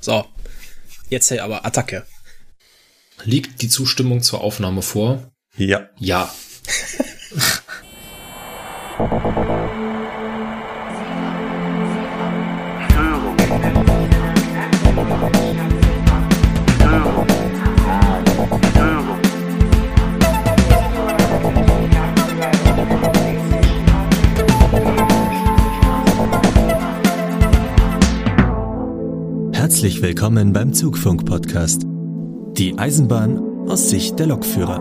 So, jetzt hey, aber Attacke. Liegt die Zustimmung zur Aufnahme vor? Ja. Ja. Herzlich willkommen beim Zugfunk-Podcast. Die Eisenbahn aus Sicht der Lokführer.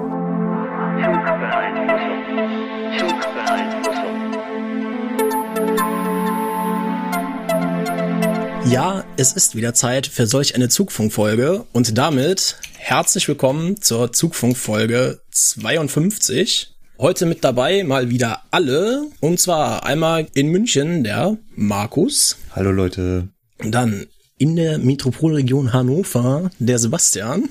Ja, es ist wieder Zeit für solch eine Zugfunkfolge und damit herzlich willkommen zur Zugfunkfolge 52. Heute mit dabei mal wieder alle und zwar einmal in München der Markus. Hallo Leute. Und dann in der Metropolregion Hannover der Sebastian.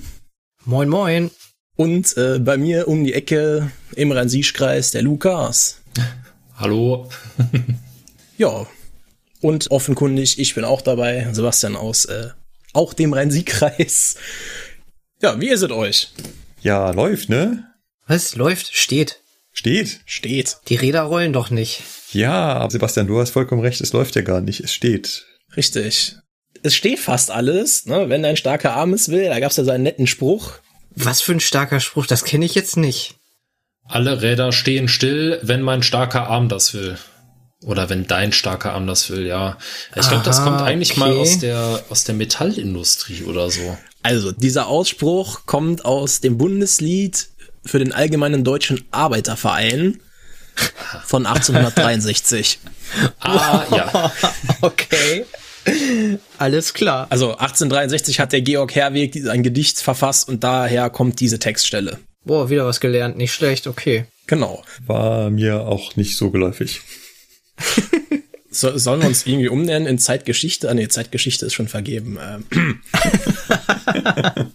Moin, moin. Und äh, bei mir um die Ecke im Rhein-Sieg-Kreis der Lukas. Hallo. ja. Und offenkundig, ich bin auch dabei, Sebastian aus äh, auch dem Rhein-Sieg-Kreis. Ja, wie ist es euch? Ja, läuft, ne? Was? Läuft? Steht. Steht. Steht. Die Räder rollen doch nicht. Ja, Sebastian, du hast vollkommen recht, es läuft ja gar nicht, es steht. Richtig. Es steht fast alles, ne? Wenn dein starker Arm es will, da gab's ja so einen netten Spruch. Was für ein starker Spruch, das kenne ich jetzt nicht. Alle Räder stehen still, wenn mein starker Arm das will. Oder wenn dein starker Arm das will, ja. Ich glaube, das kommt eigentlich okay. mal aus der, aus der Metallindustrie oder so. Also, dieser Ausspruch kommt aus dem Bundeslied für den Allgemeinen Deutschen Arbeiterverein von 1863. Ah, ja. okay. Alles klar. Also 1863 hat der Georg Herweg ein Gedicht verfasst und daher kommt diese Textstelle. Boah, wieder was gelernt. Nicht schlecht, okay. Genau. War mir auch nicht so geläufig. So, sollen wir uns irgendwie umnennen in Zeitgeschichte? Ah, nee, Zeitgeschichte ist schon vergeben. Ähm.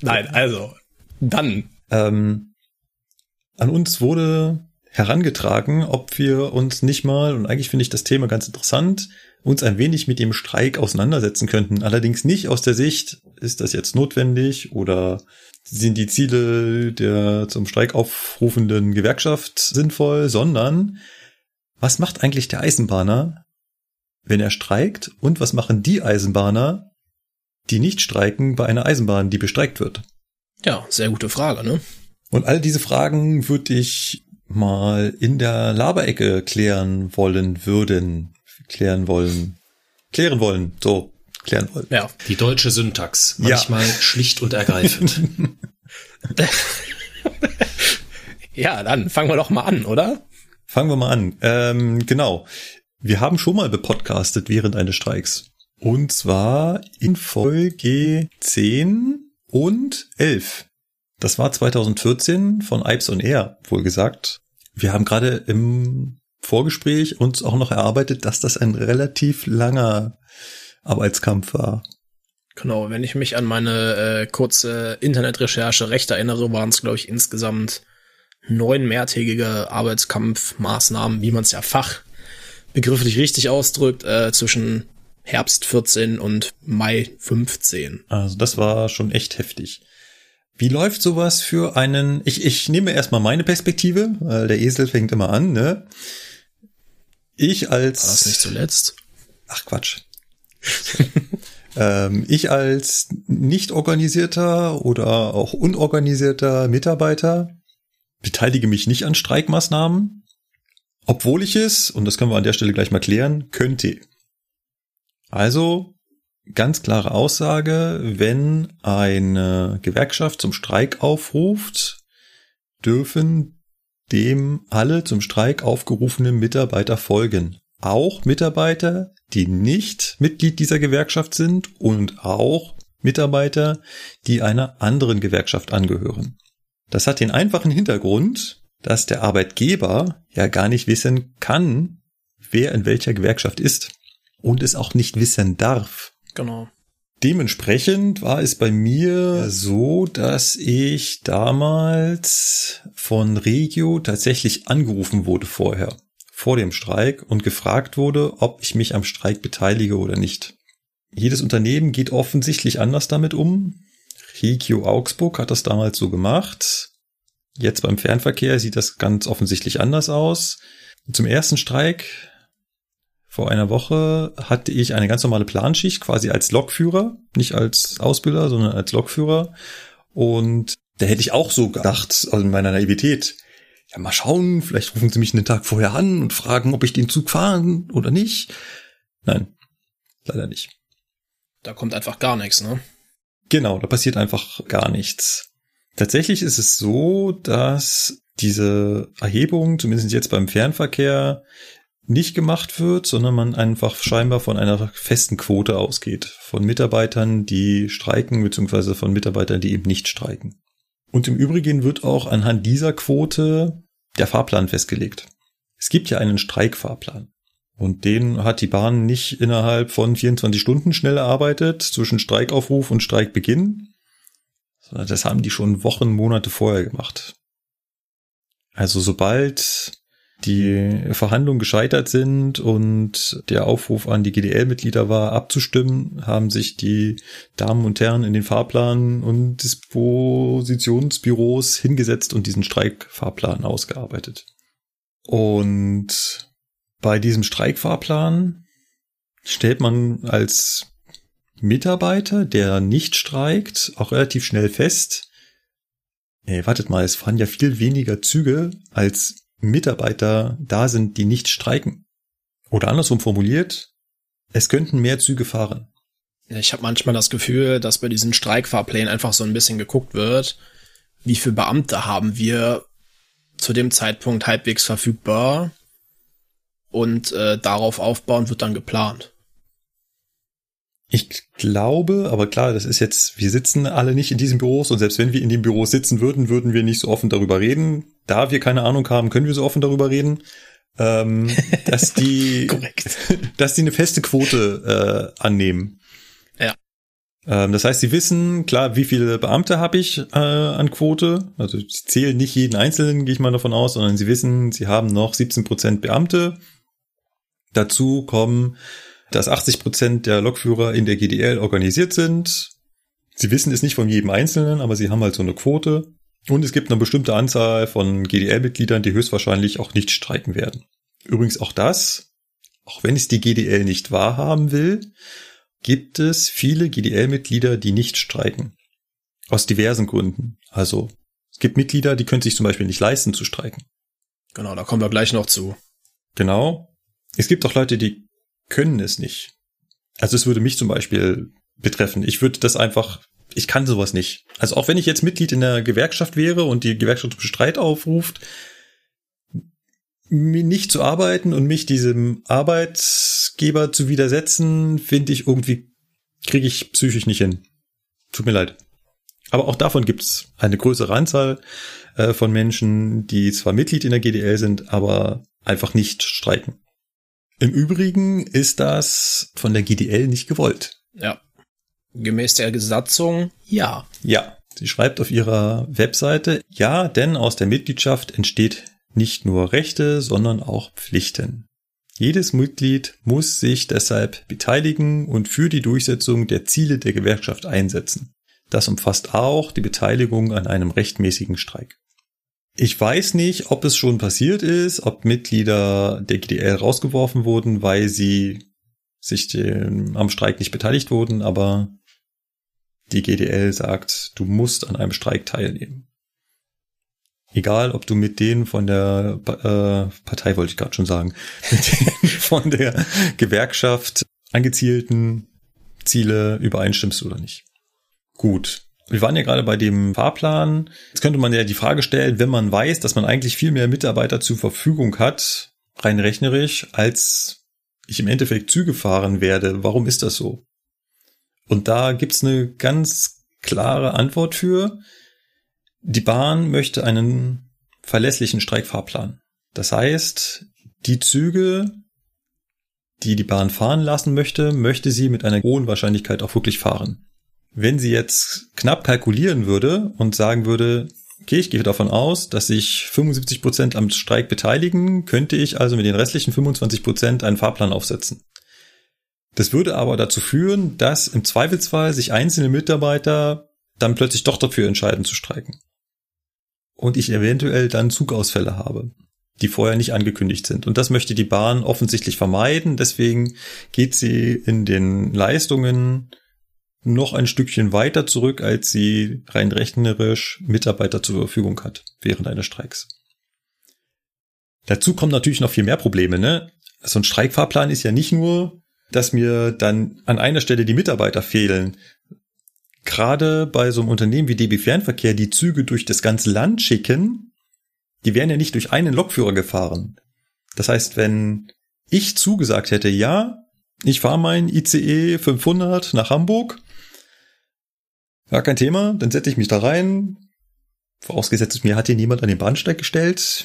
Nein, also, dann. Ähm, an uns wurde herangetragen, ob wir uns nicht mal, und eigentlich finde ich das Thema ganz interessant, uns ein wenig mit dem Streik auseinandersetzen könnten. Allerdings nicht aus der Sicht, ist das jetzt notwendig oder sind die Ziele der zum Streik aufrufenden Gewerkschaft sinnvoll, sondern was macht eigentlich der Eisenbahner, wenn er streikt und was machen die Eisenbahner, die nicht streiken bei einer Eisenbahn, die bestreikt wird? Ja, sehr gute Frage, ne? Und all diese Fragen würde ich mal in der Laberecke klären wollen würden. Klären wollen. Klären wollen. So, klären wollen. Ja. Die deutsche Syntax. Manchmal ja. schlicht und ergreifend. ja, dann fangen wir doch mal an, oder? Fangen wir mal an. Ähm, genau. Wir haben schon mal bepodcastet während eines Streiks. Und zwar in Folge 10 und 11. Das war 2014 von Ipes on Air, wohl gesagt. Wir haben gerade im Vorgespräch uns auch noch erarbeitet, dass das ein relativ langer Arbeitskampf war. Genau, wenn ich mich an meine äh, kurze Internetrecherche recht erinnere, waren es, glaube ich, insgesamt neun mehrtägige Arbeitskampfmaßnahmen, wie man es ja fachbegrifflich richtig ausdrückt, äh, zwischen Herbst 14 und Mai 15. Also das war schon echt heftig. Wie läuft sowas für einen, ich, ich nehme erstmal meine Perspektive, weil der Esel fängt immer an, ne? Ich als... War das nicht zuletzt? Ach Quatsch. ähm, ich als nicht organisierter oder auch unorganisierter Mitarbeiter beteilige mich nicht an Streikmaßnahmen, obwohl ich es, und das können wir an der Stelle gleich mal klären, könnte. Also ganz klare Aussage, wenn eine Gewerkschaft zum Streik aufruft, dürfen dem alle zum Streik aufgerufenen Mitarbeiter folgen. Auch Mitarbeiter, die nicht Mitglied dieser Gewerkschaft sind und auch Mitarbeiter, die einer anderen Gewerkschaft angehören. Das hat den einfachen Hintergrund, dass der Arbeitgeber ja gar nicht wissen kann, wer in welcher Gewerkschaft ist und es auch nicht wissen darf. Genau. Dementsprechend war es bei mir so, dass ich damals von Regio tatsächlich angerufen wurde vorher, vor dem Streik und gefragt wurde, ob ich mich am Streik beteilige oder nicht. jedes Unternehmen geht offensichtlich anders damit um. Regio Augsburg hat das damals so gemacht. Jetzt beim Fernverkehr sieht das ganz offensichtlich anders aus. Zum ersten Streik vor einer Woche hatte ich eine ganz normale Planschicht, quasi als Lokführer, nicht als Ausbilder, sondern als Lokführer. Und da hätte ich auch so gedacht, also in meiner Naivität, ja, mal schauen, vielleicht rufen sie mich einen Tag vorher an und fragen, ob ich den Zug fahren oder nicht. Nein, leider nicht. Da kommt einfach gar nichts, ne? Genau, da passiert einfach gar nichts. Tatsächlich ist es so, dass diese Erhebung, zumindest jetzt beim Fernverkehr, nicht gemacht wird, sondern man einfach scheinbar von einer festen Quote ausgeht. Von Mitarbeitern, die streiken, beziehungsweise von Mitarbeitern, die eben nicht streiken. Und im Übrigen wird auch anhand dieser Quote der Fahrplan festgelegt. Es gibt ja einen Streikfahrplan. Und den hat die Bahn nicht innerhalb von 24 Stunden schnell erarbeitet, zwischen Streikaufruf und Streikbeginn, sondern das haben die schon Wochen, Monate vorher gemacht. Also sobald die Verhandlungen gescheitert sind und der Aufruf an die GDL-Mitglieder war, abzustimmen, haben sich die Damen und Herren in den Fahrplan und Dispositionsbüros hingesetzt und diesen Streikfahrplan ausgearbeitet. Und bei diesem Streikfahrplan stellt man als Mitarbeiter, der nicht streikt, auch relativ schnell fest, ey, wartet mal, es fahren ja viel weniger Züge als Mitarbeiter da sind, die nicht streiken. Oder andersrum formuliert, es könnten mehr Züge fahren. Ich habe manchmal das Gefühl, dass bei diesen Streikfahrplänen einfach so ein bisschen geguckt wird, wie viele Beamte haben wir zu dem Zeitpunkt halbwegs verfügbar und äh, darauf aufbauen wird dann geplant. Ich glaube, aber klar, das ist jetzt, wir sitzen alle nicht in diesen Büros und selbst wenn wir in den Büros sitzen würden, würden wir nicht so offen darüber reden. Da wir keine Ahnung haben, können wir so offen darüber reden. Ähm, dass die, dass die eine feste Quote äh, annehmen. Ja. Ähm, das heißt, sie wissen, klar, wie viele Beamte habe ich äh, an Quote. Also sie zählen nicht jeden Einzelnen, gehe ich mal davon aus, sondern sie wissen, sie haben noch 17 Prozent Beamte. Dazu kommen dass 80 Prozent der Lokführer in der GDL organisiert sind. Sie wissen es nicht von jedem Einzelnen, aber sie haben halt so eine Quote. Und es gibt eine bestimmte Anzahl von GDL-Mitgliedern, die höchstwahrscheinlich auch nicht streiken werden. Übrigens auch das, auch wenn es die GDL nicht wahrhaben will, gibt es viele GDL-Mitglieder, die nicht streiken. Aus diversen Gründen. Also es gibt Mitglieder, die können sich zum Beispiel nicht leisten zu streiken. Genau, da kommen wir gleich noch zu. Genau. Es gibt auch Leute, die können es nicht. Also es würde mich zum Beispiel betreffen. Ich würde das einfach, ich kann sowas nicht. Also auch wenn ich jetzt Mitglied in der Gewerkschaft wäre und die Gewerkschaft Streit aufruft, nicht zu arbeiten und mich diesem Arbeitsgeber zu widersetzen, finde ich irgendwie, kriege ich psychisch nicht hin. Tut mir leid. Aber auch davon gibt es eine größere Anzahl äh, von Menschen, die zwar Mitglied in der GDL sind, aber einfach nicht streiken. Im Übrigen ist das von der GDL nicht gewollt. Ja. Gemäß der Gesatzung, ja. Ja. Sie schreibt auf ihrer Webseite, ja, denn aus der Mitgliedschaft entsteht nicht nur Rechte, sondern auch Pflichten. Jedes Mitglied muss sich deshalb beteiligen und für die Durchsetzung der Ziele der Gewerkschaft einsetzen. Das umfasst auch die Beteiligung an einem rechtmäßigen Streik. Ich weiß nicht, ob es schon passiert ist, ob Mitglieder der GDL rausgeworfen wurden, weil sie sich dem, am Streik nicht beteiligt wurden, aber die GDL sagt, du musst an einem Streik teilnehmen. Egal, ob du mit denen von der äh, Partei, wollte ich gerade schon sagen, mit denen von der Gewerkschaft angezielten Ziele übereinstimmst oder nicht. Gut, wir waren ja gerade bei dem Fahrplan. Jetzt könnte man ja die Frage stellen, wenn man weiß, dass man eigentlich viel mehr Mitarbeiter zur Verfügung hat, rein rechnerisch, als ich im Endeffekt Züge fahren werde. Warum ist das so? Und da gibt's eine ganz klare Antwort für. Die Bahn möchte einen verlässlichen Streikfahrplan. Das heißt, die Züge, die die Bahn fahren lassen möchte, möchte sie mit einer hohen Wahrscheinlichkeit auch wirklich fahren. Wenn sie jetzt knapp kalkulieren würde und sagen würde, okay, ich gehe davon aus, dass sich 75 Prozent am Streik beteiligen, könnte ich also mit den restlichen 25 Prozent einen Fahrplan aufsetzen. Das würde aber dazu führen, dass im Zweifelsfall sich einzelne Mitarbeiter dann plötzlich doch dafür entscheiden zu streiken. Und ich eventuell dann Zugausfälle habe, die vorher nicht angekündigt sind. Und das möchte die Bahn offensichtlich vermeiden. Deswegen geht sie in den Leistungen noch ein Stückchen weiter zurück, als sie rein rechnerisch Mitarbeiter zur Verfügung hat während eines Streiks. Dazu kommen natürlich noch viel mehr Probleme. Ne? So ein Streikfahrplan ist ja nicht nur, dass mir dann an einer Stelle die Mitarbeiter fehlen. Gerade bei so einem Unternehmen wie DB Fernverkehr, die Züge durch das ganze Land schicken, die werden ja nicht durch einen Lokführer gefahren. Das heißt, wenn ich zugesagt hätte, ja, ich fahre mein ICE 500 nach Hamburg, gar kein Thema, dann setze ich mich da rein. Vorausgesetzt, mir hat hier niemand an den Bahnsteig gestellt.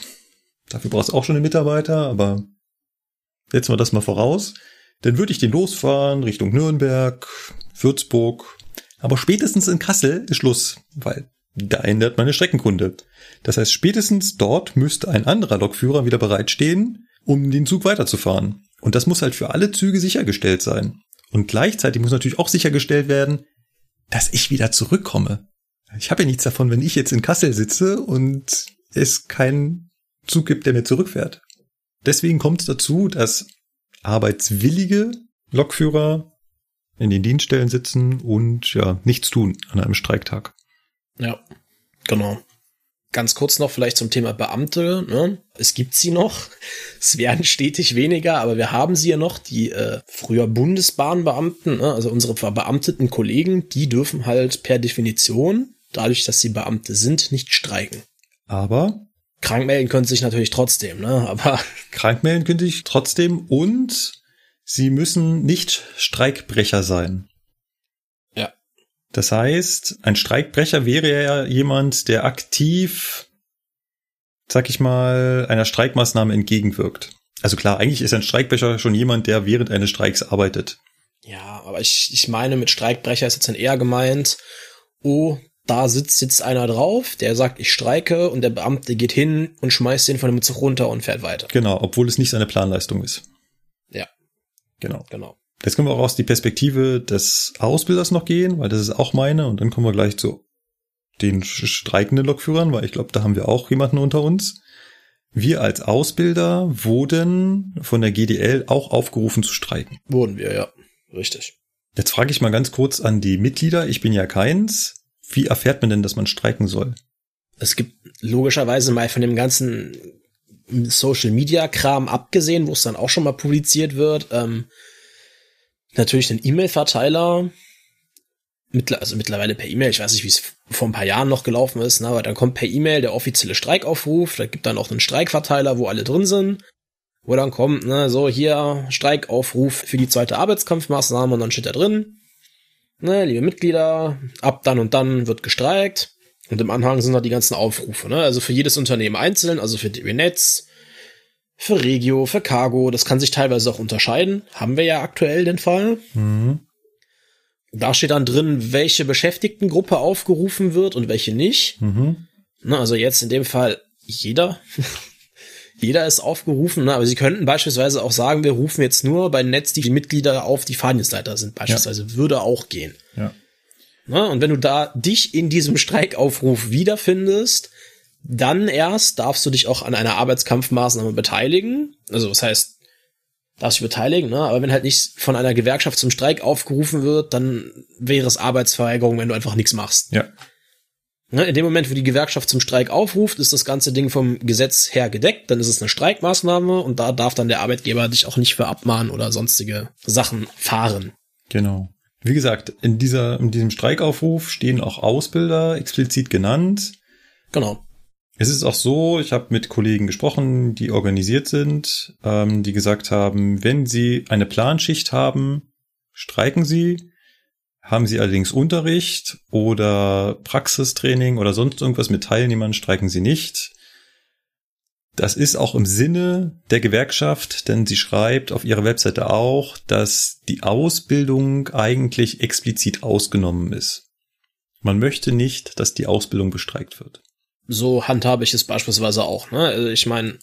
Dafür brauchst du auch schon einen Mitarbeiter, aber setzen wir das mal voraus. Dann würde ich den losfahren Richtung Nürnberg, Würzburg. Aber spätestens in Kassel ist Schluss, weil da ändert meine Streckenkunde. Das heißt, spätestens dort müsste ein anderer Lokführer wieder bereitstehen, um den Zug weiterzufahren. Und das muss halt für alle Züge sichergestellt sein. Und gleichzeitig muss natürlich auch sichergestellt werden, dass ich wieder zurückkomme. Ich habe ja nichts davon, wenn ich jetzt in Kassel sitze und es keinen Zug gibt, der mir zurückfährt. Deswegen kommt es dazu, dass arbeitswillige Lokführer in den Dienststellen sitzen und ja nichts tun an einem Streiktag. Ja, genau. Ganz kurz noch vielleicht zum Thema Beamte. Ne? Es gibt sie noch. Es werden stetig weniger, aber wir haben sie ja noch. Die äh, früher Bundesbahnbeamten, ne? also unsere verbeamteten Kollegen, die dürfen halt per Definition, dadurch, dass sie Beamte sind, nicht streiken. Aber Krank melden können sie sich natürlich trotzdem, ne? Aber krank melden können sie sich trotzdem und sie müssen nicht Streikbrecher sein. Das heißt, ein Streikbrecher wäre ja jemand, der aktiv, sag ich mal, einer Streikmaßnahme entgegenwirkt. Also klar, eigentlich ist ein Streikbrecher schon jemand, der während eines Streiks arbeitet. Ja, aber ich, ich meine, mit Streikbrecher ist jetzt dann eher gemeint, oh, da sitzt jetzt einer drauf, der sagt, ich streike und der Beamte geht hin und schmeißt den von dem Zug runter und fährt weiter. Genau, obwohl es nicht seine Planleistung ist. Ja. Genau. Genau. Jetzt können wir auch aus die Perspektive des Ausbilders noch gehen, weil das ist auch meine und dann kommen wir gleich zu den streikenden Lokführern, weil ich glaube, da haben wir auch jemanden unter uns. Wir als Ausbilder wurden von der GDL auch aufgerufen zu streiken. Wurden wir, ja. Richtig. Jetzt frage ich mal ganz kurz an die Mitglieder. Ich bin ja keins. Wie erfährt man denn, dass man streiken soll? Es gibt logischerweise mal von dem ganzen Social Media Kram abgesehen, wo es dann auch schon mal publiziert wird, ähm, natürlich den E-Mail-Verteiler, also mittlerweile per E-Mail, ich weiß nicht, wie es vor ein paar Jahren noch gelaufen ist, ne, aber dann kommt per E-Mail der offizielle Streikaufruf, da gibt dann auch einen Streikverteiler, wo alle drin sind, wo dann kommt, ne, so hier Streikaufruf für die zweite Arbeitskampfmaßnahme und dann steht da drin, ne, liebe Mitglieder, ab dann und dann wird gestreikt. Und im Anhang sind da die ganzen Aufrufe, ne? Also für jedes Unternehmen einzeln, also für DB Netz, für Regio, für Cargo, das kann sich teilweise auch unterscheiden. Haben wir ja aktuell den Fall. Mhm. Da steht dann drin, welche Beschäftigtengruppe aufgerufen wird und welche nicht. Mhm. Ne, also jetzt in dem Fall jeder. jeder ist aufgerufen, ne? aber sie könnten beispielsweise auch sagen, wir rufen jetzt nur bei Netz die Mitglieder auf, die Fahrdienstleiter sind, beispielsweise. Ja. Würde auch gehen. Ja. Ne? Und wenn du da dich in diesem Streikaufruf wiederfindest, dann erst darfst du dich auch an einer Arbeitskampfmaßnahme beteiligen. Also das heißt, darfst dich beteiligen, ne? aber wenn halt nicht von einer Gewerkschaft zum Streik aufgerufen wird, dann wäre es Arbeitsverweigerung, wenn du einfach nichts machst. Ja. Ne, in dem Moment, wo die Gewerkschaft zum Streik aufruft, ist das ganze Ding vom Gesetz her gedeckt, dann ist es eine Streikmaßnahme und da darf dann der Arbeitgeber dich auch nicht für abmahnen oder sonstige Sachen fahren. Genau. Wie gesagt, in dieser, in diesem Streikaufruf stehen auch Ausbilder explizit genannt. Genau. Es ist auch so, ich habe mit Kollegen gesprochen, die organisiert sind, ähm, die gesagt haben, wenn sie eine Planschicht haben, streiken sie. Haben Sie allerdings Unterricht oder Praxistraining oder sonst irgendwas mit Teilnehmern, streiken Sie nicht. Das ist auch im Sinne der Gewerkschaft, denn sie schreibt auf ihrer Webseite auch, dass die Ausbildung eigentlich explizit ausgenommen ist. Man möchte nicht, dass die Ausbildung bestreikt wird. So handhabe ich es beispielsweise auch. Ne? Also ich meine,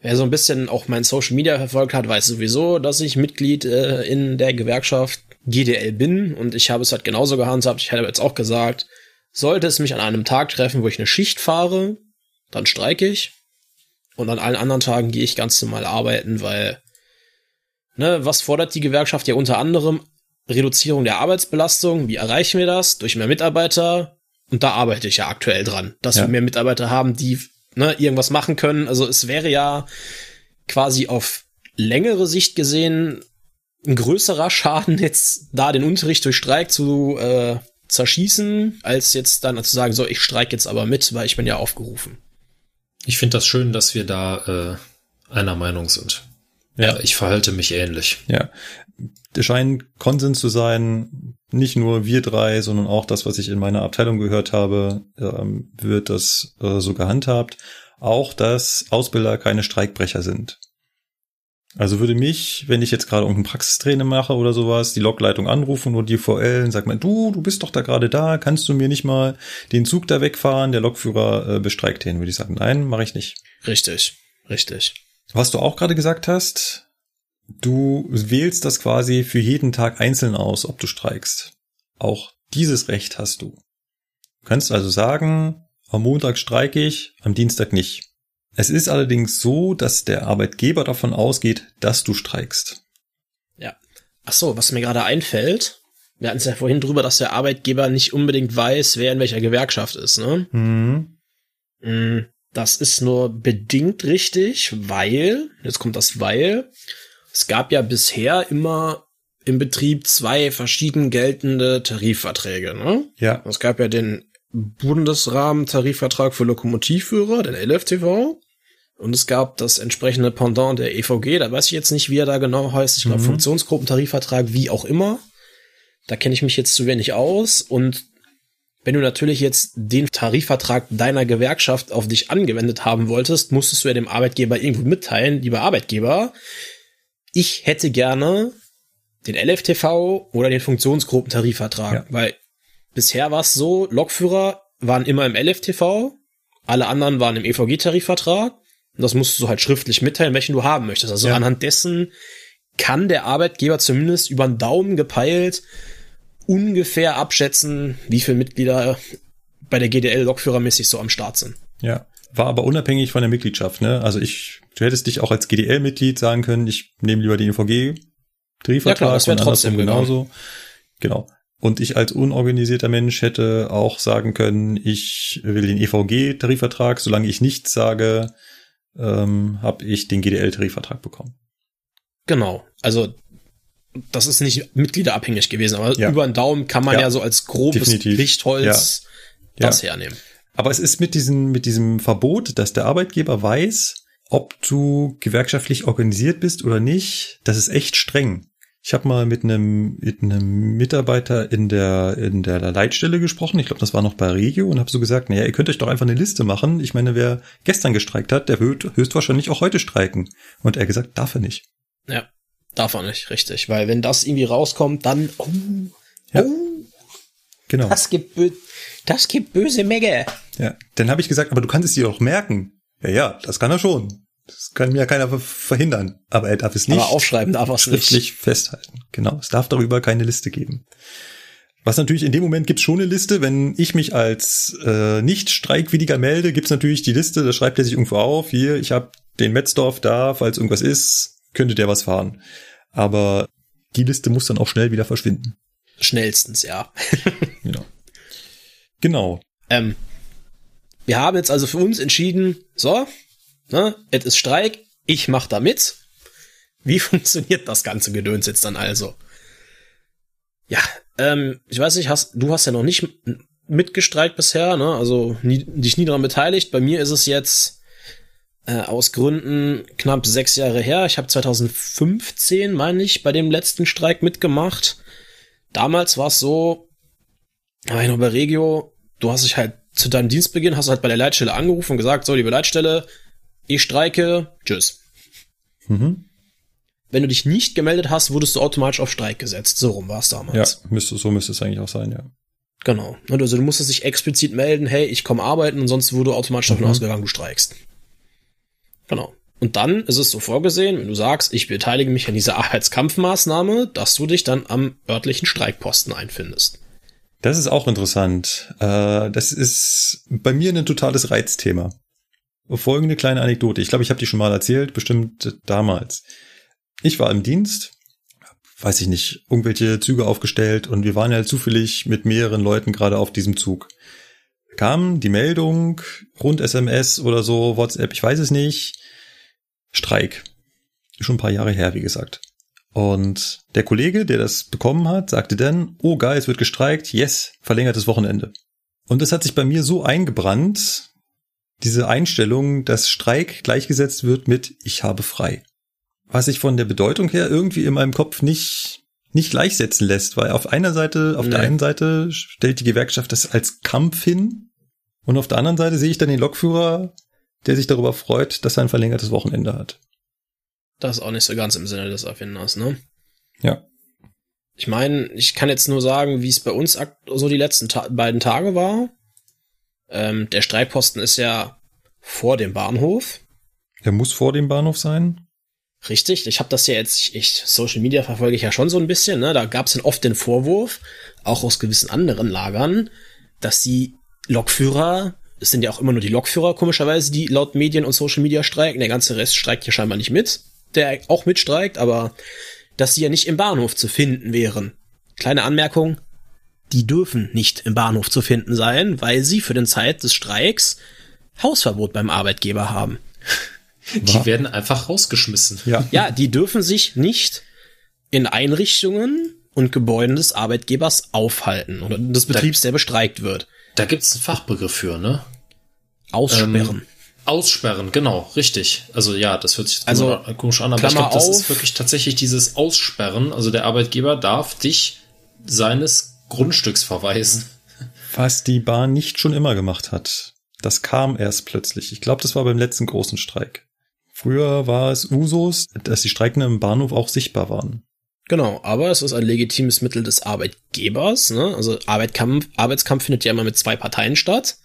Wer so ein bisschen auch mein Social Media verfolgt hat, weiß sowieso, dass ich Mitglied äh, in der Gewerkschaft GDL bin und ich habe es halt genauso gehandhabt. Ich hätte jetzt auch gesagt, sollte es mich an einem Tag treffen, wo ich eine Schicht fahre, dann streike ich. Und an allen anderen Tagen gehe ich ganz normal arbeiten, weil, ne, was fordert die Gewerkschaft ja unter anderem? Reduzierung der Arbeitsbelastung. Wie erreichen wir das? Durch mehr Mitarbeiter. Und da arbeite ich ja aktuell dran, dass Ja. wir mehr Mitarbeiter haben, die ne, irgendwas machen können. Also es wäre ja quasi auf längere Sicht gesehen ein größerer Schaden, jetzt da den Unterricht durch Streik zu äh, zerschießen, als jetzt dann zu sagen, so, ich streik jetzt aber mit, weil ich bin ja aufgerufen. Ich finde das schön, dass wir da äh, einer Meinung sind. Ja. ich verhalte mich ähnlich. Ja. Es scheint Konsens zu sein, nicht nur wir drei, sondern auch das, was ich in meiner Abteilung gehört habe, ähm, wird das äh, so gehandhabt. Auch, dass Ausbilder keine Streikbrecher sind. Also würde mich, wenn ich jetzt gerade irgendein Praxistraining mache oder sowas, die Lokleitung anrufen oder die VL und sagt man, du, du bist doch da gerade da, kannst du mir nicht mal den Zug da wegfahren? Der Lokführer äh, bestreikt den, würde ich sagen, nein, mache ich nicht. Richtig, richtig. Was du auch gerade gesagt hast, du wählst das quasi für jeden Tag einzeln aus, ob du streikst. Auch dieses Recht hast du. Du kannst also sagen, am Montag streike ich, am Dienstag nicht. Es ist allerdings so, dass der Arbeitgeber davon ausgeht, dass du streikst. Ja. Ach so, was mir gerade einfällt, wir hatten es ja vorhin drüber, dass der Arbeitgeber nicht unbedingt weiß, wer in welcher Gewerkschaft ist, ne? Mhm. Das ist nur bedingt richtig, weil, jetzt kommt das Weil, es gab ja bisher immer im Betrieb zwei verschieden geltende Tarifverträge, ne? Ja. Es gab ja den Bundesrahmentarifvertrag für Lokomotivführer, den LFTV. Und es gab das entsprechende Pendant der EVG, da weiß ich jetzt nicht, wie er da genau heißt. Ich glaube, Mhm. Funktionsgruppentarifvertrag, wie auch immer. Da kenne ich mich jetzt zu wenig aus. Und wenn du natürlich jetzt den Tarifvertrag deiner Gewerkschaft auf dich angewendet haben wolltest, musstest du ja dem Arbeitgeber irgendwo mitteilen, lieber Arbeitgeber, ich hätte gerne den LFTV oder den Funktionsgruppentarifvertrag, Ja. weil bisher war es so, Lokführer waren immer im LFTV, alle anderen waren im EVG-Tarifvertrag. Und das musst du halt schriftlich mitteilen, welchen du haben möchtest. Also Ja. anhand dessen kann der Arbeitgeber zumindest über den Daumen gepeilt ungefähr abschätzen, wie viele Mitglieder bei der GDL lokführermäßig so am Start sind. Ja. War aber unabhängig von der Mitgliedschaft, ne? Also ich, du hättest dich auch als GDL-Mitglied sagen können, ich nehme lieber den EVG-Tarifvertrag. Ja, klar, das wär und trotzdem genauso. Genau. Und ich als unorganisierter Mensch hätte auch sagen können, ich will den EVG-Tarifvertrag, solange ich nichts sage, ähm, habe ich den GDL-Tarifvertrag bekommen. Genau. Also das ist nicht mitgliederabhängig gewesen, aber Ja. über den Daumen kann man ja, Ja, so als grobes definitiv. Richtholz Ja. das hernehmen. Aber es ist mit diesem, mit diesem Verbot, dass der Arbeitgeber weiß, ob du gewerkschaftlich organisiert bist oder nicht, das ist echt streng. Ich habe mal mit einem, mit einem Mitarbeiter in der, in der Leitstelle gesprochen, ich glaube, das war noch bei Regio, und habe so gesagt, naja, ihr könnt euch doch einfach eine Liste machen. Ich meine, wer gestern gestreikt hat, der wird höchstwahrscheinlich auch heute streiken. Und er gesagt, darf er nicht. Ja, darf er nicht, richtig. Weil wenn das irgendwie rauskommt, dann, oh, Ja. oh Genau. das gibt, das gibt böse Megge. Ja. Dann habe ich gesagt, aber du kannst es dir doch merken. Ja, ja, das kann er schon. Das kann mir ja keiner ver- verhindern. Aber er darf es nicht Aber aufschreiben darf er es nicht. schriftlich festhalten. Genau. Es darf darüber keine Liste geben. Was natürlich in dem Moment gibt's schon eine Liste. Wenn ich mich als äh, nicht streikwilliger melde, gibt's natürlich die Liste. Da schreibt er sich irgendwo auf. Hier, ich habe den Metzdorf da, falls irgendwas ist, könnte der was fahren. Aber die Liste muss dann auch schnell wieder verschwinden. Schnellstens, ja. Genau. Genau. Ähm, wir haben jetzt also für uns entschieden, so, ne, es ist Streik, ich mach da mit. Wie funktioniert das ganze Gedöns jetzt dann also? Ja, ähm, ich weiß nicht, hast, du hast ja noch nicht mitgestreikt bisher, ne? Also nie, dich nie daran beteiligt. Bei mir ist es jetzt äh, aus Gründen knapp sechs Jahre her. Ich habe 2015, meine ich, bei dem letzten Streik mitgemacht. Damals war es so, war ich noch bei Regio, du hast dich halt zu deinem Dienstbeginn, hast du halt bei der Leitstelle angerufen und gesagt, so, liebe Leitstelle, ich streike, tschüss. Mhm. Wenn du dich nicht gemeldet hast, wurdest du automatisch auf Streik gesetzt. So rum war es Ja, damals. müsste, so müsste es eigentlich auch sein, ja. Genau. Also du musstest dich explizit melden, hey, ich komme arbeiten und sonst wurde automatisch davon Mhm. ausgegangen, du streikst. Genau. Und dann ist es so vorgesehen, wenn du sagst, ich beteilige mich an dieser Arbeitskampfmaßnahme, dass du dich dann am örtlichen Streikposten einfindest. Das ist auch interessant. Äh, das ist bei mir ein totales Reizthema. Folgende kleine Anekdote. Ich glaube, ich habe die schon mal erzählt, bestimmt damals. Ich war im Dienst, weiß ich nicht, irgendwelche Züge aufgestellt und wir waren ja zufällig mit mehreren Leuten gerade auf diesem Zug. Kam die Meldung, rund SMS oder so, WhatsApp, ich weiß es nicht, Streik. Schon ein paar Jahre her, wie gesagt. Und der Kollege, der das bekommen hat, sagte dann, oh geil, es wird gestreikt, yes, verlängertes Wochenende. Und das hat sich bei mir so eingebrannt, diese Einstellung, dass Streik gleichgesetzt wird mit ich habe frei. Was sich von der Bedeutung her irgendwie in meinem Kopf nicht nicht gleichsetzen lässt, weil auf einer Seite, auf nee. der einen Seite stellt die Gewerkschaft das als Kampf hin und auf der anderen Seite sehe ich dann den Lokführer, der sich darüber freut, dass er ein verlängertes Wochenende hat. Das ist auch nicht so ganz im Sinne des Erfinders, ne? Ja. Ich meine, ich kann jetzt nur sagen, wie es bei uns so die letzten Ta beiden Tage war. Ähm, der Streikposten ist ja vor dem Bahnhof. Er muss vor dem Bahnhof sein? Richtig, ich habe das ja jetzt, ich, Social Media verfolge ich ja schon so ein bisschen, ne? Da gab es dann oft den Vorwurf, auch aus gewissen anderen Lagern, dass die Lokführer, es sind ja auch immer nur die Lokführer, komischerweise, die laut Medien und Social Media streiken, der ganze Rest streikt hier scheinbar nicht mit, der auch mitstreikt, aber dass sie ja nicht im Bahnhof zu finden wären. Kleine Anmerkung, die dürfen nicht im Bahnhof zu finden sein, weil sie für den Zeit des Streiks Hausverbot beim Arbeitgeber haben. Die werden einfach rausgeschmissen. Ja. ja, die dürfen sich nicht in Einrichtungen und Gebäuden des Arbeitgebers aufhalten oder des Betriebs, der bestreikt wird. Da gibt's einen Fachbegriff für, ne? Aussperren. Ähm, aussperren, genau, richtig. Also ja, das hört sich also, komisch an, aber Klammer ich glaube, das auf. ist wirklich tatsächlich dieses Aussperren. Also der Arbeitgeber darf dich seines Grundstücks verweisen. Was die Bahn nicht schon immer gemacht hat. Das kam erst plötzlich. Ich glaube, das war beim letzten großen Streik. Früher war es Usus, dass die Streikenden im Bahnhof auch sichtbar waren. Genau, aber es ist ein legitimes Mittel des Arbeitgebers. Ne? Also Arbeitskampf, Arbeitskampf findet ja immer mit zwei Parteien statt.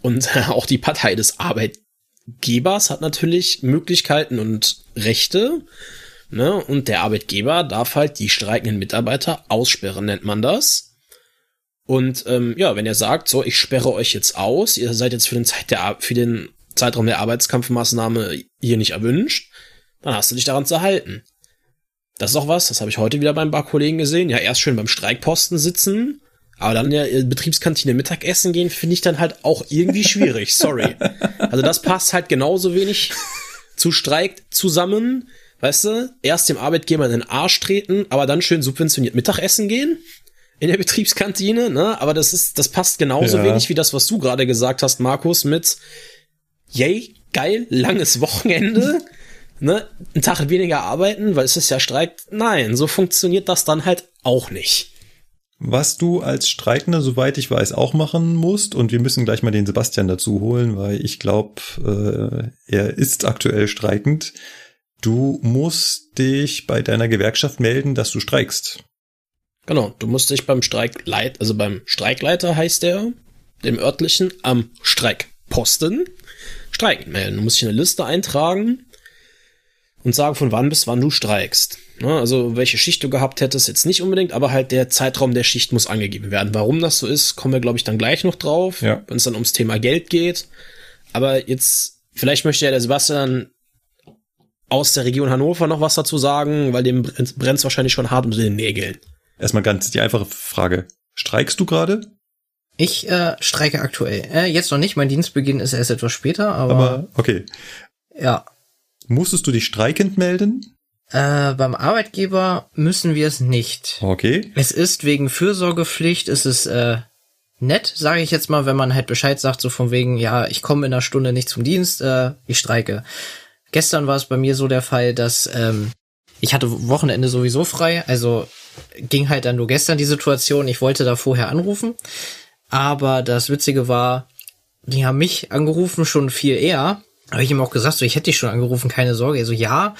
Und auch die Partei des Arbeitgebers hat natürlich Möglichkeiten und Rechte. Ne? Und der Arbeitgeber darf halt die streikenden Mitarbeiter aussperren, nennt man das. Und ähm, ja, wenn er sagt, so, ich sperre euch jetzt aus, ihr seid jetzt für den, Zeit der, für den Zeitraum der Arbeitskampfmaßnahme hier nicht erwünscht, dann hast du dich daran zu halten. Das ist auch was, das habe ich heute wieder beim paar Kollegen gesehen. Ja, erst schön beim Streikposten sitzen, aber dann in der Betriebskantine Mittagessen gehen, finde ich dann halt auch irgendwie schwierig. Sorry. Also das passt halt genauso wenig zu Streik zusammen. Weißt du, erst dem Arbeitgeber in den Arsch treten, aber dann schön subventioniert Mittagessen gehen in der Betriebskantine, ne? Aber das ist, das passt genauso ja. wenig wie das, was du gerade gesagt hast, Markus, mit yay, geil, langes Wochenende, ne, einen Tag weniger arbeiten, weil es ist ja Streik. Nein, so funktioniert das dann halt auch nicht. Was du als Streikender, soweit ich weiß, auch machen musst, und wir müssen gleich mal den Sebastian dazu holen, weil ich glaube, äh, er ist aktuell streikend. Du musst dich bei deiner Gewerkschaft melden, dass du streikst. Genau, du musst dich beim Streikleit, also beim Streikleiter heißt der, dem örtlichen, am Streikposten Streiken melden. Du musst dich in eine Liste eintragen und sagen, von wann bis wann du streikst. Ne, also welche Schicht du gehabt hättest, jetzt nicht unbedingt, aber halt der Zeitraum der Schicht muss angegeben werden. Warum das so ist, kommen wir, glaube ich, dann gleich noch drauf, ja. wenn es dann ums Thema Geld geht. Aber jetzt, vielleicht möchte ja der Sebastian aus der Region Hannover noch was dazu sagen, weil dem brennt es wahrscheinlich schon hart unter den Nägeln. Erstmal ganz die einfache Frage. Streikst du gerade? Ich äh, streike aktuell. Äh, jetzt noch nicht, mein Dienstbeginn ist erst etwas später, aber. Aber okay. Ja. Musstest du dich streikend melden? Äh, beim Arbeitgeber müssen wir es nicht. Okay. Es ist wegen Fürsorgepflicht, es ist äh, nett, sage ich jetzt mal, wenn man halt Bescheid sagt, so von wegen, ja, ich komme in einer Stunde nicht zum Dienst, äh, ich streike. Gestern war es bei mir so der Fall, dass ähm, ich hatte Wochenende sowieso frei, also ging halt dann nur gestern die Situation, ich wollte da vorher anrufen aber das Witzige war, die haben mich angerufen schon viel eher. Habe ich ihm auch gesagt, so ich hätte dich schon angerufen, keine Sorge. Also ja,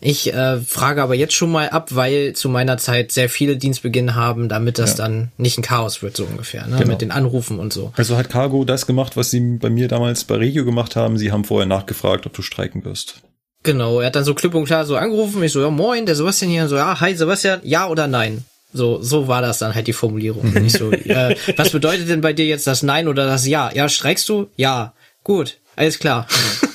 ich äh, frage aber jetzt schon mal ab, weil zu meiner Zeit sehr viele Dienstbeginn haben, damit das ja. dann nicht ein Chaos wird, so ungefähr, ne? Genau. mit den Anrufen und so. Also hat Cargo das gemacht, was sie bei mir damals bei Regio gemacht haben. Sie haben vorher nachgefragt, ob du streiken wirst. Genau, er hat dann so klipp und klar so angerufen, ich so, ja moin, der Sebastian hier, so, ja, hi Sebastian, ja oder nein? So, so war das dann halt die Formulierung. Und ich so, äh, was bedeutet denn bei dir jetzt das Nein oder das Ja? Ja, streikst du? Ja. Gut, alles klar.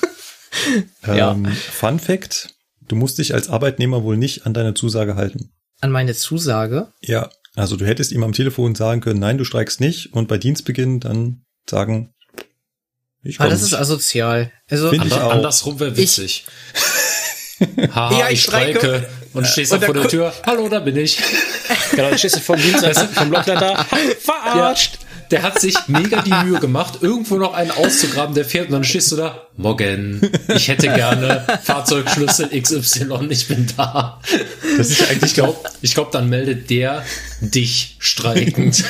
Ja. Ähm, Fun Fact, du musst dich als Arbeitnehmer wohl nicht an deine Zusage halten. An meine Zusage? Ja, also du hättest ihm am Telefon sagen können, nein, du streikst nicht und bei Dienstbeginn dann sagen, ich Ah, komme. das ist asozial. Also, Find ich auch. andersrum wäre witzig. Haha, Ja, ich ich streike. streike. Und stehst Und da vor dann der Tür. Hallo, da bin ich. Genau, dann stehst du vom Dienstleister, vom Blockleiter. Verarscht. Der hat sich mega die Mühe gemacht, irgendwo noch einen auszugraben, der fährt und dann stehst du da. Morgen, ich hätte gerne Fahrzeugschlüssel XY, ich bin da. Das ist eigentlich Ich glaube, ich glaub, dann meldet der dich streikend.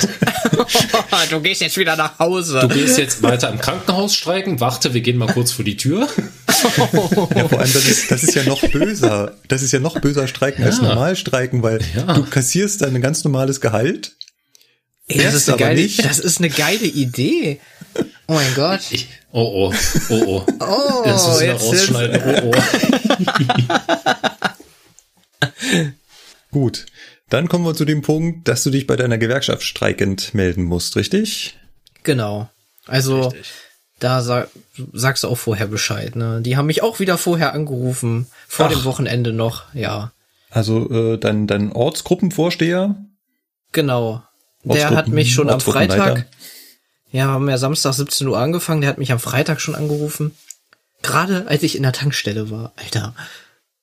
du gehst jetzt wieder nach Hause. Du gehst jetzt weiter im Krankenhaus streiken, warte, wir gehen mal kurz vor die Tür. Ja, vor allem, das ist, das ist ja noch böser. Das ist ja noch böser Streiken als Ja. normal Streiken, weil Ja. du kassierst dann ein ganz normales Gehalt. Ey, das, ist eine aber geile, nicht. das ist eine geile Idee. Oh mein Gott. Ich, oh oh, oh oh. Oh, Das müssen wir jetzt rausschneiden. Oh oh. Gut. Dann kommen wir zu dem Punkt, dass du dich bei deiner Gewerkschaft streikend melden musst, richtig? Genau. Also, da sag, sagst du auch vorher Bescheid, ne? Die haben mich auch wieder vorher angerufen. Vor Ach. dem Wochenende noch, ja. Also äh, dein, dein Ortsgruppenvorsteher, Genau. Der hat mich schon am. Freitag, ja, haben ja Samstag 17 Uhr angefangen, der hat mich am Freitag schon angerufen. Gerade als ich in der Tankstelle war, Alter.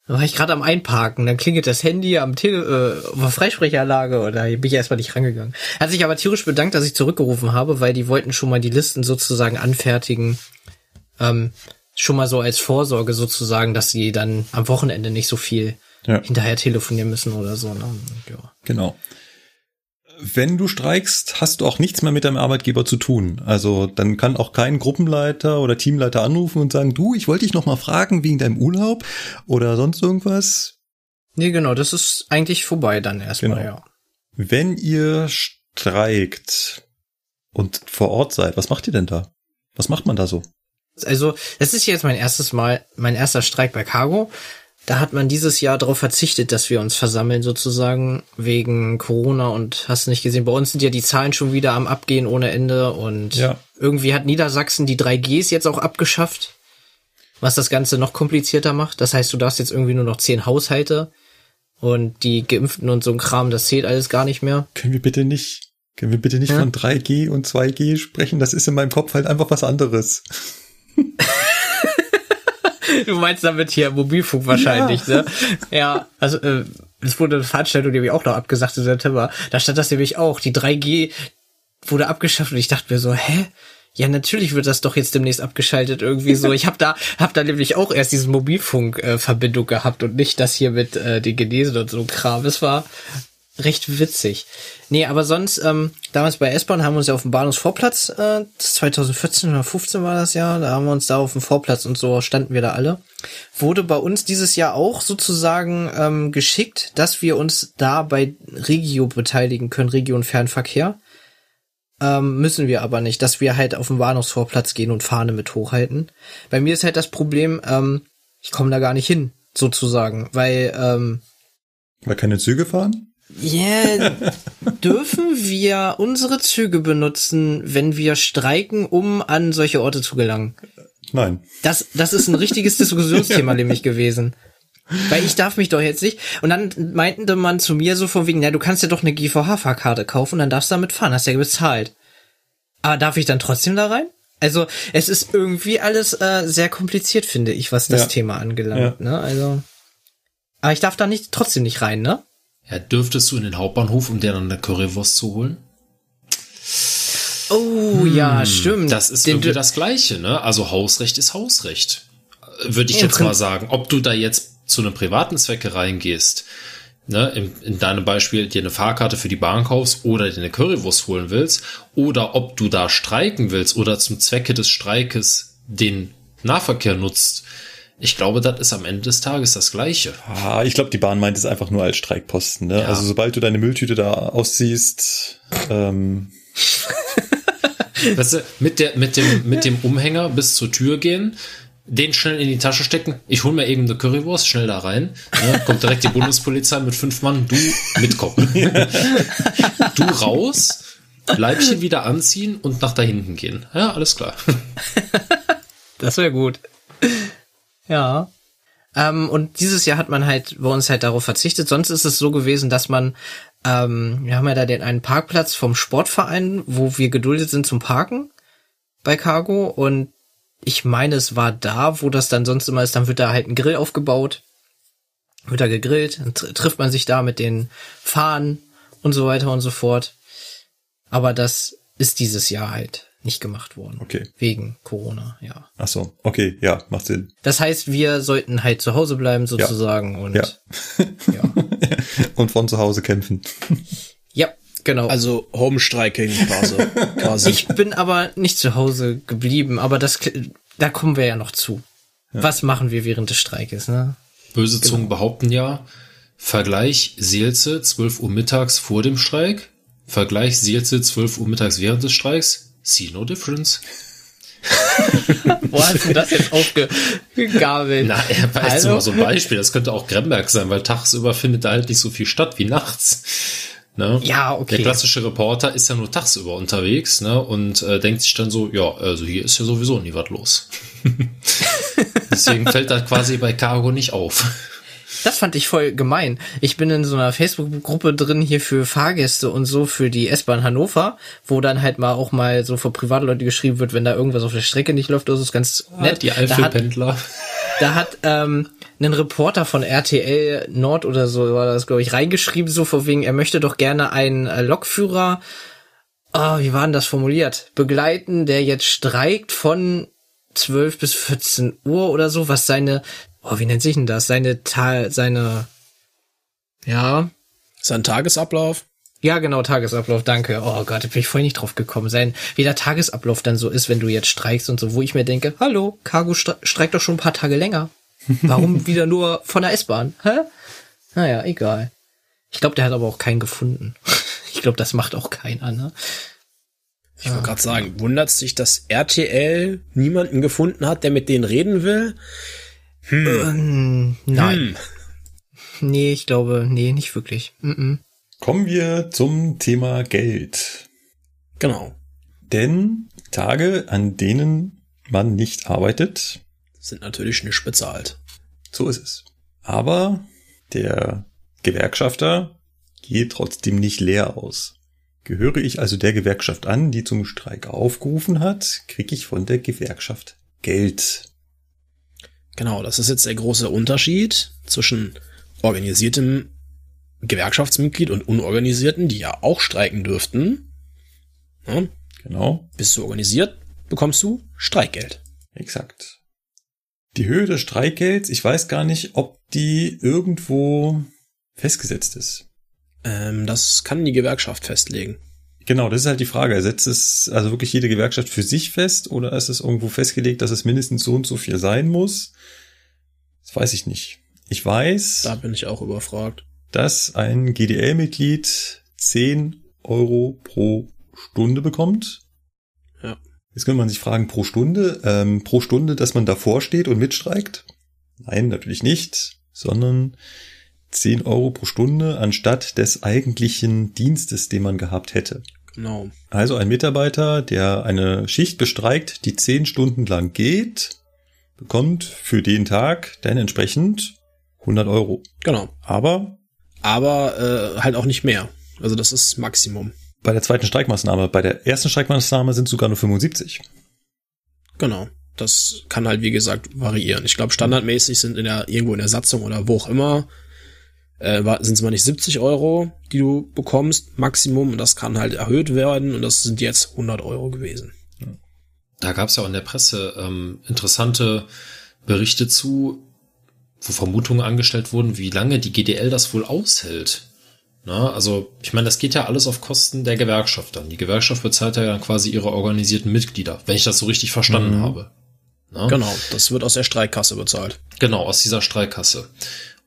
Da war ich gerade am Einparken, dann klingelt das Handy am Tele äh, auf Freisprechanlage da bin ich erstmal nicht rangegangen. Hat sich aber tierisch bedankt, dass ich zurückgerufen habe, weil die wollten schon mal die Listen sozusagen anfertigen. Ähm, schon mal so als Vorsorge sozusagen, dass sie dann am Wochenende nicht so viel Ja. hinterher telefonieren müssen oder so. Ne? Ja. Genau. Wenn du streikst, hast du auch nichts mehr mit deinem Arbeitgeber zu tun. Also dann kann auch kein Gruppenleiter oder Teamleiter anrufen und sagen, du, ich wollte dich noch mal fragen wegen deinem Urlaub oder sonst irgendwas. Nee, genau, das ist eigentlich vorbei dann erstmal, Genau. ja. Wenn ihr streikt und vor Ort seid, was macht ihr denn da? Was macht man da so? Also, das ist jetzt mein erstes Mal, mein erster Streik bei Cargo. Da hat man dieses Jahr darauf verzichtet, dass wir uns versammeln sozusagen wegen Corona und hast nicht gesehen, bei uns sind ja die Zahlen schon wieder am Abgehen ohne Ende und Ja. irgendwie hat Niedersachsen die 3Gs jetzt auch abgeschafft, was das Ganze noch komplizierter macht. Das heißt, du darfst jetzt irgendwie nur noch zehn Haushalte und die Geimpften und so ein Kram, das zählt alles gar nicht mehr. Können wir bitte nicht, können wir bitte nicht Ja. von 3G und 2G sprechen? Das ist in meinem Kopf halt einfach was anderes. Du meinst damit hier Mobilfunk wahrscheinlich, ne? Ja, also äh, es wurde eine Veranstaltung nämlich auch noch abgesagt im September. Da stand das nämlich auch. Die 3G wurde abgeschafft und ich dachte mir so, hä? Ja, natürlich wird das doch jetzt demnächst abgeschaltet irgendwie so. Ich habe da hab da nämlich auch erst diese Mobilfunk äh, Verbindung gehabt und nicht das hier mit äh, den Genesen und so Kram. Es war recht witzig. Nee, aber sonst, ähm, damals bei S-Bahn haben wir uns ja auf dem Bahnhofsvorplatz, äh, 2014 oder 15 war das ja, da haben wir uns da auf dem Vorplatz und so standen wir da alle. Wurde bei uns dieses Jahr auch sozusagen ähm, geschickt, dass wir uns da bei Regio beteiligen können, Regio und Fernverkehr. Ähm, müssen wir aber nicht, dass wir halt auf den Bahnhofsvorplatz gehen und Fahne mit hochhalten. Bei mir ist halt das Problem, ähm, ich komme da gar nicht hin, sozusagen, weil ähm, Weil keine Züge fahren? Ja, dürfen wir unsere Züge benutzen, wenn wir streiken, um an solche Orte zu gelangen? Nein. Das, das ist ein richtiges Diskussionsthema nämlich gewesen. Weil ich darf mich doch jetzt nicht. Und dann meinten man zu mir so von wegen, ja, du kannst ja doch eine GVH-Fahrkarte kaufen und dann darfst du damit fahren, hast ja bezahlt. Aber darf ich dann trotzdem da rein? Also, es ist irgendwie alles äh, sehr kompliziert, finde ich, was das Ja. Thema angelangt, ne? Also. Aber ich darf da nicht trotzdem nicht rein, ne? Ja, dürftest du in den Hauptbahnhof, um dir dann eine Currywurst zu holen? Oh, ja, stimmt. Das ist Den irgendwie das Gleiche, ne? Also Hausrecht ist Hausrecht. Würde ich Im jetzt mal sagen. Ob du da jetzt zu einem privaten Zwecke reingehst, ne, in, in deinem Beispiel dir eine Fahrkarte für die Bahn kaufst oder dir eine Currywurst holen willst, oder ob du da streiken willst oder zum Zwecke des Streikes den Nahverkehr nutzt. Ich glaube, das ist am Ende des Tages das Gleiche. Ah, ich glaube, die Bahn meint es einfach nur als Streikposten. Ne? Ja. Also sobald du deine Mülltüte da ausziehst, ähm, Weißt du, mit der, mit dem, mit dem Umhänger bis zur Tür gehen, den schnell in die Tasche stecken. Ich hol mir eben eine Currywurst, schnell da rein. Ne, kommt direkt die Bundespolizei mit fünf Mann. Du mitkommen. du raus, Leibchen wieder anziehen und nach da hinten gehen. Ja, alles klar. Das wäre gut. Ja. Ähm, und dieses Jahr hat man halt bei uns halt darauf verzichtet. Sonst ist es so gewesen, dass man, ähm, wir haben ja da den einen Parkplatz vom Sportverein, wo wir geduldet sind zum Parken bei Cargo. Und ich meine, es war da, wo das dann sonst immer ist, dann wird da halt ein Grill aufgebaut, wird da gegrillt, dann tr trifft man sich da mit den Fahnen und so weiter und so fort. Aber das ist dieses Jahr halt nicht gemacht worden. Okay. Wegen Corona, ja. Ach so, okay, ja, macht Sinn. Das heißt, wir sollten halt zu Hause bleiben sozusagen und Ja. ja. Und von zu Hause kämpfen. ja, genau. Also Homestriking quasi. quasi. ich bin aber nicht zu Hause geblieben, aber das da kommen wir ja noch zu. Was machen wir während des Streikes, ne? Böse Zungen behaupten ja, Vergleich Seelze 12 Uhr mittags vor dem Streik, Vergleich Seelze 12 Uhr mittags während des Streiks, see no difference. Wo hast du das jetzt aufgegabelt? Na, er war jetzt mal so ein Beispiel. Das könnte auch Gremberg sein, weil tagsüber findet da halt nicht so viel statt wie nachts. Ne? Ja, okay. Der klassische Reporter ist ja nur tagsüber unterwegs ne? und äh, denkt sich dann so, ja, also hier ist ja sowieso nie was los. Deswegen fällt das quasi bei Cargo nicht auf. Das fand ich voll gemein. Ich bin in so einer Facebook-Gruppe drin hier für Fahrgäste und so für die S-Bahn Hannover, wo dann halt mal auch mal so für Privatleute geschrieben wird, wenn da irgendwas auf der Strecke nicht läuft, das ist ganz nett. Die da hat, Eifelpendler. da hat ähm, ein Reporter von RTL Nord oder so war das, glaube ich, reingeschrieben, so vor wegen, er möchte doch gerne einen äh, Lokführer, ah, wie war denn das formuliert, begleiten, der jetzt streikt von 12 bis 14 Uhr oder so, was seine, oh, wie nennt sich denn das? Seine Tal, seine, ja, Sein Tagesablauf. ja, genau, Tagesablauf, danke. Oh Gott, da bin ich vorhin nicht drauf gekommen. Sein, wie der Tagesablauf dann so ist, wenn du jetzt streikst und so, wo ich mir denke, hallo, Cargo stre streikt doch schon ein paar Tage länger. Warum wieder nur von der S-Bahn? Hä? Naja, egal. Ich glaube, der hat aber auch keinen gefunden. Ich glaube, das macht auch keiner, ne? Ich wollte gerade sagen, wundert sich, dass RTL niemanden gefunden hat, der mit denen reden will? Ähm, nein. Hm. Nee, ich glaube, nee, nicht wirklich. Mm -mm. Kommen wir zum Thema Geld. Genau. Denn Tage, an denen man nicht arbeitet, Sind natürlich nicht bezahlt. so ist es. Aber der Gewerkschafter geht trotzdem nicht leer aus. Gehöre ich also der Gewerkschaft an, die zum Streik aufgerufen hat, kriege ich von der Gewerkschaft Geld. Genau, das ist jetzt der große Unterschied zwischen organisiertem Gewerkschaftsmitglied und unorganisierten, die ja auch streiken dürften. Ja, Genau, bist du organisiert, bekommst du Streikgeld. exakt. Die Höhe des Streikgelds, ich weiß gar nicht, ob die irgendwo festgesetzt ist. Ähm, das kann die Gewerkschaft festlegen. Genau, das ist halt die Frage. Setzt es also wirklich jede Gewerkschaft für sich fest oder ist es irgendwo festgelegt, dass es mindestens so und so viel sein muss? Das weiß ich nicht. Ich weiß, Da bin ich auch überfragt. dass ein GDL-Mitglied 10 Euro pro Stunde bekommt. Ja. Jetzt könnte man sich fragen, pro Stunde, ähm, pro Stunde, dass man davor steht und mitstreikt? Nein, natürlich nicht, sondern 10 Euro pro Stunde anstatt des eigentlichen Dienstes, den man gehabt hätte. Genau. Also ein Mitarbeiter, der eine Schicht bestreikt, die 10 Stunden lang geht, bekommt für den Tag dann entsprechend 100 Euro. Genau. Aber Aber äh, halt auch nicht mehr. Also das ist Maximum. bei der zweiten Streikmaßnahme, bei der ersten Streikmaßnahme sind es sogar nur 75. Genau. Das kann halt, wie gesagt, variieren. Ich glaube, standardmäßig sind in der, irgendwo in der Satzung oder wo auch immer, äh, sind es mal nicht 70 Euro, die du bekommst, Maximum. Und das kann halt erhöht werden. Und das sind jetzt 100 Euro gewesen. Da gab es ja auch in der Presse ähm, interessante Berichte zu, wo Vermutungen angestellt wurden, wie lange die GDL das wohl aushält. Na, also, ich meine, das geht ja alles auf Kosten der Gewerkschaft dann. Die Gewerkschaft bezahlt ja dann quasi ihre organisierten Mitglieder, wenn ich das so richtig verstanden habe. Na? Genau. Das wird aus der Streikkasse bezahlt. Genau, aus dieser Streikkasse.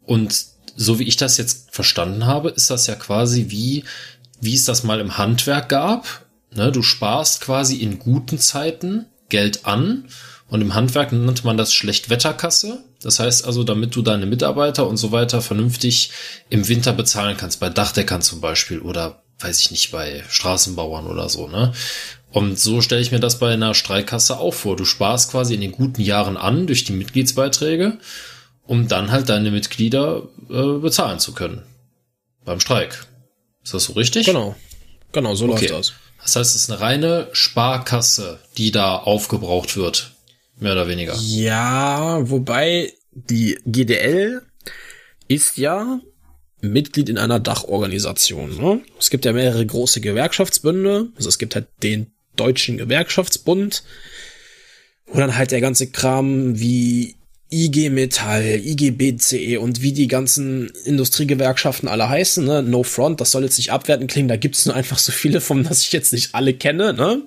Und so wie ich das jetzt verstanden habe, ist das ja quasi wie, wie es das mal im Handwerk gab. Ne, du sparst quasi in guten Zeiten Geld an Und im Handwerk nannte man das Schlechtwetterkasse. Das heißt also, damit du deine Mitarbeiter und so weiter vernünftig im Winter bezahlen kannst, bei Dachdeckern zum Beispiel oder weiß ich nicht, bei Straßenbauern oder so, ne? Und so stelle ich mir das bei einer Streikkasse auch vor. Du sparst quasi in den guten Jahren an durch die Mitgliedsbeiträge, um dann halt deine Mitglieder äh, bezahlen zu können. Beim Streik. Ist das so richtig? Genau. Genau, so Okay. läuft das. Das heißt, es ist eine reine Sparkasse, die da aufgebraucht wird. Mehr oder weniger. Ja, wobei die GDL ist ja Mitglied in einer Dachorganisation. Ne? Es gibt ja mehrere große Gewerkschaftsbünde. Also es gibt halt den Deutschen Gewerkschaftsbund, wo dann halt der ganze Kram wie IG Metall, IG BCE und wie die ganzen Industriegewerkschaften alle heißen, ne? No Front, das soll jetzt nicht abwertend klingen, da gibt's nur einfach so viele von, dass ich jetzt nicht alle kenne, ne?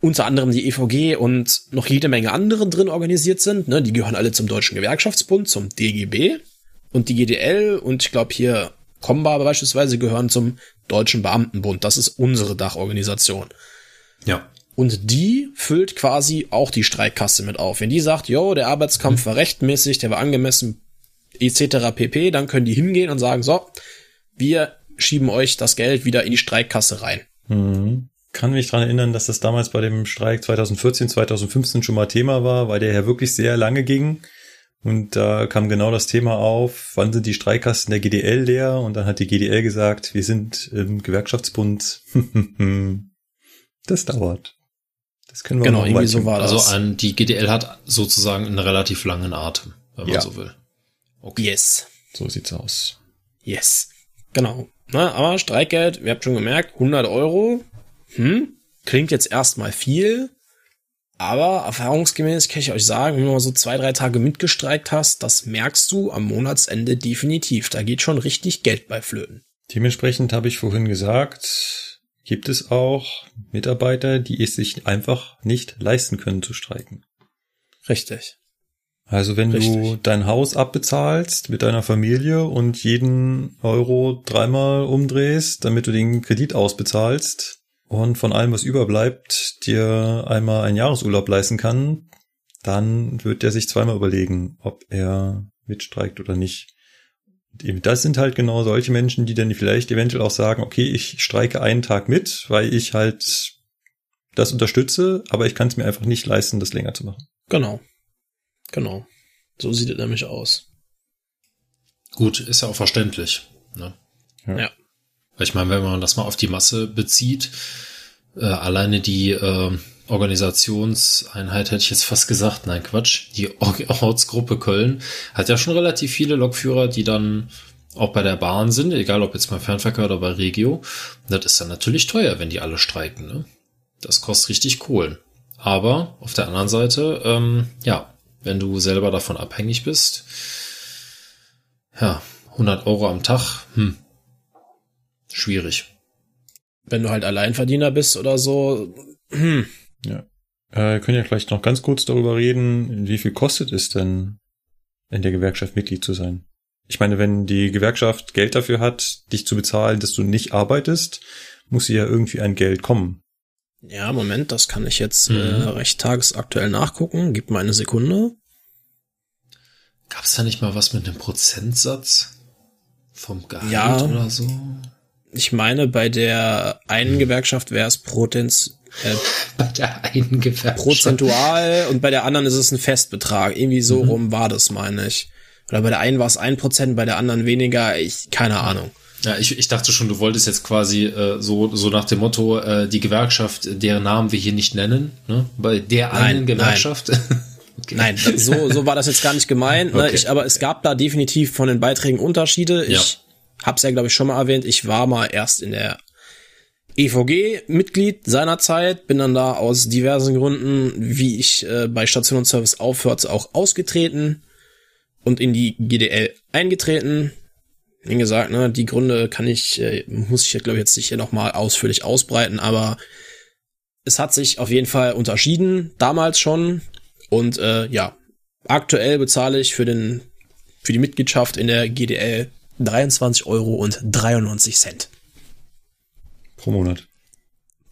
unter anderem die EVG und noch jede Menge andere drin organisiert sind. Ne? Die gehören alle zum Deutschen Gewerkschaftsbund, zum DGB. Und die GDL und ich glaube hier Comba beispielsweise gehören zum Deutschen Beamtenbund. Das ist unsere Dachorganisation. Ja. Und die füllt quasi auch die Streikkasse mit auf. Wenn die sagt, jo, der Arbeitskampf war rechtmäßig, der war angemessen, etc. pp., dann können die hingehen und sagen, so, wir schieben euch das Geld wieder in die Streikkasse rein. Mhm. Kann mich dran erinnern, dass das damals bei dem Streik 2014, 2015 schon mal Thema war, weil der ja wirklich sehr lange ging. Und da kam genau das Thema auf, wann sind die Streikkassen der GDL leer? Und dann hat die GDL gesagt, wir sind im Gewerkschaftsbund. das dauert. Das können wir Genau, irgendwie so war das. Also ein, die GDL hat sozusagen einen relativ langen Atem, wenn man Ja. so will. Yes. So sieht's aus. Yes. Genau. Na, aber Streikgeld, ihr habt schon gemerkt, 100 Euro. Hm, klingt jetzt erstmal viel. Aber erfahrungsgemäß kann ich euch sagen, wenn du mal so zwei, drei Tage mitgestreikt hast, das merkst du am Monatsende definitiv. Da geht schon richtig Geld bei Flöten. Dementsprechend habe ich vorhin gesagt, gibt es auch Mitarbeiter, die es sich einfach nicht leisten können zu streiken. Richtig. Also wenn du Richtig. dein Haus abbezahlst mit deiner Familie und jeden Euro dreimal umdrehst, damit du den Kredit ausbezahlst und von allem, was überbleibt, dir einmal einen Jahresurlaub leisten kann, dann wird der sich zweimal überlegen, ob er mitstreikt oder nicht. Das sind halt genau solche Menschen, die dann vielleicht eventuell auch sagen, okay, ich streike einen Tag mit, weil ich halt das unterstütze, aber ich kann es mir einfach nicht leisten, das länger zu machen. Genau. Genau. So sieht es nämlich aus. Gut, ist ja auch verständlich. Ne? Ja. Ja. Weil Ich meine, wenn man das mal auf die Masse bezieht, äh, alleine die äh, Organisationseinheit hätte ich jetzt fast gesagt, nein Quatsch, die Or- Ortsgruppe Köln hat ja schon relativ viele Lokführer, die dann auch bei der Bahn sind, egal ob jetzt beim Fernverkehr oder bei Regio. Das ist dann natürlich teuer, wenn die alle streiken. Ne? Das kostet richtig Kohlen. Aber auf der anderen Seite, ähm, ja, wenn du selber davon abhängig bist, ja, 100 Euro am Tag, hm, schwierig. Wenn du halt Alleinverdiener bist oder so, hm, Ja. Äh, wir können ja gleich noch ganz kurz darüber reden, wie viel kostet es denn, in der Gewerkschaft Mitglied zu sein? Ich meine, wenn die Gewerkschaft Geld dafür hat, dich zu bezahlen, dass du nicht arbeitest, muss sie ja irgendwie an Geld kommen. Ja, Moment, das kann ich jetzt Mhm. äh, recht tagesaktuell nachgucken. Gib mal eine Sekunde. Gab es da nicht mal was mit einem Prozentsatz vom Gehalt Ja. oder so? Ich meine, bei der einen Gewerkschaft wäre es Bei der einen Gewerkschaft. prozentual und bei der anderen ist es ein Festbetrag. Irgendwie so rum war das, meine ich. Oder bei der einen war es ein Prozent, bei der anderen weniger. Ich keine Ahnung. Ja, ich, ich dachte schon, du wolltest jetzt quasi äh, so, so nach dem Motto, äh, die Gewerkschaft, deren Namen wir hier nicht nennen, ne? Bei der Nein, einen nein. Gewerkschaft. okay. Nein, so, so war das jetzt gar nicht gemeint. Ne? Okay. Ich, aber es gab da definitiv von den Beiträgen Unterschiede. Ja. Ich hab's ja, glaube ich, schon mal erwähnt. Ich war mal erst in der EVG Mitglied seinerzeit, bin dann da aus diversen Gründen, wie ich äh, bei Station und Service aufhörte, auch ausgetreten und in die GDL eingetreten. Wie gesagt, ne, die Gründe kann ich, äh, muss ich, glaube ich, jetzt nicht hier nochmal ausführlich ausbreiten, aber es hat sich auf jeden Fall unterschieden, damals schon. Und äh, ja, aktuell bezahle ich für den für die Mitgliedschaft in der GDL 23 Euro und 93 Cent Pro Monat.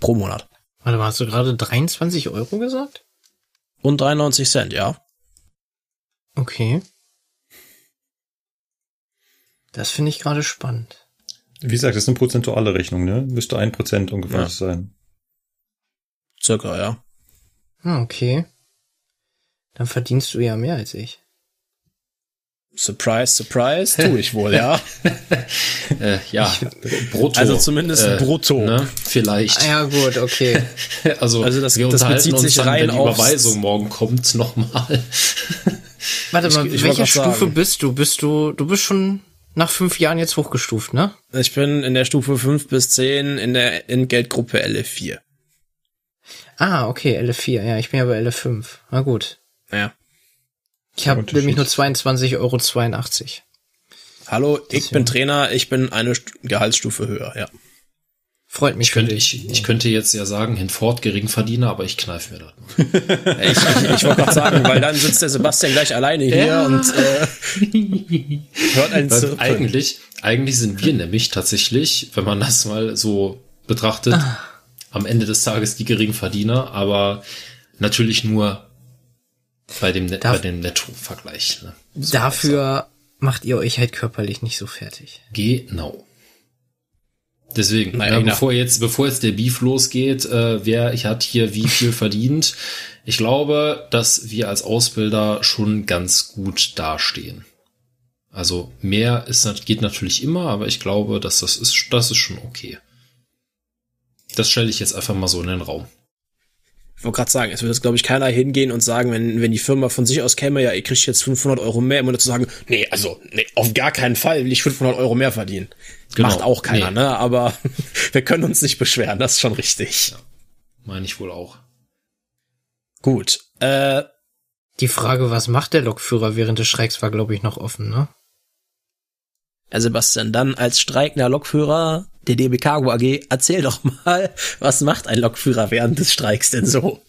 pro Monat. Warte mal, hast du gerade 23 Euro gesagt? und 93 Cent, ja. Okay. Das finde ich gerade spannend. Wie gesagt, das ist eine prozentuale Rechnung, ne? Müsste ein Prozent ungefähr Ja. sein. Circa, ja. Ah, okay. Dann verdienst du ja mehr als ich. Surprise, surprise, tue ich wohl, ja. Äh, ja, brutto. Also zumindest äh, brutto. Ne? Vielleicht. Ah, ja, gut, okay. Also, Also das- wir das unterhalten bezieht uns sich dann, rein wenn die Überweisung morgen kommt, nochmal. Warte Ich- mal, ich wollte welcher Stufe sagen. bist du? Bist du, du bist schon nach fünf Jahren jetzt hochgestuft, ne? Ich bin in der Stufe 5 bis 10 in der Entgeltgruppe LF4. Ah, okay, LF4. Ja, ich bin ja bei LF5. Na gut. Ja. Ich habe nämlich nur 22,82 Euro. Hallo, ich bin Trainer, ich bin eine St- Gehaltsstufe höher, ja. Freut mich Ich könnte, ich, ich könnte jetzt ja sagen, hinfort Geringverdiener, aber ich kneife mir das mal. Ich, ich, ich wollte gerade sagen, weil dann sitzt der Sebastian gleich alleine hier Ja. und äh, hört einen zirpen. eigentlich, eigentlich sind wir nämlich tatsächlich, wenn man das mal so betrachtet, am Ende des Tages die Geringverdiener, aber natürlich nur bei dem, Net- Darf- bei dem Netto-Vergleich. Ne? Dafür macht ihr euch halt körperlich nicht so fertig. Genau. Deswegen, Naja, ja, genau. bevor jetzt, bevor jetzt der Beef losgeht, äh, wer hat hier wie viel verdient, ich glaube, dass wir als Ausbilder schon ganz gut dastehen. Also mehr ist geht natürlich immer, aber ich glaube, dass das ist, das ist schon okay. Das stelle ich jetzt einfach mal so in den Raum. Ich wollte gerade sagen, es würde jetzt, glaube ich, keiner hingehen und sagen, wenn, wenn die Firma von sich aus käme, ja, ihr kriegt jetzt 500 Euro mehr, immer dazu sagen, nee, also, nee, auf gar keinen Fall will ich 500 Euro mehr verdienen. Genau. Macht auch keiner, Nee. ne, aber wir können uns nicht beschweren, das ist schon richtig. Meine ich wohl auch. Gut, äh, Die Frage, was macht der Lokführer während des Streiks, war, glaube ich, noch offen, ne? Herr Sebastian, dann als streikender Lokführer der DB Cargo AG, erzähl doch mal, was macht ein Lokführer während des Streiks denn so?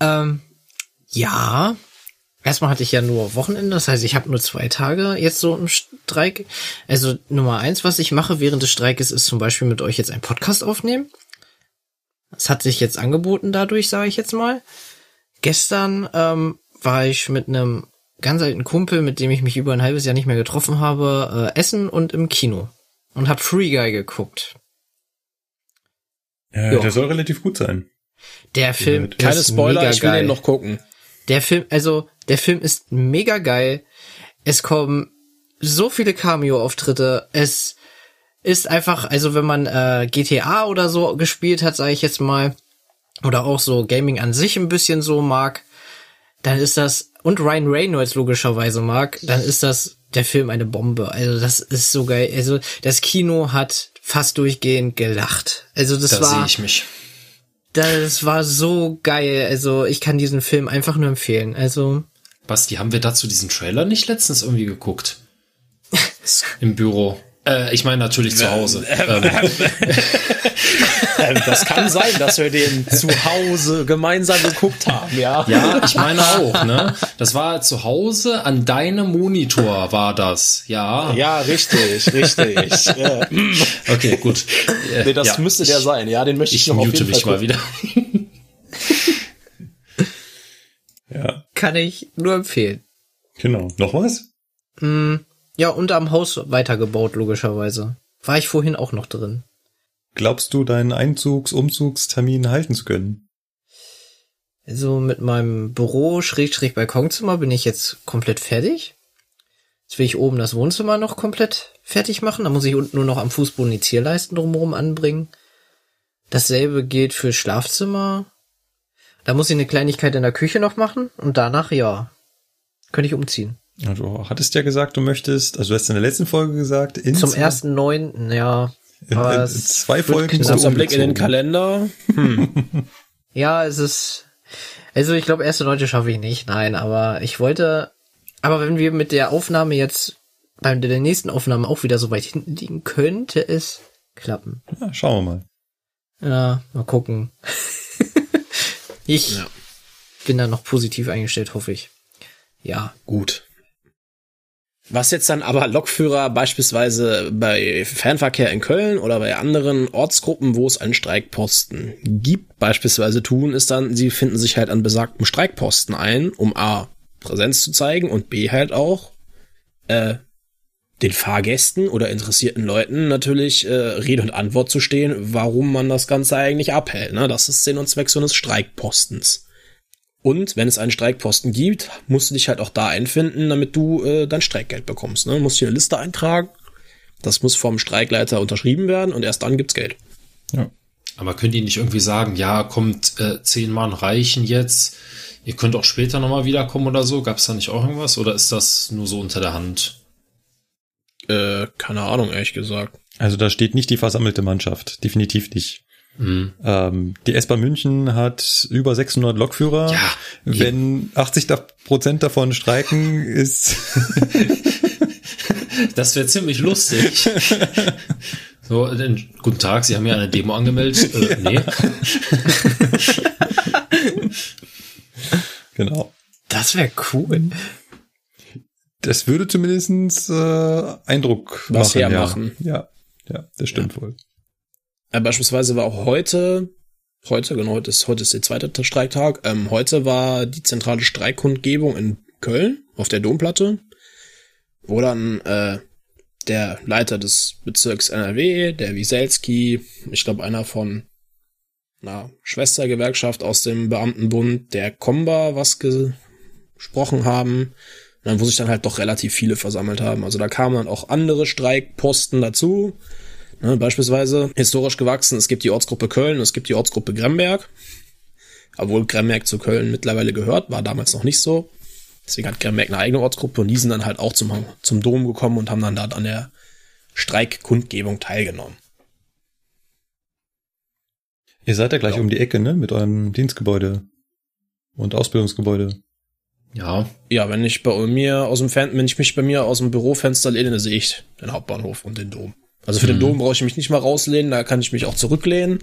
Ähm, ja. Erstmal hatte ich ja nur Wochenende, das heißt, ich habe nur zwei Tage jetzt so im Streik. Also Nummer eins, was ich mache während des Streikes, ist zum Beispiel mit euch jetzt einen Podcast aufnehmen. Das hat sich jetzt angeboten dadurch, sage ich jetzt mal. Gestern ähm, war ich mit einem ganz alten Kumpel, mit dem ich mich über ein halbes Jahr nicht mehr getroffen habe, äh, essen und im Kino. Und hab Free Guy geguckt. Ja, Ja. der soll relativ gut sein. Der Film Keine ist Spoiler, mega ich will geil. den noch gucken. Der Film, also der Film ist mega geil. Es kommen so viele Cameo-Auftritte. Es ist einfach, also wenn man äh, GTA oder so gespielt hat, sage ich jetzt mal, oder auch so Gaming an sich ein bisschen so mag, dann ist das und Ryan Reynolds logischerweise mag, dann ist das der Film eine Bombe. Also das ist so geil. Also das Kino hat fast durchgehend gelacht. Also das Da war sehe ich mich. das war so geil. Also ich kann diesen Film einfach nur empfehlen. Also Basti, haben wir dazu diesen Trailer nicht letztens irgendwie geguckt? Im Büro. Äh, ich meine natürlich zu Hause. Ähm, Ähm, das kann sein, dass wir den zu Hause gemeinsam geguckt haben, ja. ja, ich meine auch, ne? Das war zu Hause an deinem Monitor war das. Ja. Ja, richtig, richtig. Ja. Okay, gut. Äh, Nee, das ja, müsste der ich, sein, ja, den möchte ich, Ich noch auf mute jeden mich Fall mal wieder. Ja, kann ich nur empfehlen. genau. Noch was? Ja, und am Haus weitergebaut, logischerweise. War ich vorhin auch noch drin. Glaubst du, deinen Einzugs-, Umzugstermin halten zu können? Also mit meinem Büro, Schrägstrich Balkonzimmer, bin ich jetzt komplett fertig. Jetzt will ich oben das Wohnzimmer noch komplett fertig machen. Da muss ich unten nur noch am Fußboden die Zierleisten drumherum anbringen. Dasselbe gilt für Schlafzimmer. Da muss ich eine Kleinigkeit in der Küche noch machen und danach, ja, könnte ich umziehen. Du hattest ja gesagt, du möchtest, also du hast in der letzten Folge gesagt, in Zum ersten neunten, ja. in, Aber in, in zwei Folgen Kurzer Blick in den. Kalender. Ja, es ist. Also ich glaube, erste Leute schaffe ich nicht, nein, aber ich wollte. Aber wenn wir mit der Aufnahme jetzt bei der nächsten Aufnahme auch wieder so weit hinten liegen, könnte es klappen. Ja, schauen wir mal. Ja, mal gucken. ich Ja. bin da noch positiv eingestellt, hoffe ich. Ja. Gut. Was jetzt dann aber Lokführer beispielsweise bei Fernverkehr in Köln oder bei anderen Ortsgruppen, wo es einen Streikposten gibt, beispielsweise tun, ist dann, sie finden sich halt an besagtem Streikposten ein, um A, Präsenz zu zeigen und B halt auch, äh, den Fahrgästen oder interessierten Leuten natürlich äh, Rede und Antwort zu stehen, warum man das Ganze eigentlich abhält. Ne? Das ist Sinn und Zweck so eines Streikpostens. Und wenn es einen Streikposten gibt, musst du dich halt auch da einfinden, damit du äh, dein Streikgeld bekommst. Ne? Du musst hier eine Liste eintragen. Das muss vom Streikleiter unterschrieben werden und erst dann gibt's Geld. Ja. Aber könnt ihr nicht irgendwie sagen, ja, kommt äh, zehn Mann reichen jetzt, ihr könnt auch später nochmal wiederkommen oder so? Gab es da nicht auch irgendwas? Oder ist das nur so unter der Hand? Äh, keine Ahnung, ehrlich gesagt. Also da steht nicht die versammelte Mannschaft. Definitiv nicht. Hm. Ähm, die S-Bahn München hat über 600 Lokführer. Ja. Wenn 80 da- Prozent davon streiken, ist Das wäre ziemlich lustig. So, denn, guten Tag, Sie haben ja eine Demo angemeldet. Äh, nee. genau. Das wäre cool. Das würde zumindestens äh, Eindruck Was machen. hermachen. Ja. ja, ja, das stimmt wohl. Äh, beispielsweise war auch heute, heute, genau, heute ist, heute ist der zweite Streiktag, ähm, heute war die zentrale Streikkundgebung in Köln auf der Domplatte, wo dann äh, der Leiter des Bezirks NRW, der Wieselski, ich glaube einer von einer Schwestergewerkschaft aus dem Beamtenbund, der Komba, was gesprochen haben. Wo sich dann halt doch relativ viele versammelt haben. Also da kamen dann auch andere Streikposten dazu. Ne, beispielsweise historisch gewachsen, es gibt die Ortsgruppe Köln, es gibt die Ortsgruppe Gremberg. Obwohl Gremberg zu Köln mittlerweile gehört, war damals noch nicht so. Deswegen hat Gremberg eine eigene Ortsgruppe und die sind dann halt auch zum, zum Dom gekommen und haben dann da an der Streikkundgebung teilgenommen. Ihr seid ja gleich Ja. um die Ecke, ne? Mit eurem Dienstgebäude und Ausbildungsgebäude. Ja, Ja, wenn ich bei mir aus dem Fen wenn ich mich bei mir aus dem Bürofenster lehne, dann sehe ich den Hauptbahnhof und den Dom. Also für den Dom brauche ich mich nicht mal rauslehnen, da kann ich mich auch zurücklehnen.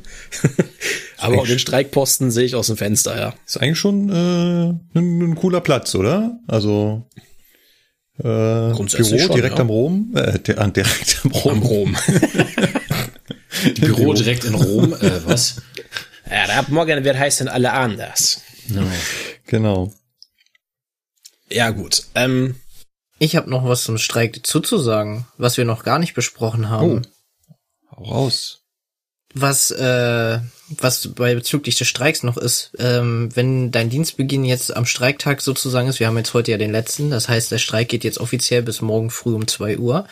Aber auch den Streikposten sehe ich aus dem Fenster, ja. Ist eigentlich schon äh, ein, ein cooler Platz, oder? Also äh, Büro schon, direkt ja. am Rom, äh, ah, direkt am Rom. Am Rom. Büro direkt in Rom. Äh, was? ja, da ab morgen wird heißen alle anders. No. Genau. Ja, gut. Ähm, Ich habe noch was zum Streik zuzusagen, was wir noch gar nicht besprochen haben. Hau raus. Was, äh, was bei bezüglich des Streiks noch ist, ähm, wenn dein Dienstbeginn jetzt am Streiktag sozusagen ist, wir haben jetzt heute ja den letzten, das heißt, der Streik geht jetzt offiziell bis morgen früh um 2 Uhr.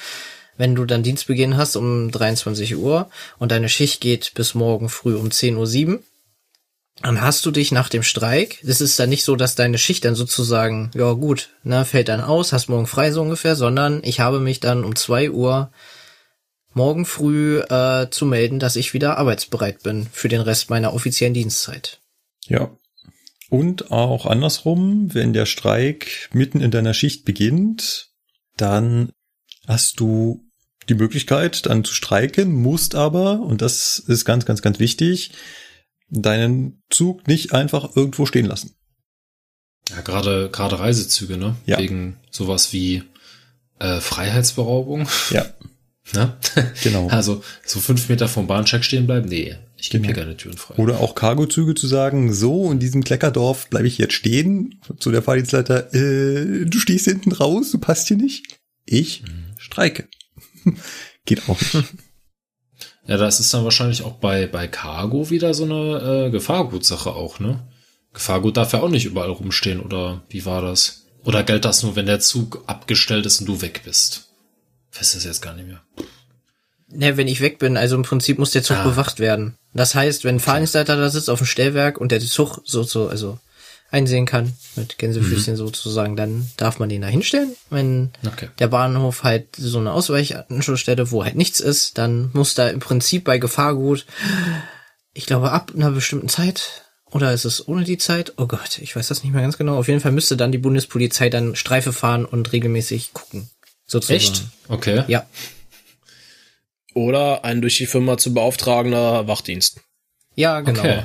Wenn du dann Dienstbeginn hast um 23 Uhr und deine Schicht geht bis morgen früh um 10.07 Uhr, dann hast du dich nach dem Streik, es ist dann nicht so, dass deine Schicht dann sozusagen, ja gut, ne, fällt dann aus, hast morgen frei so ungefähr, sondern ich habe mich dann um 2 Uhr morgen früh äh, zu melden, dass ich wieder arbeitsbereit bin für den Rest meiner offiziellen Dienstzeit. Ja. Und auch andersrum, wenn der Streik mitten in deiner Schicht beginnt, dann hast du die Möglichkeit, dann zu streiken, musst aber, und das ist ganz, ganz, ganz wichtig, deinen Zug nicht einfach irgendwo stehen lassen. Ja, gerade gerade Reisezüge, ne? Ja. Wegen sowas wie äh, Freiheitsberaubung. Ja, Ne? genau. Also so fünf Meter vom Bahnsteig stehen bleiben? Nee, ich gebe Genau. hier keine Türen frei. Oder auch Cargozüge zu sagen, so, in diesem Kleckerdorf bleibe ich jetzt stehen. Zu der Fahrdienstleiter, äh, du stehst hinten raus, du passt hier nicht. Ich streike. Geht auch nicht. Ja, das ist dann wahrscheinlich auch bei, bei Cargo wieder so eine äh, Gefahrgutsache auch, ne? Gefahrgut darf ja auch nicht überall rumstehen, oder wie war das? Oder gilt das nur, wenn der Zug abgestellt ist und du weg bist? Weiß das jetzt gar nicht mehr. Ne, wenn ich weg bin, also im Prinzip muss der Zug Ah. bewacht werden. Das heißt, wenn ein Fahrdienstleiter da sitzt auf dem Stellwerk und der Zug so, so also einsehen kann, mit Gänsefüßchen sozusagen, dann darf man den da hinstellen. Wenn Okay. der Bahnhof halt so eine Ausweichanschlussstelle, wo halt nichts ist, dann muss da im Prinzip bei Gefahrgut, ich glaube, ab einer bestimmten Zeit, oder ist es ohne die Zeit? Oh Gott, ich weiß das nicht mehr ganz genau. Auf jeden Fall müsste dann die Bundespolizei dann Streife fahren und regelmäßig gucken. Sozusagen. Echt? Okay. Ja. oder ein durch die Firma zu beauftragender Wachdienst. Ja, genau. Okay.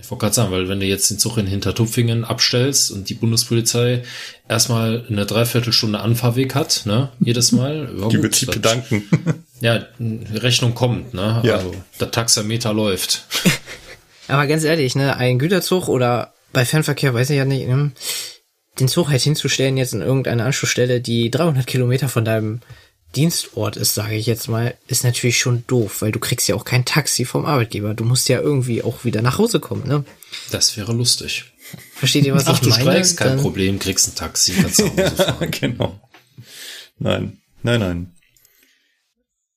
Ich wollte gerade sagen, weil wenn du jetzt den Zug in Hintertupfingen abstellst und die Bundespolizei erstmal eine Dreiviertelstunde Anfahrweg hat, ne, jedes Mal, ja, Die wird sich bedanken. Ja, die Rechnung kommt, ne? Ja. Also der Taxameter läuft. Aber ganz ehrlich, ne, ein Güterzug oder bei Fernverkehr, weiß ich ja nicht, ne, den Zug halt hinzustellen jetzt in irgendeine Anschlussstelle, die 300 Kilometer von deinem Dienstort ist, sage ich jetzt mal, ist natürlich schon doof, weil du kriegst ja auch kein Taxi vom Arbeitgeber. Du musst ja irgendwie auch wieder nach Hause kommen, ne? Das wäre lustig. Versteht ihr, was Ach, ich du meine? streikst, kein Dann- Problem, kriegst ein Taxi, kannst nach Hause fahren. genau. Nein, nein, nein.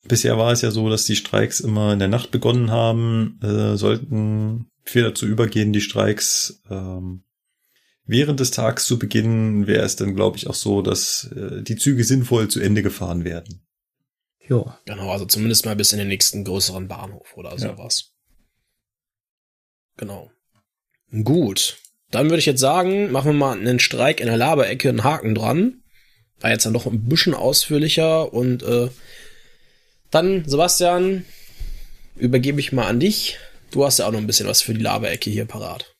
Bisher war es ja so, dass die Streiks immer in der Nacht begonnen haben, äh, sollten wir dazu übergehen, die Streiks ähm, während des Tags zu beginnen, wäre es dann, glaube ich, auch so, dass äh, die Züge sinnvoll zu Ende gefahren werden. Jo. Genau, also zumindest mal bis in den nächsten größeren Bahnhof oder sowas. Genau. Gut. Dann würde ich jetzt sagen, machen wir mal einen Streik in der Laberecke einen Haken dran. War jetzt dann doch ein bisschen ausführlicher und äh, dann, Sebastian, übergebe ich mal an dich. Du hast ja auch noch ein bisschen was für die Laberecke hier parat.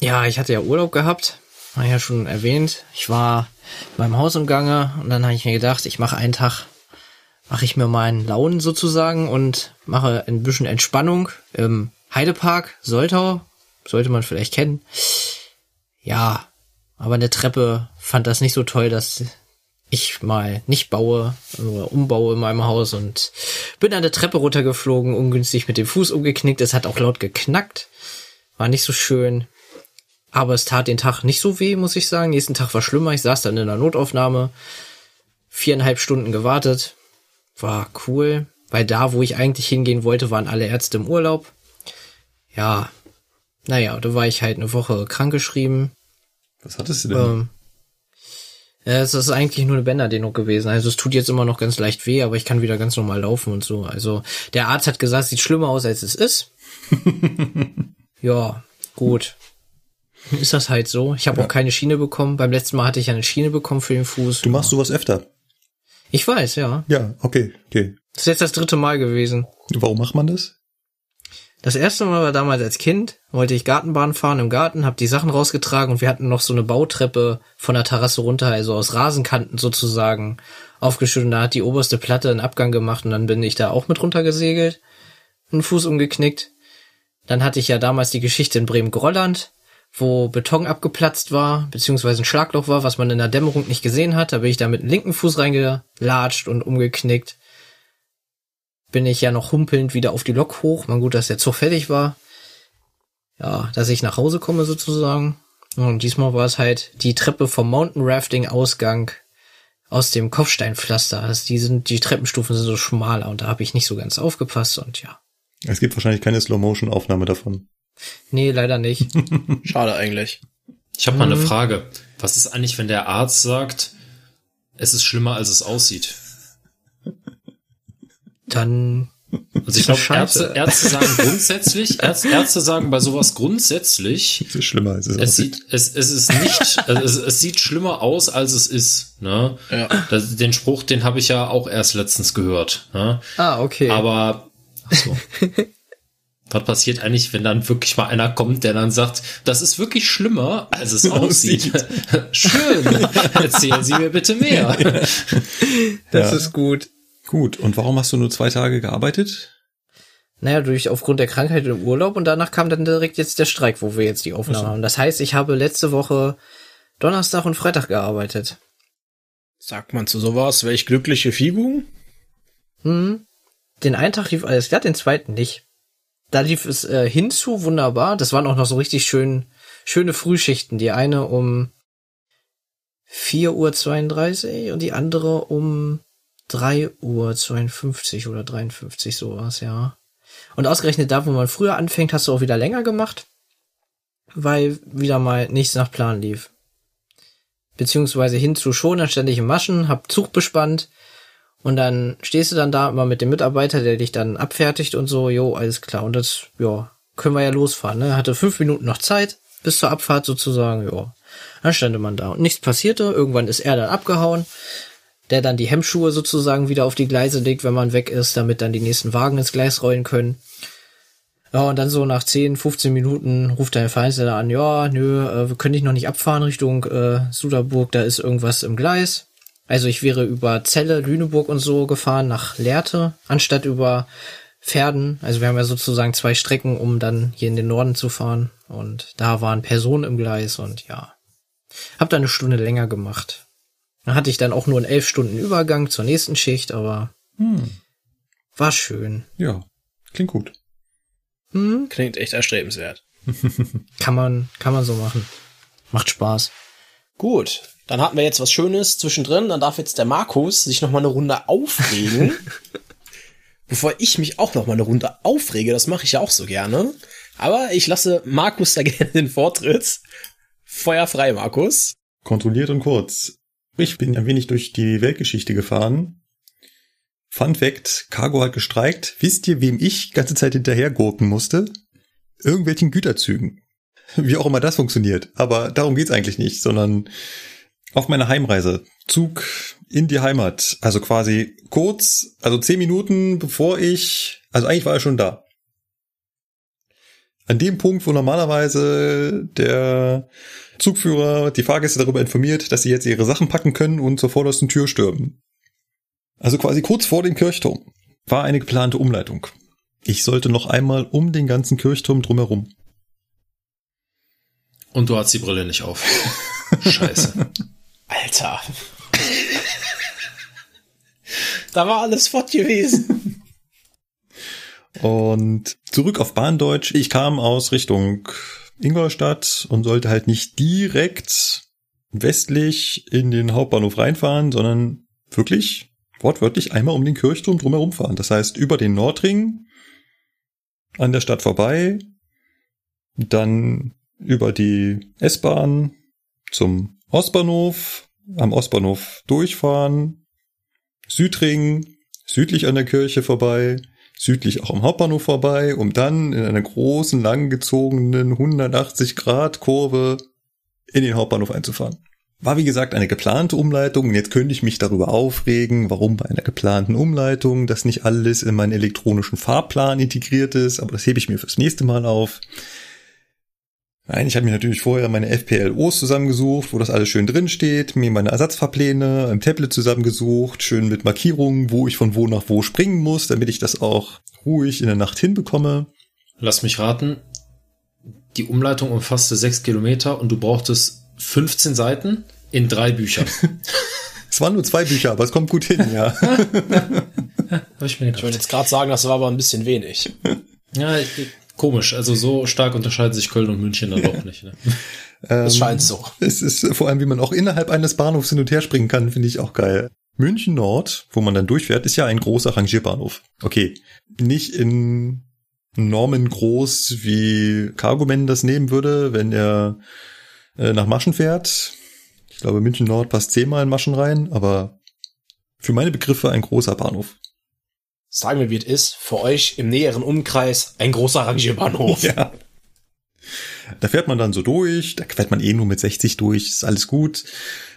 Ja, ich hatte ja Urlaub gehabt, war ja schon erwähnt. Ich war in meinem Haus im Gange und dann habe ich mir gedacht, ich mache einen Tag, mache ich mir mal einen Launen sozusagen und mache ein bisschen Entspannung im Heidepark, Soltau, sollte man vielleicht kennen. Ja, aber eine Treppe fand das nicht so toll, dass ich mal nicht baue oder umbaue in meinem Haus und bin an der Treppe runtergeflogen, ungünstig mit dem Fuß umgeknickt. Es hat auch laut geknackt. War nicht so schön. Aber es tat den Tag nicht so weh, muss ich sagen. Nächsten Tag war schlimmer. Ich saß dann in der Notaufnahme. Viereinhalb Stunden gewartet. War cool. Weil da, wo ich eigentlich hingehen wollte, waren alle Ärzte im Urlaub. Ja. Naja, da war ich halt eine Woche krankgeschrieben. Was hattest du denn? Ähm, ja, es ist eigentlich nur eine Bänderdehnung gewesen. Also es tut jetzt immer noch ganz leicht weh, aber ich kann wieder ganz normal laufen und so. Also der Arzt hat gesagt, es sieht schlimmer aus, als es ist. ja, gut. Ist das halt so. Ich habe auch keine Schiene bekommen. Beim letzten Mal hatte ich eine Schiene bekommen für den Fuß. Du machst sowas öfter. Ich weiß, ja. Ja, okay, okay. Das ist jetzt das dritte Mal gewesen. Warum macht man das? Das erste Mal war damals als Kind, wollte ich Gartenbahn fahren im Garten, hab die Sachen rausgetragen und wir hatten noch so eine Bautreppe von der Terrasse runter, also aus Rasenkanten sozusagen, aufgeschüttet. Und da hat die oberste Platte einen Abgang gemacht und dann bin ich da auch mit runtergesegelt, einen Fuß umgeknickt. Dann hatte ich ja damals die Geschichte in Bremen-Grolland, wo Beton abgeplatzt war, beziehungsweise ein Schlagloch war, was man in der Dämmerung nicht gesehen hat. Da bin ich da mit dem linken Fuß reingelatscht und umgeknickt bin ich ja noch humpelnd wieder auf die Lok hoch. Man gut, dass der Zug fertig war. Ja, dass ich nach Hause komme sozusagen. Und diesmal war es halt die Treppe vom Mountain Rafting Ausgang aus dem Kopfsteinpflaster. Also die sind, die Treppenstufen sind so schmaler und da habe ich nicht so ganz aufgepasst und ja. Es gibt wahrscheinlich keine Slow-Motion-Aufnahme davon. Nee, leider nicht. Schade eigentlich. Ich habe mal eine Frage. Was ist eigentlich, wenn der Arzt sagt, es ist schlimmer, als es aussieht? Dann Also ich glaube. Ärzte, Ärzte sagen grundsätzlich, Ärzte, Ärzte sagen bei sowas grundsätzlich, Es ist schlimmer, als es, es aussieht. sieht, es, es ist nicht, also es, es sieht schlimmer aus, als es ist. Ne? Ja. Das, den Spruch, den habe ich ja auch erst letztens gehört. Ne? Ah, okay. Aber ach so. was passiert eigentlich, wenn dann wirklich mal einer kommt, der dann sagt, das ist wirklich schlimmer, als es aussieht? Schön. Erzählen Sie mir bitte mehr. das ja. ist gut. Gut, und warum hast du nur zwei Tage gearbeitet? Naja, durch aufgrund der Krankheit im Urlaub und danach kam dann direkt jetzt der Streik, wo wir jetzt die Aufnahme haben. Das heißt, ich habe letzte Woche Donnerstag und Freitag gearbeitet. Sagt man zu sowas, welch glückliche Fügung? Hm. Den einen Tag lief alles glatt, den zweiten nicht. Da lief es äh, hinzu wunderbar. Das waren auch noch so richtig schön, schöne Frühschichten. Die eine um 4.32 Uhr und die andere um 3.52 Uhr oder 53 sowas, ja. Und ausgerechnet da, wo man früher anfängt, hast du auch wieder länger gemacht, weil wieder mal nichts nach Plan lief. Beziehungsweise hinzu schon, dann im Maschen, hab Zug bespannt, und dann stehst du dann da immer mit dem Mitarbeiter, der dich dann abfertigt und so, jo, alles klar. Und das, ja, können wir ja losfahren, ne? Hatte fünf Minuten noch Zeit, bis zur Abfahrt sozusagen, ja. Dann stand man da und nichts passierte. Irgendwann ist er dann abgehauen, der dann die Hemmschuhe sozusagen wieder auf die Gleise legt, wenn man weg ist, damit dann die nächsten Wagen ins Gleis rollen können. Ja, und dann so nach 10, 15 Minuten ruft der Feinsteller an, ja, nö, äh, wir können dich noch nicht abfahren Richtung äh, Suderburg, da ist irgendwas im Gleis. Also ich wäre über Celle, Lüneburg und so gefahren nach Lehrte, anstatt über Pferden. Also wir haben ja sozusagen zwei Strecken, um dann hier in den Norden zu fahren. Und da waren Personen im Gleis und ja. Hab da eine Stunde länger gemacht. Dann hatte ich dann auch nur einen elf Stunden Übergang zur nächsten Schicht, aber Hm. war schön. Ja, klingt gut. Hm? Klingt echt erstrebenswert. Kann man, kann man so machen. Macht Spaß. Gut, dann hatten wir jetzt was Schönes zwischendrin. Dann darf jetzt der Markus sich noch mal eine Runde aufregen. Bevor ich mich auch noch mal eine Runde aufrege, das mache ich ja auch so gerne. Aber ich lasse Markus da gerne den Vortritt. Feuer frei, Markus. Kontrolliert und kurz. Ich bin ein wenig durch die Weltgeschichte gefahren. Fun Fact, Cargo hat gestreikt. Wisst ihr, wem ich ganze Zeit hinterher gurken musste? Irgendwelchen Güterzügen. Wie auch immer das funktioniert. Aber darum geht's eigentlich nicht, sondern auf meiner Heimreise. Zug in die Heimat. Also quasi kurz, also zehn Minuten bevor ich, also eigentlich war er schon da. An dem Punkt, wo normalerweise der Zugführer die Fahrgäste darüber informiert, dass sie jetzt ihre Sachen packen können und zur vordersten Tür stürmen. Also quasi kurz vor dem Kirchturm war eine geplante Umleitung. Ich sollte noch einmal um den ganzen Kirchturm drumherum. Und du hast die Brille nicht auf. Scheiße. Alter. da war alles fort gewesen. Und zurück auf Bahndeutsch. Ich kam aus Richtung Ingolstadt und sollte halt nicht direkt westlich in den Hauptbahnhof reinfahren, sondern wirklich wortwörtlich einmal um den Kirchturm drumherum fahren. Das heißt, über den Nordring an der Stadt vorbei, dann über die S-Bahn zum Ostbahnhof, am Ostbahnhof durchfahren, Südring, südlich an der Kirche vorbei, südlich auch am Hauptbahnhof vorbei, um dann in einer großen, langgezogenen 180 Grad Kurve in den Hauptbahnhof einzufahren. War wie gesagt eine geplante Umleitung und jetzt könnte ich mich darüber aufregen, warum bei einer geplanten Umleitung das nicht alles in meinen elektronischen Fahrplan integriert ist, aber das hebe ich mir fürs nächste Mal auf. Nein, ich habe mir natürlich vorher meine FPLOs zusammengesucht, wo das alles schön drin steht, mir meine Ersatzfahrpläne im Tablet zusammengesucht, schön mit Markierungen, wo ich von wo nach wo springen muss, damit ich das auch ruhig in der Nacht hinbekomme. Lass mich raten. Die Umleitung umfasste sechs Kilometer und du brauchtest 15 Seiten in drei Büchern. Es waren nur zwei Bücher, aber es kommt gut hin, ja. Ich Ich wollte jetzt gerade sagen, das war aber ein bisschen wenig. Ja, komisch. Also so stark unterscheiden sich Köln und München dann doch nicht. Ne? Das scheint so. Es ist vor allem, wie man auch innerhalb eines Bahnhofs hin und her springen kann, finde ich auch geil. München Nord, wo man dann durchfährt, ist ja ein großer Rangierbahnhof. Okay, nicht in Normen groß, wie Cargoman das nehmen würde, wenn er äh, nach Maschen fährt. Ich glaube, München Nord passt zehnmal in Maschen rein, aber für meine Begriffe ein großer Bahnhof. Sagen wir, wie es ist. Für euch im näheren Umkreis ein großer Rangierbahnhof. Ja. Da fährt man dann so durch, da fährt man eh nur mit 60 durch, ist alles gut.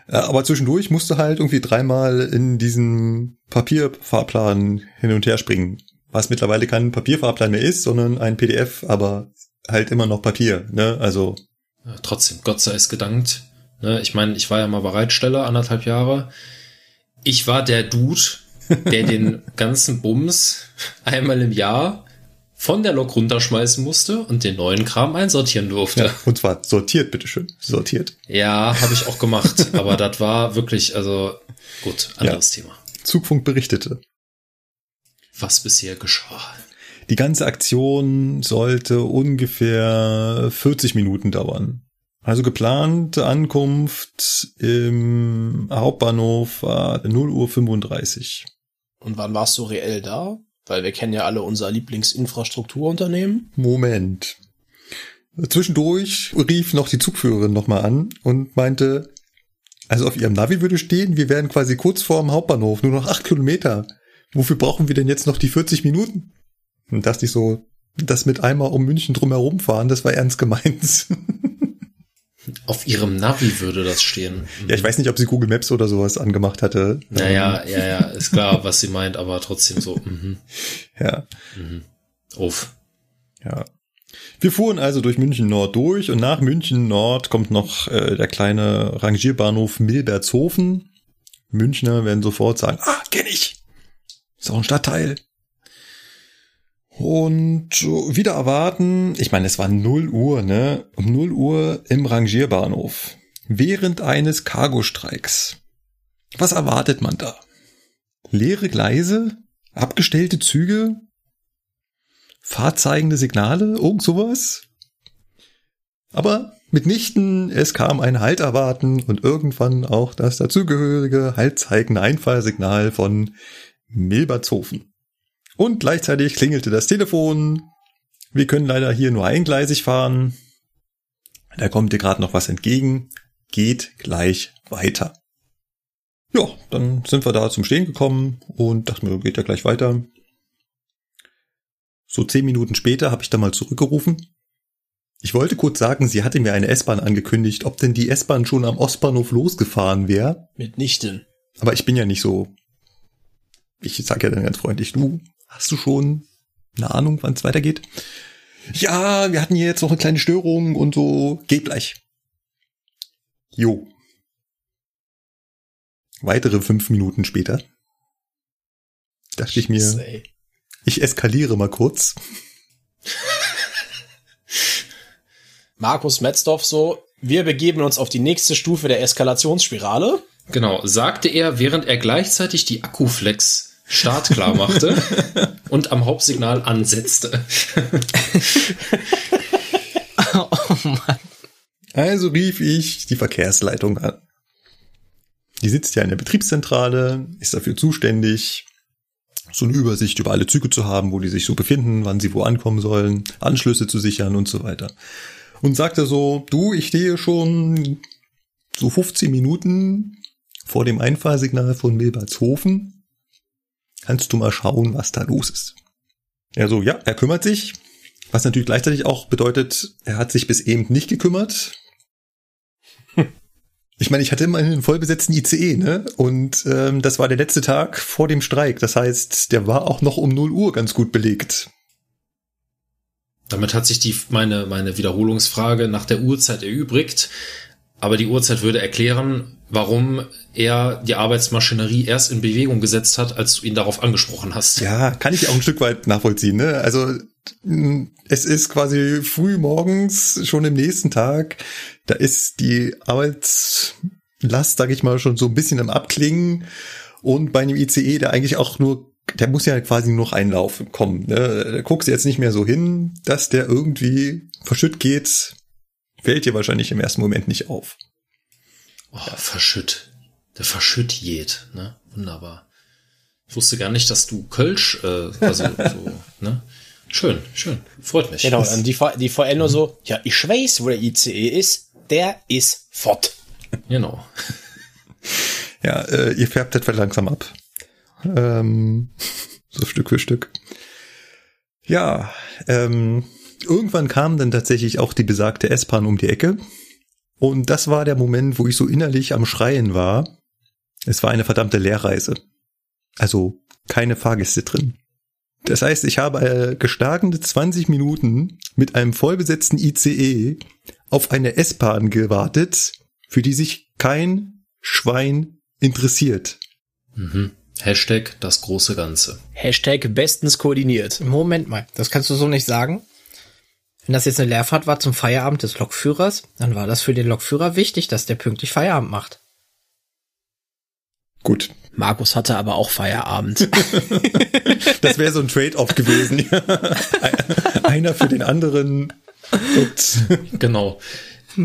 Äh, Aber zwischendurch musst du halt irgendwie dreimal in diesen Papierfahrplan hin und her springen. Was mittlerweile kein Papierfahrplan mehr ist, sondern ein PDF, aber halt immer noch Papier, ne? Also, Ja, trotzdem, Gott sei es gedankt. Ne, ich meine, ich war ja mal Bereitsteller, anderthalb Jahre. Ich war der Dude, der den ganzen Bums einmal im Jahr von der Lok runterschmeißen musste und den neuen Kram einsortieren durfte. ja, und zwar sortiert, bitteschön. Sortiert. Ja, habe ich auch gemacht. aber das war wirklich, also gut, anderes Thema. Zugfunk berichtete. Was bisher geschah. Die ganze Aktion sollte ungefähr 40 Minuten dauern. Also geplante Ankunft im Hauptbahnhof war 0 Uhr 35. Und wann warst du reell da? Weil wir kennen ja alle unser Lieblingsinfrastrukturunternehmen. Moment. Zwischendurch rief noch die Zugführerin nochmal an und meinte, also auf ihrem Navi würde stehen, wir wären quasi kurz vor dem Hauptbahnhof, nur noch acht Kilometer. Wofür brauchen wir denn jetzt noch die 40 Minuten? Und dachte ich so, das mit einmal um München drumherum fahren, das war ernst gemeint. Auf ihrem Navi würde das stehen. ja, ich weiß nicht, ob sie Google Maps oder sowas angemacht hatte. Naja, ja, ja, ist klar, was sie meint, aber trotzdem so, mhm, Ja. uff. Ja. Wir fuhren also durch München Nord durch und nach München Nord kommt noch äh, der kleine Rangierbahnhof Milbertshofen. Münchner werden sofort sagen, ah, kenn ich. Ist auch ein Stadtteil. Und wieder erwarten, ich meine, es war 0 Uhr, ne? Um 0 Uhr im Rangierbahnhof. Während eines Cargostreiks. Was erwartet man da? Leere Gleise? Abgestellte Züge? fahrzeigende Signale? Irgend sowas? Aber mitnichten, es kam ein Halt erwarten und irgendwann auch das dazugehörige haltzeigende Einfallsignal von Milbertshofen. Und gleichzeitig klingelte das Telefon. Wir können leider hier nur eingleisig fahren. Da kommt dir gerade noch was entgegen. Geht gleich weiter. Ja, dann sind wir da zum Stehen gekommen und dachten mir, geht ja gleich weiter. So zehn Minuten später habe ich da mal zurückgerufen. Ich wollte kurz sagen, sie hatte mir eine S-Bahn angekündigt, ob denn die S-Bahn schon am Ostbahnhof losgefahren wäre. Mitnichten. Aber ich bin ja nicht so. Ich sag ja dann ganz freundlich, du, hast du schon eine Ahnung, wann es weitergeht? Ja, wir hatten hier jetzt noch eine kleine Störung und so. Geht gleich. Jo. Weitere fünf Minuten später dachte ich mir, Ey. ich eskaliere mal kurz. Markus Metzdorf so, wir begeben uns auf die nächste Stufe der Eskalationsspirale. Genau, sagte er, während er gleichzeitig die Akkuflex startklar machte und am Hauptsignal ansetzte. oh Mann. Also rief ich die Verkehrsleitung an. Die sitzt ja in der Betriebszentrale, ist dafür zuständig, so eine Übersicht über alle Züge zu haben, wo die sich so befinden, wann sie wo ankommen sollen, Anschlüsse zu sichern und so weiter. Und sagte so, du, ich stehe schon so 15 Minuten vor dem Einfahrsignal von Milbertshofen. Kannst du mal schauen, was da los ist? Er so, ja, er kümmert sich. Was natürlich gleichzeitig auch bedeutet, er hat sich bis eben nicht gekümmert. Ich meine, ich hatte immer einen vollbesetzten ICE, ne? Und ähm, das war der letzte Tag vor dem Streik. Das heißt, der war auch noch um 0 Uhr ganz gut belegt. Damit hat sich die, meine, meine Wiederholungsfrage nach der Uhrzeit erübrigt. Aber die Uhrzeit würde erklären, warum er die Arbeitsmaschinerie erst in Bewegung gesetzt hat, als du ihn darauf angesprochen hast. Ja, kann ich auch ein Stück weit nachvollziehen, ne? Also es ist quasi früh morgens, schon im nächsten Tag. Da ist die Arbeitslast, sag ich mal, schon so ein bisschen am Abklingen. Und bei einem ICE, der eigentlich auch nur, der muss ja quasi nur noch einlaufen kommen. Ne? Da guckst du jetzt nicht mehr so hin, dass der irgendwie verschütt geht. Fällt dir wahrscheinlich im ersten Moment nicht auf. Oh, verschütt. Der verschütt jed, ne? Wunderbar. Ich wusste gar nicht, dass du Kölsch, äh, also so, ne? Schön, schön. Freut mich. Genau, und die, die VL nur so, ja, ich weiß, wo der ICE ist, der ist fort. Genau. Ja, äh, ihr färbt etwa langsam ab. Ähm, so Stück für Stück. Ja, ähm, irgendwann kam dann tatsächlich auch die besagte S-Bahn um die Ecke. Und das war der Moment, wo ich so innerlich am Schreien war. Es war eine verdammte Leerreise. Also keine Fahrgäste drin. Das heißt, ich habe äh, gestarkende 20 Minuten mit einem vollbesetzten ICE auf eine S-Bahn gewartet, für die sich kein Schwein interessiert. Mhm. Hashtag das große Ganze. Hashtag bestens koordiniert. Moment mal, das kannst du so nicht sagen. Wenn das jetzt eine Leerfahrt war zum Feierabend des Lokführers, dann war das für den Lokführer wichtig, dass der pünktlich Feierabend macht. Gut, Markus hatte aber auch Feierabend. das wäre so ein Trade-off gewesen. Einer für den anderen. Und Genau.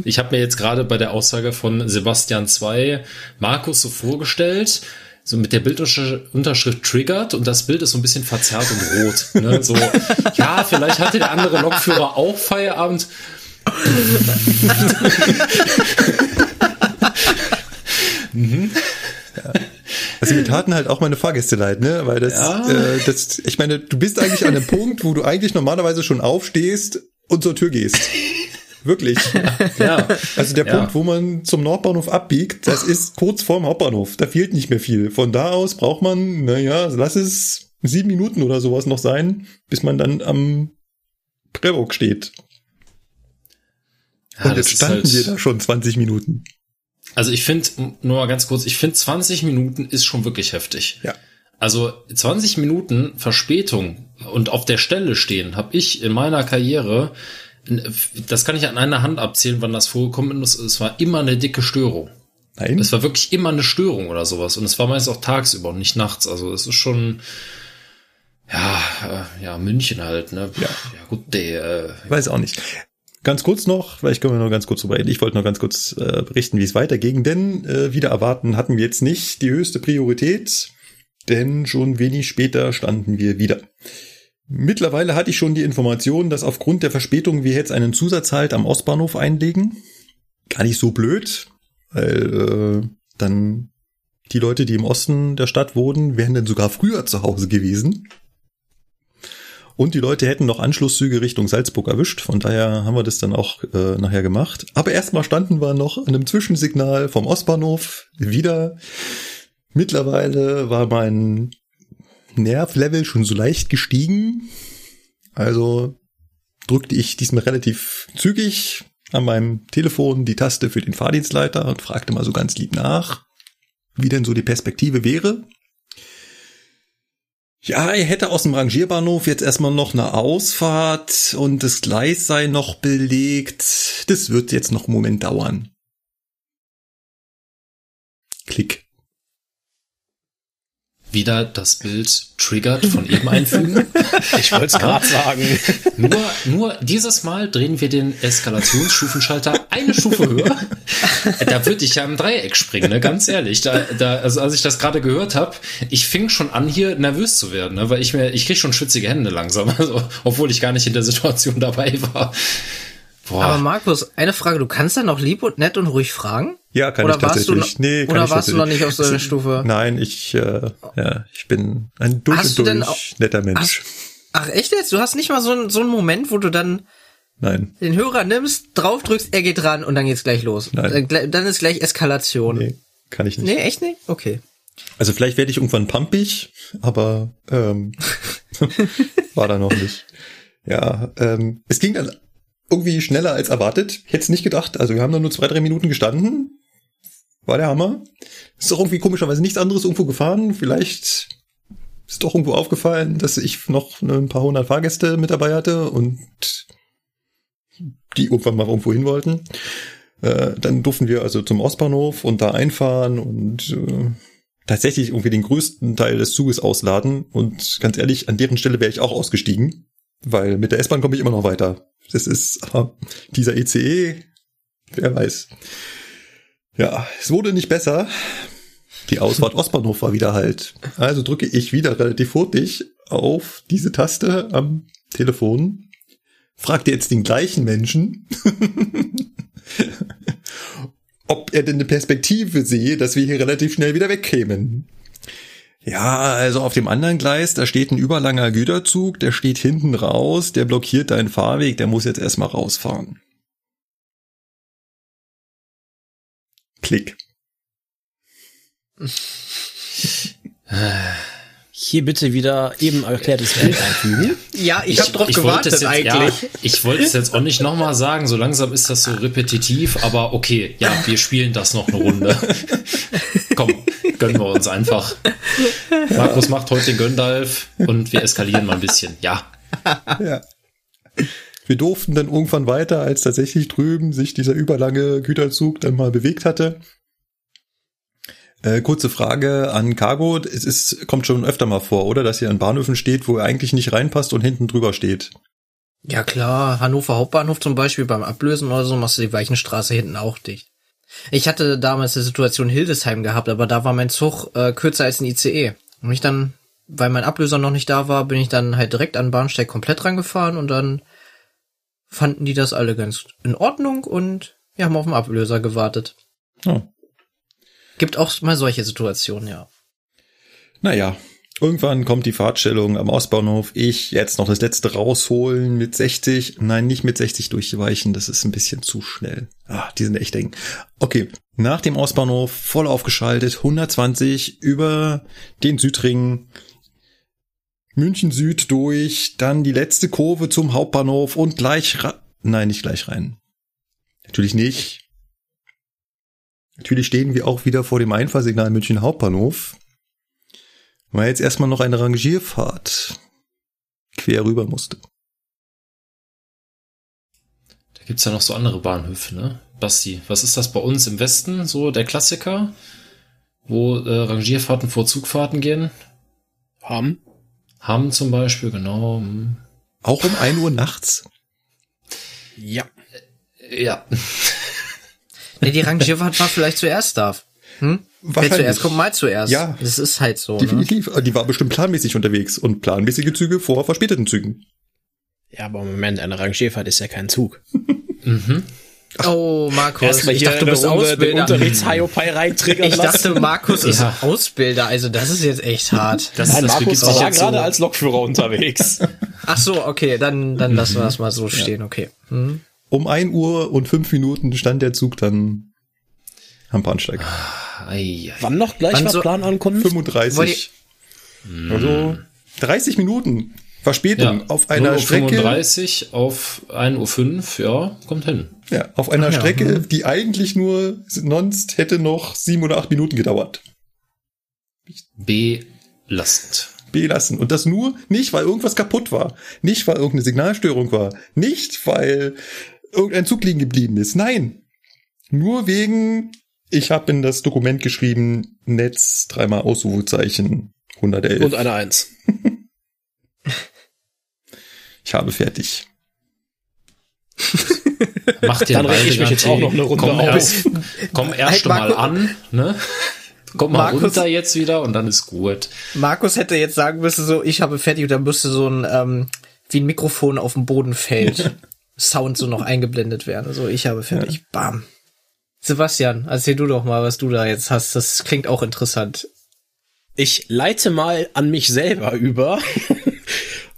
Ich habe mir jetzt gerade bei der Aussage von Sebastian 2 Markus so vorgestellt, so mit der Bildunterschrift triggert und das Bild ist so ein bisschen verzerrt und rot. Ne? So, ja, vielleicht hatte der andere Lokführer auch Feierabend. also mir taten halt auch meine Fahrgäste leid, ne? Weil das, Ja. äh, das, ich meine, du bist eigentlich an einem Punkt, wo du eigentlich normalerweise schon aufstehst und zur Tür gehst. Wirklich. Ja, Also der Ja. Punkt, wo man zum Nordbahnhof abbiegt, das ist kurz vorm Hauptbahnhof. Da fehlt nicht mehr viel. Von da aus braucht man, naja, lass es sieben Minuten oder sowas noch sein, bis man dann am Prellbock steht. Ja, Und jetzt standen halt- wir da schon 20 Minuten. Also ich finde, nur mal ganz kurz, ich finde 20 Minuten ist schon wirklich heftig. Ja. Also 20 Minuten Verspätung und auf der Stelle stehen, habe ich in meiner Karriere, das kann ich an einer Hand abzählen, wann das vorgekommen ist. Es war immer eine dicke Störung. Nein. Es war wirklich immer eine Störung oder sowas. Und es war meist auch tagsüber und nicht nachts. Also es ist schon, ja, äh, ja, München halt, ne? Ja. ja gut, der, äh, Weiß auch nicht. Ganz kurz noch, vielleicht können wir noch ganz kurz drüber reden. Ich wollte noch ganz kurz äh, berichten, wie es weiterging, denn äh, wieder erwarten hatten wir jetzt nicht die höchste Priorität, denn schon wenig später standen wir wieder. Mittlerweile hatte ich schon die Information, dass aufgrund der Verspätung wir jetzt einen Zusatzhalt am Ostbahnhof einlegen. Gar nicht so blöd, weil äh, dann die Leute, die im Osten der Stadt wohnen, wären dann sogar früher zu Hause gewesen. Und die Leute hätten noch Anschlusszüge Richtung Salzburg erwischt. Von daher haben wir das dann auch äh, nachher gemacht. Aber erstmal standen wir noch an einem Zwischensignal vom Ostbahnhof wieder. Mittlerweile war mein Nervlevel schon so leicht gestiegen. Also drückte ich diesmal relativ zügig an meinem Telefon die Taste für den Fahrdienstleiter und fragte mal so ganz lieb nach, wie denn so die Perspektive wäre. Ja, er hätte aus dem Rangierbahnhof jetzt erstmal noch eine Ausfahrt und das Gleis sei noch belegt. Das wird jetzt noch einen Moment dauern. Klick. Wieder das Bild triggert von eben einfügen. Ich wollte es gerade sagen. Nur, nur dieses Mal drehen wir den Eskalationsstufenschalter eine Stufe höher. Da würde ich ja im Dreieck springen, ne? ganz ehrlich. Da, da, also als ich das gerade gehört habe, ich fing schon an, hier nervös zu werden, ne? weil ich mir, ich krieg schon schwitzige Hände langsam, also, obwohl ich gar nicht in der Situation dabei war. Boah. Aber Markus, eine Frage, du kannst dann noch lieb und nett und ruhig fragen? Ja, kann Oder ich du tatsächlich. noch- nee, kann oder ich warst du noch nicht auf so einer Stufe? Nein, ich, äh, ja, ich bin ein durch Hast du und durch auch- netter Mensch. Hast, ach echt jetzt? Du hast nicht mal so, einen- so einen Moment, wo du dann Nein, den Hörer nimmst, drauf drückst, er geht ran und dann geht's gleich los. Nein. Dann, dann ist gleich Eskalation. Nee. nee, kann ich nicht. echt nicht? Okay. Also vielleicht werde ich irgendwann pumpig, aber ähm, war da noch nicht. Ja, ähm, es ging dann irgendwie schneller als erwartet. Hätte es nicht gedacht. Also wir haben dann nur zwei, drei Minuten gestanden. War der Hammer. Ist doch irgendwie komischerweise nichts anderes irgendwo gefahren. Vielleicht ist doch irgendwo aufgefallen, dass ich noch ein paar hundert Fahrgäste mit dabei hatte und die irgendwann mal irgendwo hin wollten. Äh, dann durften wir also zum Ostbahnhof und da einfahren und äh, tatsächlich irgendwie den größten Teil des Zuges ausladen. Und ganz ehrlich, an deren Stelle wäre ich auch ausgestiegen, weil mit der S-Bahn komme ich immer noch weiter. Das ist aber dieser ECE, wer weiß. Ja, es wurde nicht besser. Die Ausfahrt Ostbahnhof war wieder halt. Also drücke ich wieder relativ hurtig auf diese Taste am Telefon. Fragte jetzt den gleichen Menschen, ob er denn eine Perspektive sehe, dass wir hier relativ schnell wieder wegkämen. Ja, also auf dem anderen Gleis, da steht ein überlanger Güterzug, der steht hinten raus, der blockiert deinen Fahrweg, der muss jetzt erstmal rausfahren. Klick. Hier bitte wieder eben erklärtes Bild einfügen. Ja, ich, hab drauf ich wollte gewartet es jetzt, eigentlich. Ja, ich wollte es jetzt auch nicht nochmal sagen, so langsam ist das so repetitiv, aber okay, ja, wir spielen das noch eine Runde. Komm, gönnen wir uns einfach. Markus macht heute den Göndalf und wir eskalieren mal ein bisschen. Ja. Ja. Wir durften dann irgendwann weiter, als tatsächlich drüben sich dieser überlange Güterzug dann mal bewegt hatte. Äh, kurze Frage an Cargo. Es ist, kommt schon öfter mal vor, oder? Dass ihr an Bahnhöfen steht, wo er eigentlich nicht reinpasst und hinten drüber steht. Ja klar, Hannover Hauptbahnhof zum Beispiel beim Ablösen oder so machst du die Weichenstraße hinten auch dicht. Ich hatte damals die Situation Hildesheim gehabt, aber da war mein Zug äh, kürzer als ein ICE. Und ich dann, weil mein Ablöser noch nicht da war, bin ich dann halt direkt an den Bahnsteig komplett rangefahren und dann fanden die das alle ganz in Ordnung und wir haben auf den Ablöser gewartet. Oh. Gibt auch mal solche Situationen, ja. Naja, irgendwann kommt die Fahrtstellung am Ostbahnhof. Ich jetzt noch das letzte rausholen mit 60. Nein, nicht mit 60 durchweichen. Das ist ein bisschen zu schnell. Ah, die sind echt eng. Okay, nach dem Ostbahnhof voll aufgeschaltet, 120 über den Südring München Süd durch, dann die letzte Kurve zum Hauptbahnhof und gleich rein. Nein, nicht gleich rein. Natürlich nicht. Natürlich stehen wir auch wieder vor dem Einfahrsignal München Hauptbahnhof. Weil jetzt erstmal noch eine Rangierfahrt quer rüber musste. Da gibt's ja noch so andere Bahnhöfe, ne? Basti, was ist das bei uns im Westen? So der Klassiker, wo äh, Rangierfahrten vor Zugfahrten gehen? Haben. Hamm zum Beispiel, genau. hm. Auch um 1 Uhr nachts. Ja. Ja. Nee, die Rangierfahrt war vielleicht zuerst da. Hm? Wer zuerst kommt, mal zuerst. Ja. Das ist halt so. Ne? Definitiv. Die war bestimmt planmäßig unterwegs und planmäßige Züge vor verspäteten Zügen. Ja, aber Moment, eine Rangierfahrt ist ja kein Zug. Oh, Markus, Erstmal ich dachte, du bist Runde den Ausbilder. Ich dachte, Markus ist Ja. Ausbilder, also das ist jetzt echt hart. Das, Nein, das Markus war jetzt gerade so. als Lokführer unterwegs. Ach so, okay, dann, dann lassen wir das mal so stehen, okay. Hm? Um 1 Uhr und 5 Minuten stand der Zug dann am Bahnsteig. Ei, ei. Wann noch gleich Wann war so- Planankunft? 35. Also 30 Minuten Verspätung Ja, auf einer 0 Uhr Strecke. 35 auf 1.05 Uhr, ja, kommt hin. Ja, auf einer ja, Strecke, die eigentlich nur sonst hätte noch sieben oder acht Minuten gedauert. Belastend. Belassen. Und das nur nicht, weil irgendwas kaputt war. Nicht, weil irgendeine Signalstörung war. Nicht, weil irgendein Zug liegen geblieben ist. Nein. Nur wegen, ich habe in das Dokument geschrieben, Netz, dreimal Ausrufezeichen, 111. Und eine Eins. ich habe fertig. Mach dir Dann reg ich mich jetzt auch noch eine Runde komm auf. Erst, komm erst Hey, mal an, ne? Komm mal Markus- runter jetzt wieder und dann ist gut. Markus hätte jetzt sagen müssen, so, ich habe fertig, und dann müsste so ein, ähm, wie ein Mikrofon auf dem Boden fällt. Sound so noch eingeblendet werden. So, ich habe fertig. Bam. Sebastian, erzähl du doch mal, was du da jetzt hast. Das klingt auch interessant. Ich leite mal an mich selber über.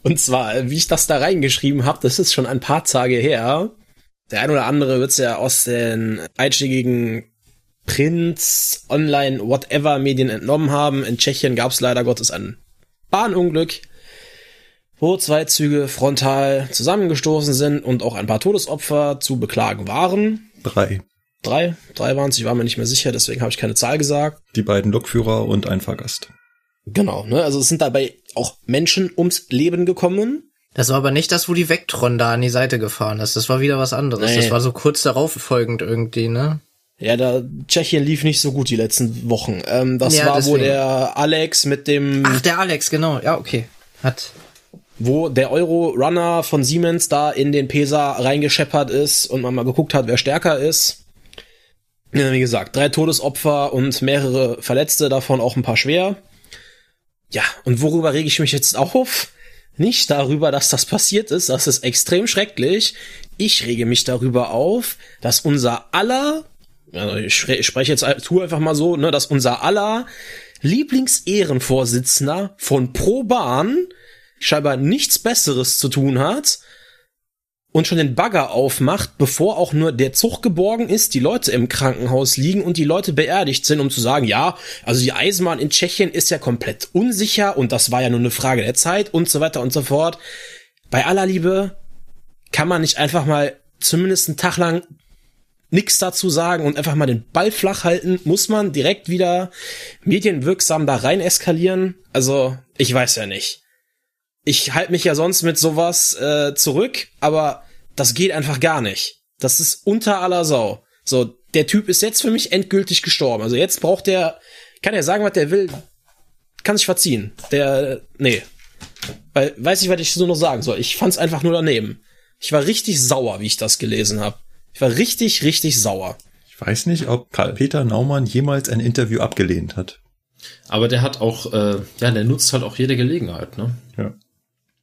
Und zwar, wie ich das da reingeschrieben habe, das ist schon ein paar Tage her. Der ein oder andere wird es ja aus den einschlägigen Print, Online, whatever Medien entnommen haben. In Tschechien gab es leider Gottes ein Bahnunglück, wo zwei Züge frontal zusammengestoßen sind und auch ein paar Todesopfer zu beklagen waren. Drei. Drei, drei waren es, ich war mir nicht mehr sicher, deswegen habe ich keine Zahl gesagt. Die beiden Lokführer und ein Fahrgast. Genau, ne? Also es sind dabei auch Menschen ums Leben gekommen. Das war aber nicht das, wo die Vectron da an die Seite gefahren ist. Das war wieder was anderes. Nee. Das war so kurz darauf folgend irgendwie, ne? Ja, da Tschechien lief nicht so gut die letzten Wochen. Ähm, das Ja, war, wo deswegen. der Alex mit dem, Ach, der Alex, genau. Ja, okay. Hat. wo der Euro-Runner von Siemens da in den Pesa reingescheppert ist und man mal geguckt hat, wer stärker ist. Ja, wie gesagt, drei Todesopfer und mehrere Verletzte, davon auch ein paar schwer. Ja, und worüber rege ich mich jetzt auf? Nicht darüber, dass das passiert ist, das ist extrem schrecklich. Ich rege mich darüber auf, dass unser aller, also ich spre- ich spreche jetzt, tu einfach mal so, ne, dass unser aller Lieblingsehrenvorsitzender von Pro Bahn scheinbar nichts Besseres zu tun hat und schon den Bagger aufmacht, bevor auch nur der Zug geborgen ist, die Leute im Krankenhaus liegen und die Leute beerdigt sind, um zu sagen, ja, also die Eisenbahn in Tschechien ist ja komplett unsicher und das war ja nur eine Frage der Zeit und so weiter und so fort. Bei aller Liebe kann man nicht einfach mal zumindest einen Tag lang nix dazu sagen und einfach mal den Ball flach halten, muss man direkt wieder medienwirksam da rein eskalieren. Also, ich weiß ja nicht. Ich halte mich ja sonst mit sowas äh, zurück, aber das geht einfach gar nicht. Das ist unter aller Sau. So, der Typ ist jetzt für mich endgültig gestorben. Also jetzt braucht der, kann er sagen, was der will, kann sich verziehen. Der, nee. Weil, weiß ich, was ich so noch sagen soll. Ich fand's einfach nur daneben. Ich war richtig sauer, wie ich das gelesen habe. Ich war richtig, richtig sauer. Ich weiß nicht, ob Karl-Peter Naumann jemals ein Interview abgelehnt hat. Aber der hat auch, äh, ja, der nutzt halt auch jede Gelegenheit, ne? Ja.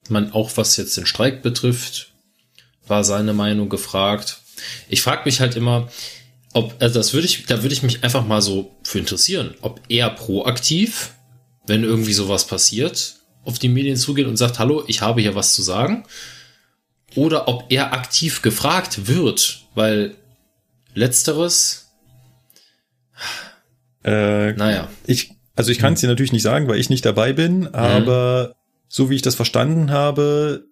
Man, auch was jetzt den Streik betrifft, war seine Meinung gefragt. Ich frage mich halt immer, ob, also das würde ich, da würde ich mich einfach mal so für interessieren, ob er proaktiv, wenn irgendwie sowas passiert, auf die Medien zugeht und sagt, hallo, ich habe hier was zu sagen, oder ob er aktiv gefragt wird, weil letzteres, Äh, naja, ich, also ich kann es dir natürlich nicht sagen, weil ich nicht dabei bin, aber so wie ich das verstanden habe,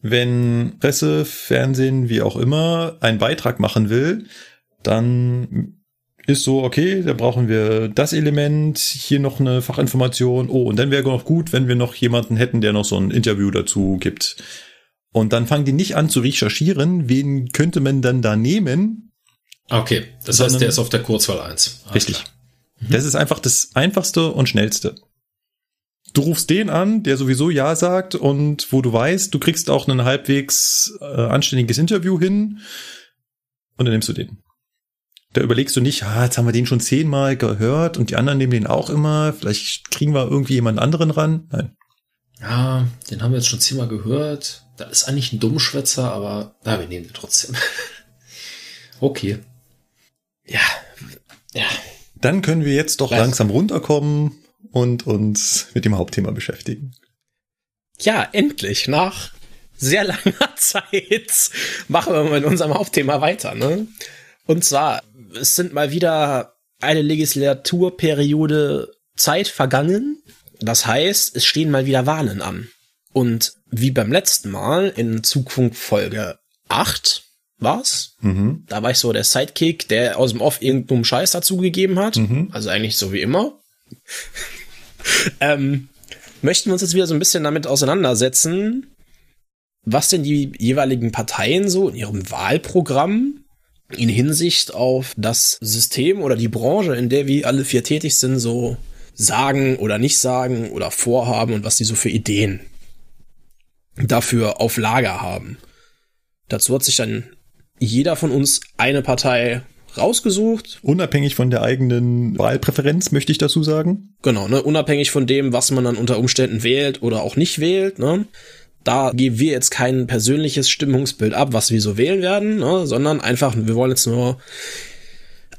wenn Presse, Fernsehen, wie auch immer, einen Beitrag machen will, dann ist so, okay, da brauchen wir das Element, hier noch eine Fachinformation. Oh, und dann wäre noch gut, wenn wir noch jemanden hätten, der noch so ein Interview dazu gibt. Und dann fangen die nicht an zu recherchieren, wen könnte man dann da nehmen. Okay, das heißt, der ist auf der Kurzwahl 1. richtig. Mhm. Das ist einfach das einfachste und schnellste. Du rufst den an, der sowieso Ja sagt und wo du weißt, du kriegst auch ein halbwegs äh, anständiges Interview hin und dann nimmst du den. Da überlegst du nicht, ah, jetzt haben wir den schon zehnmal gehört und die anderen nehmen den auch immer, vielleicht kriegen wir irgendwie jemand anderen ran. Nein. Ja, den haben wir jetzt schon zehnmal gehört. Da ist eigentlich ein Dummschwätzer, aber na, wir nehmen den trotzdem. okay. Ja, ja. Dann können wir jetzt doch Was? langsam runterkommen und uns mit dem Hauptthema beschäftigen. Ja, endlich, nach sehr langer Zeit machen wir mit unserem Hauptthema weiter, ne? Und zwar, es sind mal wieder eine Legislaturperiode Zeit vergangen. Das heißt, es stehen mal wieder Wahlen an. Und wie beim letzten Mal in Zukunft Folge 8 war's. Mhm. Da war ich so der Sidekick, der aus dem Off irgendeinen Scheiß dazugegeben hat. Mhm. Also eigentlich so wie immer. ähm, möchten wir uns jetzt wieder so ein bisschen damit auseinandersetzen, was denn die jeweiligen Parteien so in ihrem Wahlprogramm in Hinsicht auf das System oder die Branche, in der wir alle vier tätig sind, so sagen oder nicht sagen oder vorhaben und was die so für Ideen dafür auf Lager haben. Dazu hat sich dann jeder von uns eine Partei rausgesucht. Unabhängig von der eigenen Wahlpräferenz, möchte ich dazu sagen. Genau, ne, unabhängig von dem, was man dann unter Umständen wählt oder auch nicht wählt, ne. Da geben wir jetzt kein persönliches Stimmungsbild ab, was wir so wählen werden, ne, sondern einfach, wir wollen jetzt nur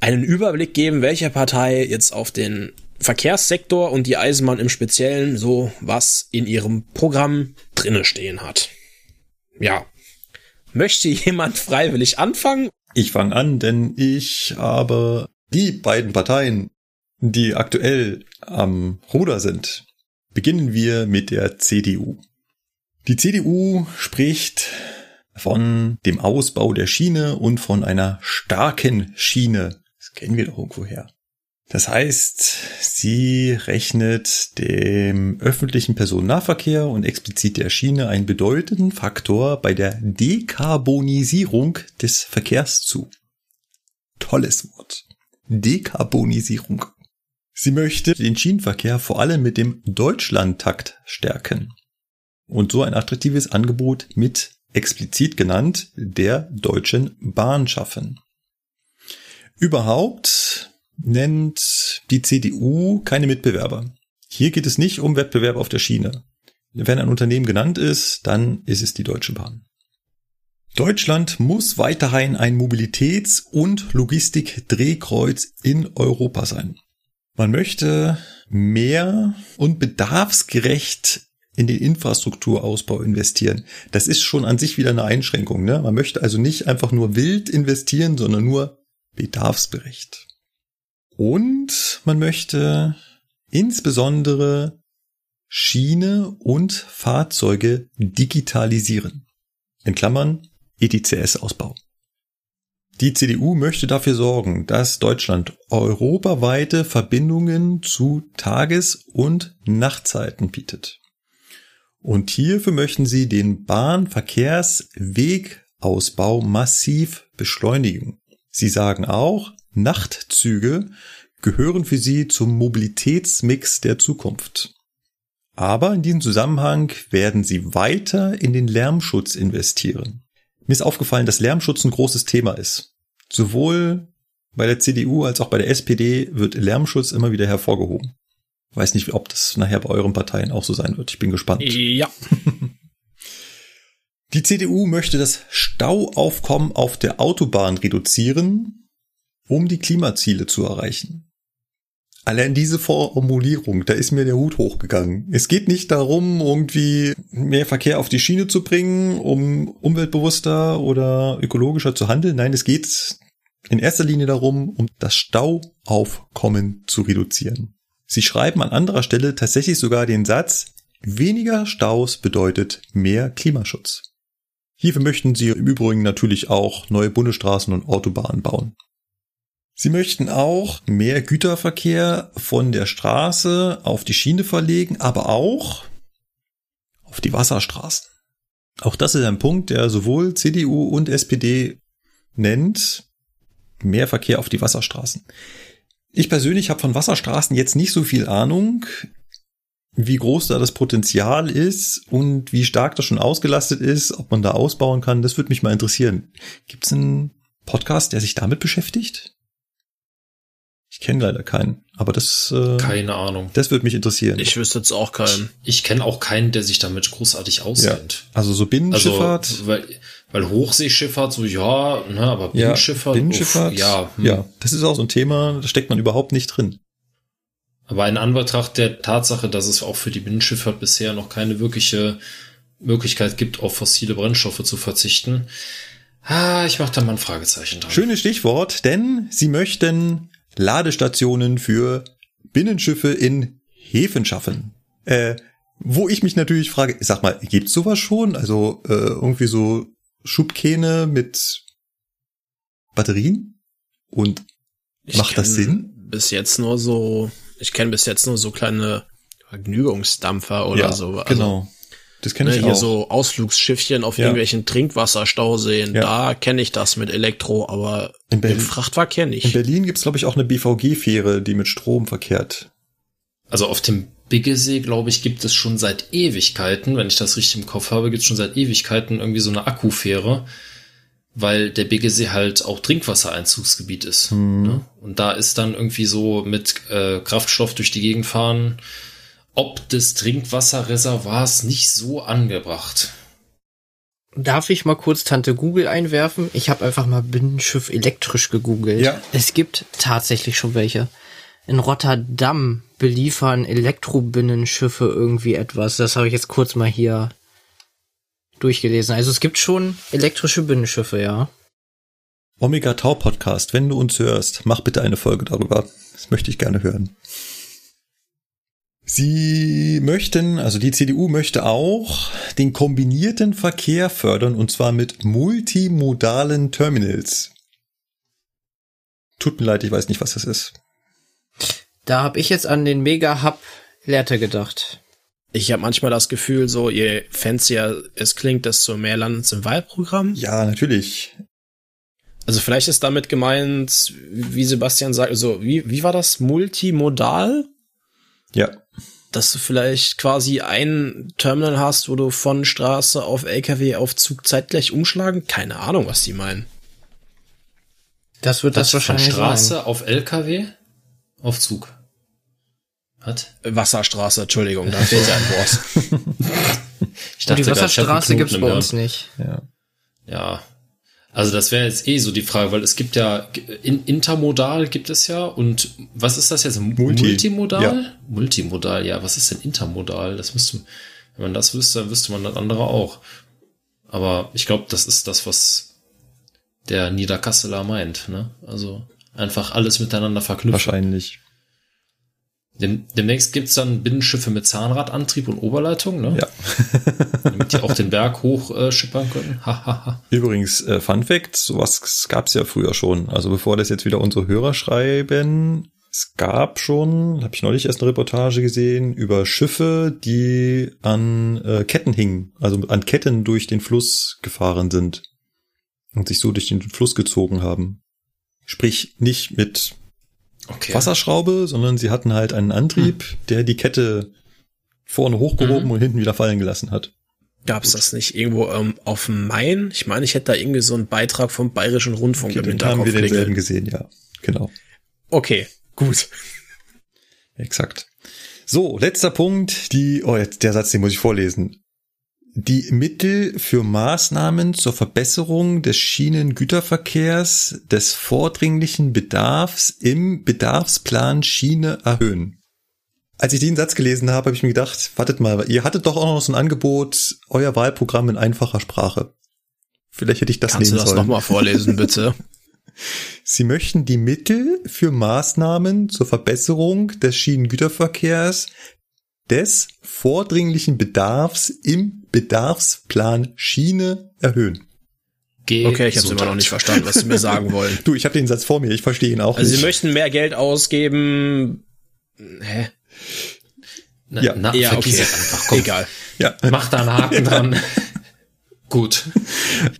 einen Überblick geben, welche Partei jetzt auf den Verkehrssektor und die Eisenbahn im Speziellen so was in ihrem Programm drinne stehen hat. Ja. Möchte jemand freiwillig anfangen? Ich fange an, denn ich habe die beiden Parteien, die aktuell am Ruder sind. Beginnen wir mit der CDU. Die CDU spricht von dem Ausbau der Schiene und von einer starken Schiene. Das kennen wir doch irgendwoher. Das heißt, sie rechnet dem öffentlichen Personennahverkehr und explizit der Schiene einen bedeutenden Faktor bei der Dekarbonisierung des Verkehrs zu. Tolles Wort. Dekarbonisierung. Sie möchte den Schienenverkehr vor allem mit dem Deutschlandtakt stärken und so ein attraktives Angebot mit explizit genannt der Deutschen Bahn schaffen. Überhaupt nennt die CDU keine Mitbewerber. Hier geht es nicht um Wettbewerb auf der Schiene. Wenn ein Unternehmen genannt ist, dann ist es die Deutsche Bahn. Deutschland muss weiterhin ein Mobilitäts- und Logistik-Drehkreuz in Europa sein. Man möchte mehr und bedarfsgerecht in den Infrastrukturausbau investieren. Das ist schon an sich wieder eine Einschränkung. Ne? Man möchte also nicht einfach nur wild investieren, sondern nur bedarfsgerecht. Und man möchte insbesondere Schiene und Fahrzeuge digitalisieren. In Klammern ETCS-Ausbau. Die CDU möchte dafür sorgen, dass Deutschland europaweite Verbindungen zu Tages- und Nachtzeiten bietet. Und hierfür möchten sie den Bahnverkehrswegausbau massiv beschleunigen. Sie sagen auch, Nachtzüge gehören für sie zum Mobilitätsmix der Zukunft. Aber in diesem Zusammenhang werden sie weiter in den Lärmschutz investieren. Mir ist aufgefallen, dass Lärmschutz ein großes Thema ist. Sowohl bei der CDU als auch bei der SPD wird Lärmschutz immer wieder hervorgehoben. Weiß nicht, ob das nachher bei euren Parteien auch so sein wird. Ich bin gespannt. Ja. Die CDU möchte das Stauaufkommen auf der Autobahn reduzieren, um die Klimaziele zu erreichen. Allein diese Formulierung, da ist mir der Hut hochgegangen. Es geht nicht darum, irgendwie mehr Verkehr auf die Schiene zu bringen, um umweltbewusster oder ökologischer zu handeln. Nein, es geht in erster Linie darum, um das Stauaufkommen zu reduzieren. Sie schreiben an anderer Stelle tatsächlich sogar den Satz, Weniger Staus bedeutet mehr Klimaschutz. Hierfür möchten sie im Übrigen natürlich auch neue Bundesstraßen und Autobahnen bauen. Sie möchten auch mehr Güterverkehr von der Straße auf die Schiene verlegen, aber auch auf die Wasserstraßen. Auch das ist ein Punkt, der sowohl CDU und SPD nennt, mehr Verkehr auf die Wasserstraßen. Ich persönlich habe von Wasserstraßen jetzt nicht so viel Ahnung, wie groß da das Potenzial ist und wie stark das schon ausgelastet ist, ob man da ausbauen kann, das würde mich mal interessieren. Gibt es einen Podcast, der sich damit beschäftigt? Ich kenne leider keinen, aber das äh, Keine Ahnung. das würde mich interessieren. Ich wüsste jetzt auch keinen. Ich kenne auch keinen, der sich damit großartig auskennt. also so Binnenschifffahrt, Also, weil, weil Hochseeschifffahrt so, ja, ne, aber ja, Binnenschifffahrt, Binnenschifffahrt, uff, ja, hm. ja, das ist auch so ein Thema, da steckt man überhaupt nicht drin. Aber in Anbetracht der Tatsache, dass es auch für die Binnenschifffahrt bisher noch keine wirkliche Möglichkeit gibt, auf fossile Brennstoffe zu verzichten, ah, ich mache da mal ein Fragezeichen dran. Schönes Stichwort, denn sie möchten Ladestationen für Binnenschiffe in Häfen schaffen. Äh, wo ich mich natürlich frage, sag mal, gibt's sowas schon? Also äh, irgendwie so Schubkähne mit Batterien? Und Ich Macht das Sinn? Bis jetzt nur so, ich kenne bis jetzt nur so kleine Vergnügungsdampfer oder so. Also, genau. Das kenne Ne, ich hier auch. so Ausflugsschiffchen auf Ja. irgendwelchen Trinkwasserstauseen, Ja. da kenne ich das mit Elektro, aber In Berlin- im Frachtverkehr In nicht. Berlin gibt's glaube ich, auch eine BVG-Fähre, die mit Strom verkehrt. Also auf dem Biggesee, glaube ich, gibt es schon seit Ewigkeiten, wenn ich das richtig im Kopf habe, gibt es schon seit Ewigkeiten irgendwie so eine Akkufähre, weil der Biggesee halt auch Trinkwassereinzugsgebiet ist. Ne? Und da ist dann irgendwie so mit äh, Kraftstoff durch die Gegend fahren, ob des Trinkwasserreservoirs nicht so angebracht. Darf ich mal kurz Tante Google einwerfen? Ich habe einfach mal Binnenschiff elektrisch gegoogelt. Ja. Es gibt tatsächlich schon welche. In Rotterdam beliefern Elektrobinnenschiffe irgendwie etwas. Das habe ich jetzt kurz mal hier durchgelesen. Also es gibt schon elektrische Binnenschiffe, ja. Omega Tau Podcast, wenn du uns hörst, mach bitte eine Folge darüber. Das möchte ich gerne hören. Sie möchten, also die CDU möchte auch den kombinierten Verkehr fördern und zwar mit multimodalen Terminals. Tut mir leid, ich weiß nicht, was das ist. Da habe ich jetzt an den Mega-Hub Lehrte gedacht. Ich habe manchmal das Gefühl, so je fancier es klingt, desto mehr landet es im Wahlprogramm. Ja, natürlich. Also vielleicht ist damit gemeint, wie Sebastian sagt, also wie, wie war das? Multimodal? Ja. Dass du vielleicht quasi ein Terminal hast, wo du von Straße auf LKW auf Zug zeitgleich umschlagen? Keine Ahnung, was die meinen. Das wird das, von wahrscheinlich Straße sein. auf LKW auf Zug. Was? Wasserstraße, Entschuldigung, da fehlt ja ein Wort. Ich Und die Wasserstraße gibt's bei uns nicht. Ja. Ja. Also das wäre jetzt eh so die Frage, weil es gibt ja in, intermodal gibt es ja und was ist das jetzt? Multi. Multimodal? Ja. Multimodal, ja. Was ist denn intermodal? Das müsste, wenn man das wüsste, dann wüsste man das andere auch. Aber ich glaube, das ist das, was der Niederkasseler meint. Ne? Also einfach alles miteinander verknüpfen. Wahrscheinlich. Dem, demnächst gibt's dann Binnenschiffe mit Zahnradantrieb und Oberleitung, ne? Ja. damit die auch den Berg hoch äh, schippern können. Übrigens, äh, Fun Fact, sowas gab's ja früher schon. Also bevor das jetzt wieder unsere Hörer schreiben, es gab schon, habe ich neulich erst eine Reportage gesehen, über Schiffe, die an äh, Ketten hingen, also an Ketten durch den Fluss gefahren sind und sich so durch den Fluss gezogen haben. Sprich, nicht mit okay. Wasserschraube, sondern sie hatten halt einen Antrieb, der die Kette vorne hochgehoben und hinten wieder fallen gelassen hat. Gab's das nicht irgendwo ähm, auf dem Main? Ich meine, ich hätte da irgendwie so einen Beitrag vom Bayerischen Rundfunk Okay, im dann haben Hinterkopf wir denselben klingeln. gesehen, ja. Genau. Okay, gut. Exakt. So, letzter Punkt, die, oh, jetzt der Satz, den muss ich vorlesen. Die Mittel für Maßnahmen zur Verbesserung des Schienengüterverkehrs des vordringlichen Bedarfs im Bedarfsplan Schiene erhöhen. Als ich den Satz gelesen habe, habe ich mir gedacht, wartet mal, ihr hattet doch auch noch so ein Angebot, euer Wahlprogramm in einfacher Sprache. Vielleicht hätte ich das Kannst du nehmen das sollen. nochmal vorlesen, bitte? Sie möchten die Mittel für Maßnahmen zur Verbesserung des Schienengüterverkehrs des vordringlichen Bedarfs im Bedarfsplan Schiene erhöhen. Okay, ich habe immer noch nicht verstanden, was Sie mir sagen wollen. Du, ich habe den Satz vor mir, ich verstehe ihn auch Also nicht. Sie möchten mehr Geld ausgeben. Hä? Na, Ja. na, Ja, vergiss okay. einfach. Komm, Egal. ja. mach da einen Haken dran. Gut.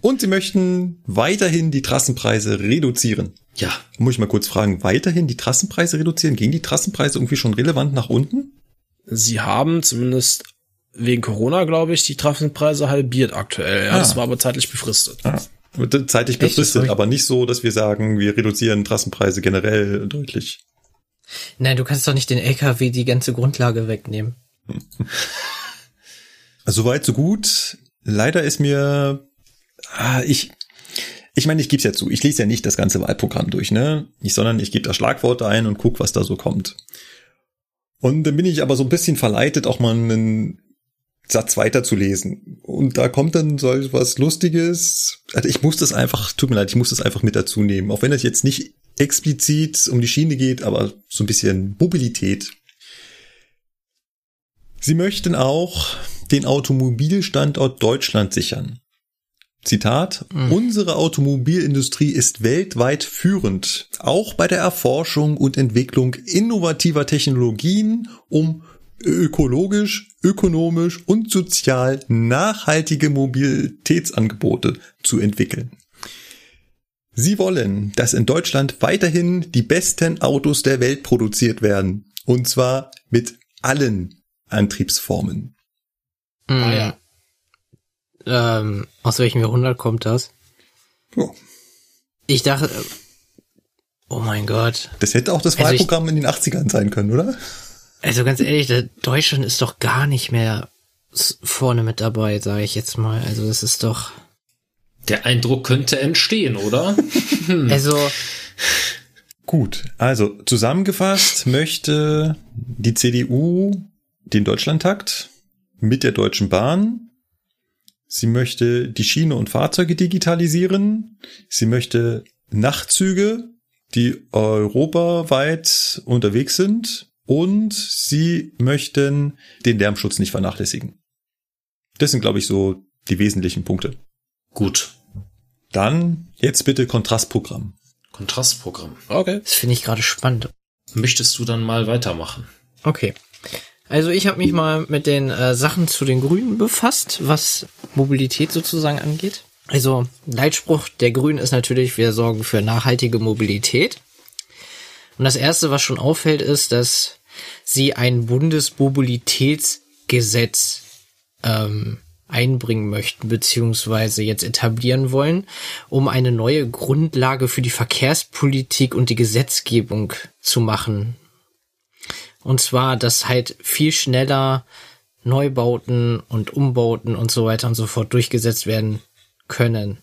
Und sie möchten weiterhin die Trassenpreise reduzieren. Ja, Muss ich mal kurz fragen, weiterhin die Trassenpreise reduzieren? Gehen die Trassenpreise irgendwie schon relevant nach unten? Sie haben zumindest wegen Corona, glaube ich, die Trafenpreise halbiert aktuell. Ja, Ah. das war aber zeitlich befristet. Ah, zeitlich Echt? Befristet, ich- aber nicht so, dass wir sagen, wir reduzieren Trassenpreise generell deutlich. Nein, du kannst doch nicht den LKW die ganze Grundlage wegnehmen. Also Soweit, so gut. Leider ist mir, ah, ich, ich meine, ich gebe es ja zu, ich lese ja nicht das ganze Wahlprogramm durch, ne? Ich, sondern ich gebe da Schlagworte ein und guck, was da so kommt. Und dann bin ich aber so ein bisschen verleitet, auch mal einen Satz weiter zu lesen. Und da kommt dann so was Lustiges. Also ich muss das einfach, tut mir leid, ich muss das einfach mit dazu nehmen. Auch wenn es jetzt nicht explizit um die Schiene geht, aber so ein bisschen Mobilität. Sie möchten auch den Automobilstandort Deutschland sichern. Zitat, unsere Automobilindustrie ist weltweit führend, auch bei der Erforschung und Entwicklung innovativer Technologien, um ökologisch, ökonomisch und sozial nachhaltige Mobilitätsangebote zu entwickeln. Sie wollen, dass in Deutschland weiterhin die besten Autos der Welt produziert werden, und zwar mit allen Antriebsformen. Ah, ja. Ähm, aus welchem Jahrhundert kommt das? Ja. Ich dachte, oh mein Gott. Das hätte auch das Also ich- Wahlprogramm in den 80ern sein können, oder? Also ganz ehrlich, der Deutschland ist doch gar nicht mehr vorne mit dabei, sage ich jetzt mal. Also das ist doch, der Eindruck könnte entstehen, oder? also Gut, also zusammengefasst möchte die CDU den Deutschlandtakt mit der Deutschen Bahn. Sie möchte die Schiene und Fahrzeuge digitalisieren. Sie möchte Nachtzüge, die europaweit unterwegs sind. Und sie möchten den Lärmschutz nicht vernachlässigen. Das sind, glaube ich, so die wesentlichen Punkte. Gut. Dann jetzt bitte Kontrastprogramm. Kontrastprogramm. Okay. das finde ich gerade spannend. Möchtest du dann mal weitermachen? Okay. Also ich habe mich mal mit den äh, Sachen zu den Grünen befasst, was Mobilität sozusagen angeht. Also Leitspruch der Grünen ist natürlich, wir sorgen für nachhaltige Mobilität. Und das Erste, was schon auffällt, ist, dass sie ein Bundesmobilitätsgesetz ähm, einbringen möchten, beziehungsweise jetzt etablieren wollen, um eine neue Grundlage für die Verkehrspolitik und die Gesetzgebung zu machen. Und zwar, dass halt viel schneller Neubauten und Umbauten und so weiter und so fort durchgesetzt werden können.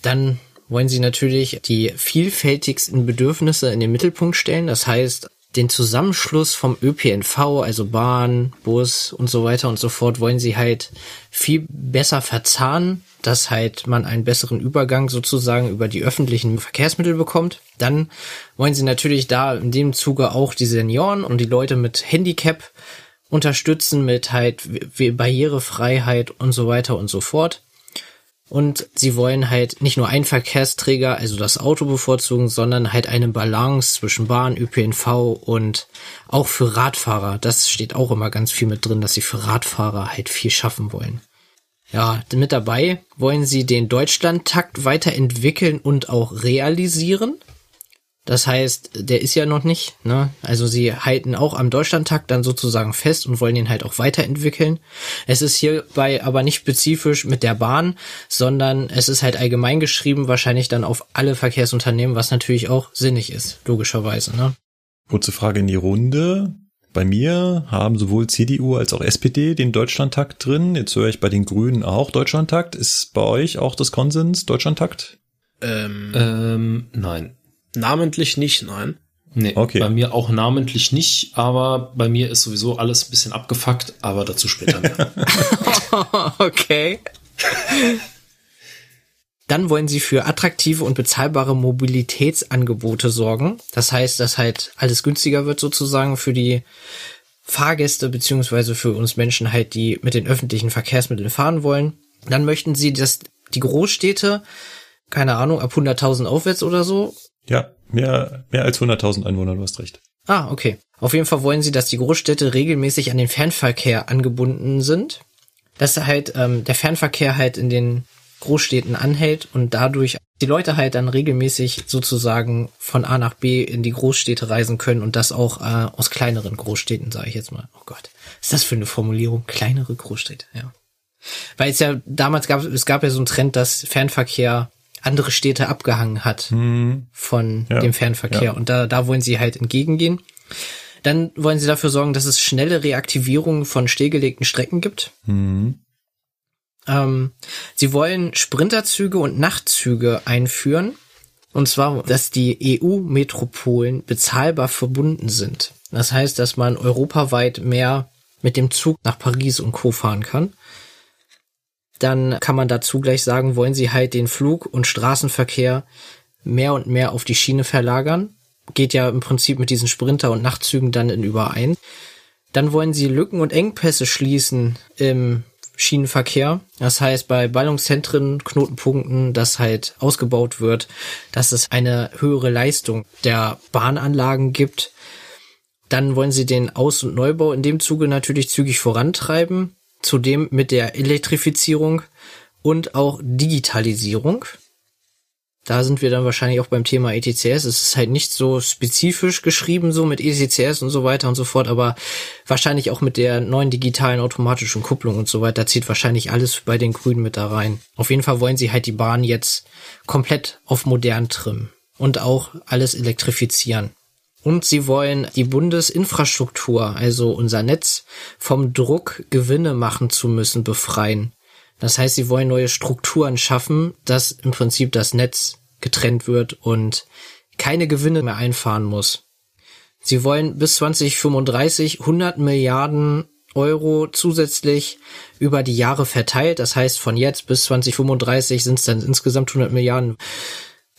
Dann wollen sie natürlich die vielfältigsten Bedürfnisse in den Mittelpunkt stellen. Das heißt, den Zusammenschluss vom ÖPNV, also Bahn, Bus und so weiter und so fort, wollen sie halt viel besser verzahnen, dass halt man einen besseren Übergang sozusagen über die öffentlichen Verkehrsmittel bekommt. Dann wollen sie natürlich da in dem Zuge auch die Senioren und die Leute mit Handicap unterstützen mit halt Barrierefreiheit und so weiter und so fort. Und sie wollen halt nicht nur einen Verkehrsträger, also das Auto bevorzugen, sondern halt eine Balance zwischen Bahn, ÖPNV und auch für Radfahrer. Das steht auch immer ganz viel mit drin, dass sie für Radfahrer halt viel schaffen wollen. Ja, mit dabei wollen sie den Deutschlandtakt weiterentwickeln und auch realisieren. Das heißt, der ist ja noch nicht, ne? Also sie halten auch am Deutschlandtakt dann sozusagen fest und wollen den halt auch weiterentwickeln. Es ist hierbei aber nicht spezifisch mit der Bahn, sondern es ist halt allgemein geschrieben, wahrscheinlich dann auf alle Verkehrsunternehmen, was natürlich auch sinnig ist, logischerweise, ne? Kurze Frage in die Runde. Bei mir haben sowohl CDU als auch SPD den Deutschlandtakt drin. Jetzt höre ich bei den Grünen auch Deutschlandtakt. Ist bei euch auch das Konsens Deutschlandtakt? Ähm, Ähm, nein. Namentlich nicht, nein. Nee, Okay. bei mir auch namentlich nicht, aber bei mir ist sowieso alles ein bisschen abgefuckt, aber dazu später mehr. okay. Dann wollen sie für attraktive und bezahlbare Mobilitätsangebote sorgen. Das heißt, dass halt alles günstiger wird sozusagen für die Fahrgäste beziehungsweise für uns Menschen halt, die mit den öffentlichen Verkehrsmitteln fahren wollen. Dann möchten sie, dass die Großstädte, keine Ahnung, ab 100.000 aufwärts oder so. Ja, mehr, mehr als 100.000 Einwohner, du hast recht. Ah, okay. Auf jeden Fall wollen sie, dass die Großstädte regelmäßig an den Fernverkehr angebunden sind. Dass halt ähm, der Fernverkehr halt in den Großstädten anhält und dadurch die Leute halt dann regelmäßig sozusagen von A nach B in die Großstädte reisen können und das auch äh, aus kleineren Großstädten, sage ich jetzt mal. Oh Gott, ist das für eine Formulierung? Kleinere Großstädte, ja. Weil es ja damals gab, es gab ja so einen Trend, dass Fernverkehr andere Städte abgehangen hat Hm, von Ja, dem Fernverkehr. ja. Und da, da wollen sie halt entgegengehen. Dann wollen sie dafür sorgen, dass es schnelle Reaktivierung von stillgelegten Strecken gibt. hm, Ähm, sie wollen Sprinterzüge und Nachtzüge einführen. Und zwar, dass die EU-Metropolen bezahlbar verbunden sind. Das heißt, dass man europaweit mehr mit dem Zug nach Paris und Co. fahren kann. Dann kann man dazu gleich sagen, wollen sie halt den Flug- und Straßenverkehr mehr und mehr auf die Schiene verlagern. Geht ja im Prinzip mit diesen Sprinter- und Nachtzügen dann in überein. Dann wollen sie Lücken und Engpässe schließen im Schienenverkehr. Das heißt, bei Ballungszentren, Knotenpunkten, dass halt ausgebaut wird, dass es eine höhere Leistung der Bahnanlagen gibt. Dann wollen sie den Aus- und Neubau in dem Zuge natürlich zügig vorantreiben. Zudem mit der Elektrifizierung und auch Digitalisierung. Da sind wir dann wahrscheinlich auch beim Thema ETCS. Es ist halt nicht so spezifisch geschrieben, so mit ETCS und so weiter und so fort, aber wahrscheinlich auch mit der neuen digitalen automatischen Kupplung und so weiter zieht wahrscheinlich alles bei den Grünen mit da rein. Auf jeden Fall wollen sie halt die Bahn jetzt komplett auf modern trimmen und auch alles elektrifizieren. Und sie wollen die Bundesinfrastruktur, also unser Netz, vom Druck, Gewinne machen zu müssen, befreien. Das heißt, sie wollen neue Strukturen schaffen, dass im Prinzip das Netz getrennt wird und keine Gewinne mehr einfahren muss. Sie wollen bis 2035 100 Milliarden Euro zusätzlich über die Jahre verteilt. Das heißt, von jetzt bis 2035 sind es dann insgesamt 100 Milliarden,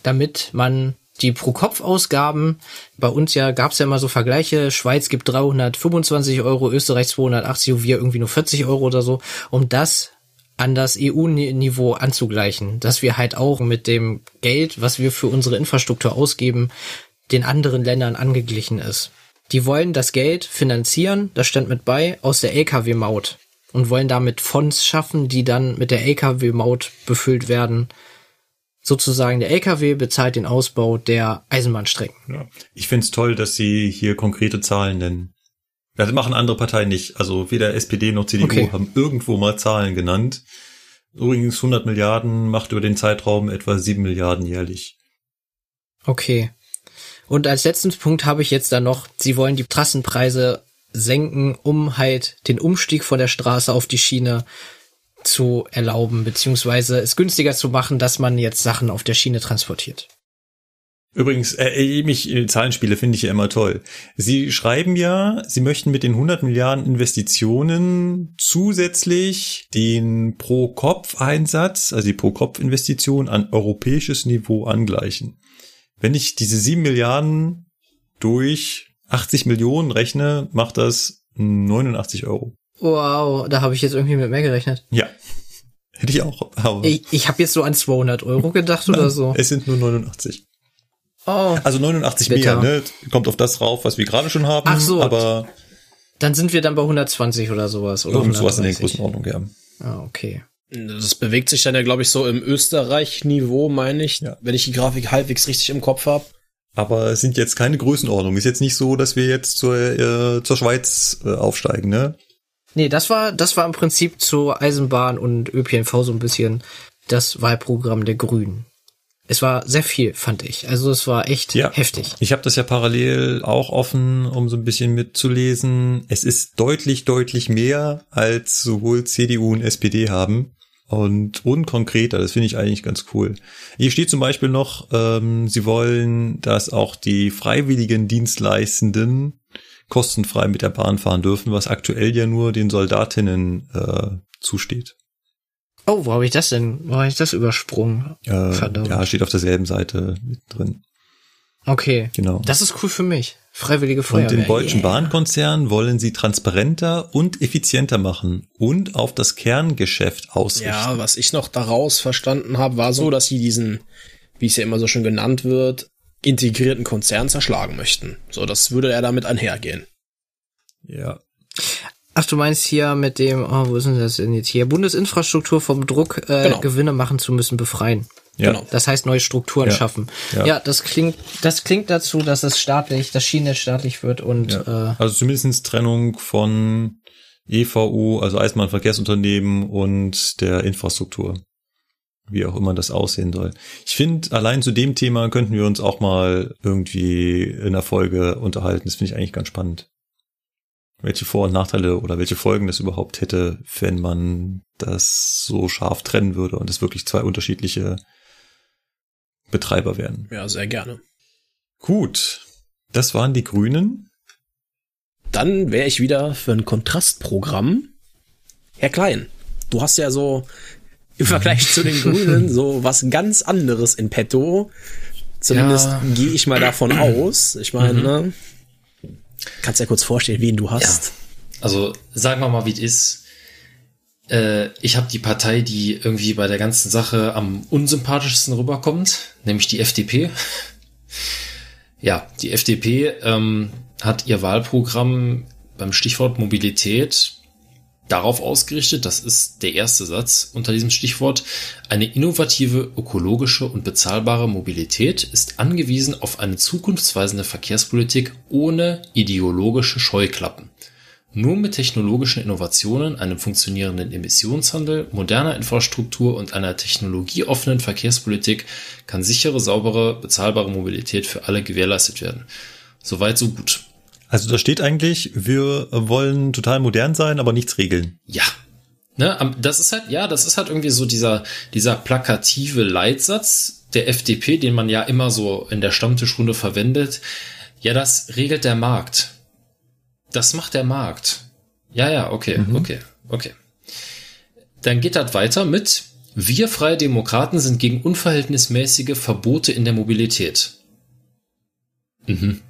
damit man die Pro-Kopf-Ausgaben, bei uns ja gab es ja immer so Vergleiche, Schweiz gibt 325 Euro, Österreich 280 und wir irgendwie nur 40 Euro oder so, um das an das EU-Niveau anzugleichen, dass wir halt auch mit dem Geld, was wir für unsere Infrastruktur ausgeben, den anderen Ländern angeglichen ist. Die wollen das Geld finanzieren, das stand mit bei, aus der Lkw-Maut und wollen damit Fonds schaffen, die dann mit der Lkw-Maut befüllt werden. Sozusagen der Lkw bezahlt den Ausbau der Eisenbahnstrecken. Ja. Ich find's toll, dass sie hier konkrete Zahlen nennen. Das machen andere Parteien nicht. Also weder SPD noch CDU Okay. haben irgendwo mal Zahlen genannt. Übrigens 100 Milliarden macht über den Zeitraum etwa 7 Milliarden jährlich. Okay. Und als letzten Punkt habe ich jetzt dann noch, sie wollen die Trassenpreise senken, um halt den Umstieg von der Straße auf die Schiene zu erlauben, beziehungsweise es günstiger zu machen, dass man jetzt Sachen auf der Schiene transportiert. Übrigens, äh, mich äh, Zahlenspiele finde ich ja immer toll. Sie schreiben ja, Sie möchten mit den 100 Milliarden Investitionen zusätzlich den Pro-Kopf-Einsatz, also die Pro-Kopf-Investition an europäisches Niveau angleichen. Wenn ich diese 7 Milliarden durch 80 Millionen rechne, macht das 89 Euro. Wow, da habe ich jetzt irgendwie mit mehr gerechnet. Ja. Hätte ich auch. Aber Ich, ich habe jetzt so an 200 Euro gedacht oder so. Es sind nur 89. Oh, Also 89 Bitter. mehr, ne? Kommt auf das rauf, was wir gerade schon haben. Ach so. Aber dann sind wir dann bei 120 oder sowas. Oder irgend sowas in der 130. Größenordnung, ja. Ah, okay. Das bewegt sich dann ja, glaube ich, so im Österreich-Niveau, meine ich, Ja. wenn ich die Grafik halbwegs richtig im Kopf habe. Aber es sind jetzt keine Größenordnung. Ist jetzt nicht so, dass wir jetzt zur, äh, zur Schweiz äh, aufsteigen, ne? Nee, das war, das war im Prinzip zur Eisenbahn und ÖPNV so ein bisschen das Wahlprogramm der Grünen. Es war sehr viel, fand ich. Also es war echt Ja. heftig. Ich habe das ja parallel auch offen, um so ein bisschen mitzulesen. Es ist deutlich, deutlich mehr, als sowohl CDU und SPD haben. Und unkonkreter, das finde ich eigentlich ganz cool. Hier steht zum Beispiel noch, ähm, sie wollen, dass auch die freiwilligen Dienstleistenden kostenfrei mit der Bahn fahren dürfen, was aktuell ja nur den Soldatinnen äh, zusteht. Oh, wo habe ich das denn? Wo habe ich das übersprungen? Äh, Verdammt. ja, steht auf derselben Seite mit drin. Okay. Genau. Das ist cool für mich. Freiwillige Und Feuerwehr. den Deutschen yeah. Bahnkonzern wollen sie transparenter und effizienter machen und auf das Kerngeschäft ausrichten. Ja, was ich noch daraus verstanden habe, war so, dass sie diesen, wie es ja immer so schön genannt wird, integrierten Konzern zerschlagen möchten. So, das würde ja damit einhergehen. ja. Ach, du meinst hier mit dem, oh, wo ist denn das denn jetzt hier? Bundesinfrastruktur vom Druck, äh, Genau. Gewinne machen zu müssen, befreien. Ja. Genau. Das heißt, neue Strukturen Ja. schaffen. Ja. Ja. das klingt, das klingt dazu, dass es staatlich, das Schienennetz staatlich wird und Ja. äh, Also zumindestens Trennung von EVU, also Eisenbahnverkehrsunternehmen und der Infrastruktur. Wie auch immer das aussehen soll. Ich finde, allein zu dem Thema könnten wir uns auch mal irgendwie in der Folge unterhalten. Das finde ich eigentlich ganz spannend. Welche Vor- und Nachteile oder welche Folgen das überhaupt hätte, wenn man das so scharf trennen würde und es wirklich zwei unterschiedliche Betreiber wären. Ja, sehr gerne. Gut. Das waren die Grünen. Dann wäre ich wieder für ein Kontrastprogramm. Herr Klein, du hast ja so im Vergleich zu den Grünen so was ganz anderes in petto. Zumindest Ja. gehe ich mal davon aus. Ich meine, ne? Kannst ja kurz vorstellen, wen du hast. Also sagen wir mal, wie es ist. Äh, ich habe die Partei, die irgendwie bei der ganzen Sache am unsympathischsten rüberkommt, nämlich die FDP. Ja, die FDP ähm, hat ihr Wahlprogramm beim Stichwort Mobilität darauf ausgerichtet, das ist der erste Satz unter diesem Stichwort, eine innovative, ökologische und bezahlbare Mobilität ist angewiesen auf eine zukunftsweisende Verkehrspolitik ohne ideologische Scheuklappen. Nur mit technologischen Innovationen, einem funktionierenden Emissionshandel, moderner Infrastruktur und einer technologieoffenen Verkehrspolitik kann sichere, saubere, bezahlbare Mobilität für alle gewährleistet werden. Soweit, so gut. Also da steht eigentlich, wir wollen total modern sein, aber nichts regeln. Ja. Ne, das ist halt, ja, das ist halt irgendwie so dieser, dieser plakative Leitsatz der FDP, den man ja immer so in der Stammtischrunde verwendet. Ja, das regelt der Markt. Das macht der Markt. Ja, ja, okay, okay, okay. Dann geht das weiter mit, wir Freie Demokraten sind gegen unverhältnismäßige Verbote in der Mobilität. Mhm.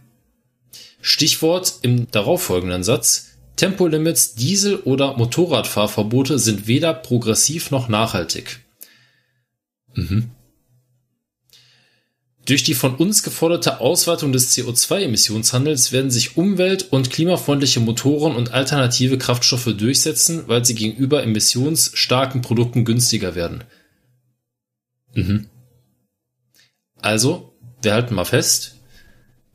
Stichwort im darauffolgenden Satz. Tempolimits, Diesel- oder Motorradfahrverbote sind weder progressiv noch nachhaltig. Mhm. Durch die von uns geforderte Ausweitung des CO2-Emissionshandels werden sich umwelt- und klimafreundliche Motoren und alternative Kraftstoffe durchsetzen, weil sie gegenüber emissionsstarken Produkten günstiger werden. Mhm. Also, wir halten mal fest,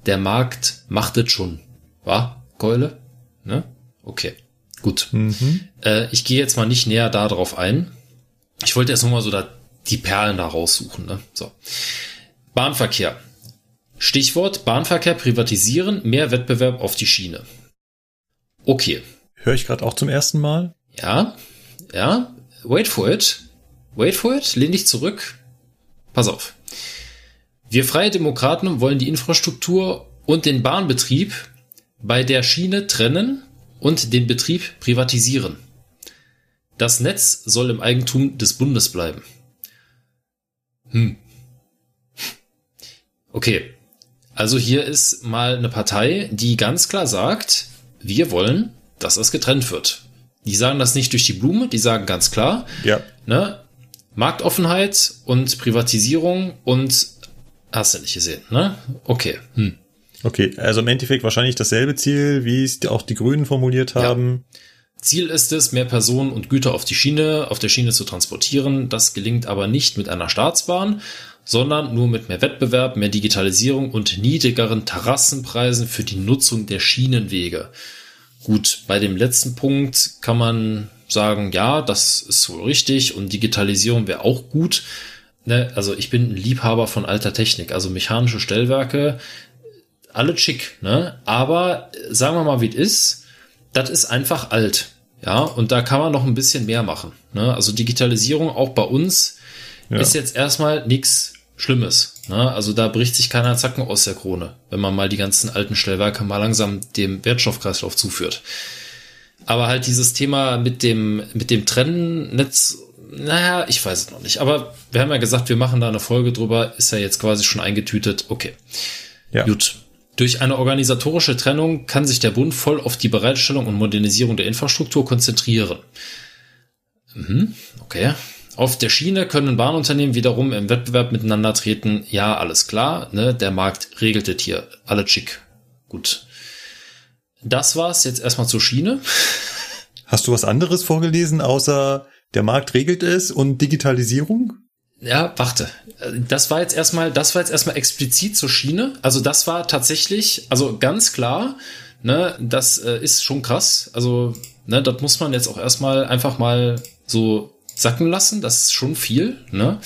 der Markt macht es schon. Wa? Keule? Ne? Okay. Gut. Äh, ich gehe jetzt mal nicht näher darauf ein. Ich wollte erst nochmal so da die Perlen da raussuchen. Ne? So. Bahnverkehr. Stichwort Bahnverkehr privatisieren, mehr Wettbewerb auf die Schiene. Okay. Höre ich gerade auch zum ersten Mal. Ja, ja, wait for it. Wait for it, lehn dich zurück. Pass auf. Wir Freie Demokraten wollen die Infrastruktur und den Bahnbetrieb bei der Schiene trennen und den Betrieb privatisieren. Das Netz soll im Eigentum des Bundes bleiben. Hm. Okay. Also hier ist mal eine Partei, die ganz klar sagt, wir wollen, dass das getrennt wird. Die sagen das nicht durch die Blume, die sagen ganz klar, Ja. ne, Marktoffenheit und Privatisierung und hast du nicht gesehen, ne? Okay. Hm. Okay, also im Endeffekt wahrscheinlich dasselbe Ziel, wie es auch die Grünen formuliert haben. Ziel ist es, mehr Personen und Güter auf die Schiene, auf der Schiene zu transportieren. Das gelingt aber nicht mit einer Staatsbahn, sondern nur mit mehr Wettbewerb, mehr Digitalisierung und niedrigeren Terrassenpreisen für die Nutzung der Schienenwege. Gut, bei dem letzten Punkt kann man sagen, ja, das ist wohl richtig und Digitalisierung wäre auch gut. Ne, also ich bin ein Liebhaber von alter Technik, also mechanische Stellwerke, alle schick, ne? Aber äh, sagen wir mal, wie es ist, das ist einfach alt. Ja, und da kann man noch ein bisschen mehr machen. Ne? Also Digitalisierung auch bei uns Ja. ist jetzt erstmal nichts Schlimmes. Ne? Also da bricht sich keiner Zacken aus der Krone, wenn man mal die ganzen alten Stellwerke mal langsam dem Wertstoffkreislauf zuführt. Aber halt dieses Thema mit dem, mit dem Trennennetz, naja, ich weiß es noch nicht. Aber wir haben ja gesagt, wir machen da eine Folge drüber, ist ja jetzt quasi schon eingetütet. Okay. Ja. Gut. Durch eine organisatorische Trennung kann sich der Bund voll auf die Bereitstellung und Modernisierung der Infrastruktur konzentrieren. Mhm, okay. Auf der Schiene können Bahnunternehmen wiederum im Wettbewerb miteinander treten. Ja, alles klar. Ne? Der Markt regelt das hier. Alle schick. Gut. Das war's jetzt erstmal zur Schiene. Hast du was anderes vorgelesen, außer der Markt regelt es und Digitalisierung? Ja, warte. Das war jetzt erstmal, das war jetzt erstmal explizit zur Schiene. Also das war tatsächlich, also ganz klar, ne, das äh, ist schon krass. Also, ne, das muss man jetzt auch erstmal einfach mal so sacken lassen. Das ist schon viel, ne?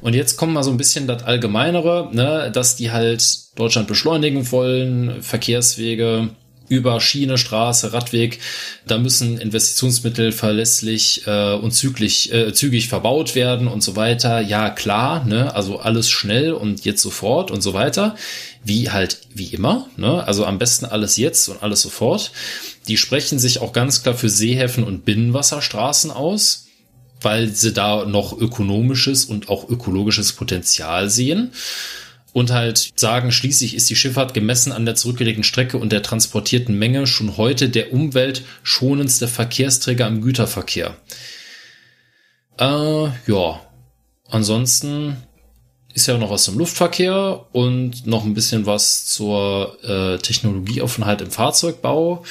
Und jetzt kommt mal so ein bisschen das Allgemeinere, ne, dass die halt Deutschland beschleunigen wollen, Verkehrswege, über Schiene, Straße, Radweg. Da müssen Investitionsmittel verlässlich äh, und zügig, äh, zügig verbaut werden und so weiter. Ja, klar, ne? also alles schnell und jetzt sofort und so weiter. Wie halt, wie immer. Ne? Also am besten alles jetzt und alles sofort. Die sprechen sich auch ganz klar für Seehäfen und Binnenwasserstraßen aus weil sie da noch ökonomisches und auch ökologisches Potenzial sehen und halt sagen, schließlich ist die Schifffahrt gemessen an der zurückgelegten Strecke und der transportierten Menge schon heute der umweltschonendste Verkehrsträger im Güterverkehr. Äh, ja, ansonsten ist ja noch was zum Luftverkehr und noch ein bisschen was zur äh, Technologieoffenheit im Fahrzeugbau.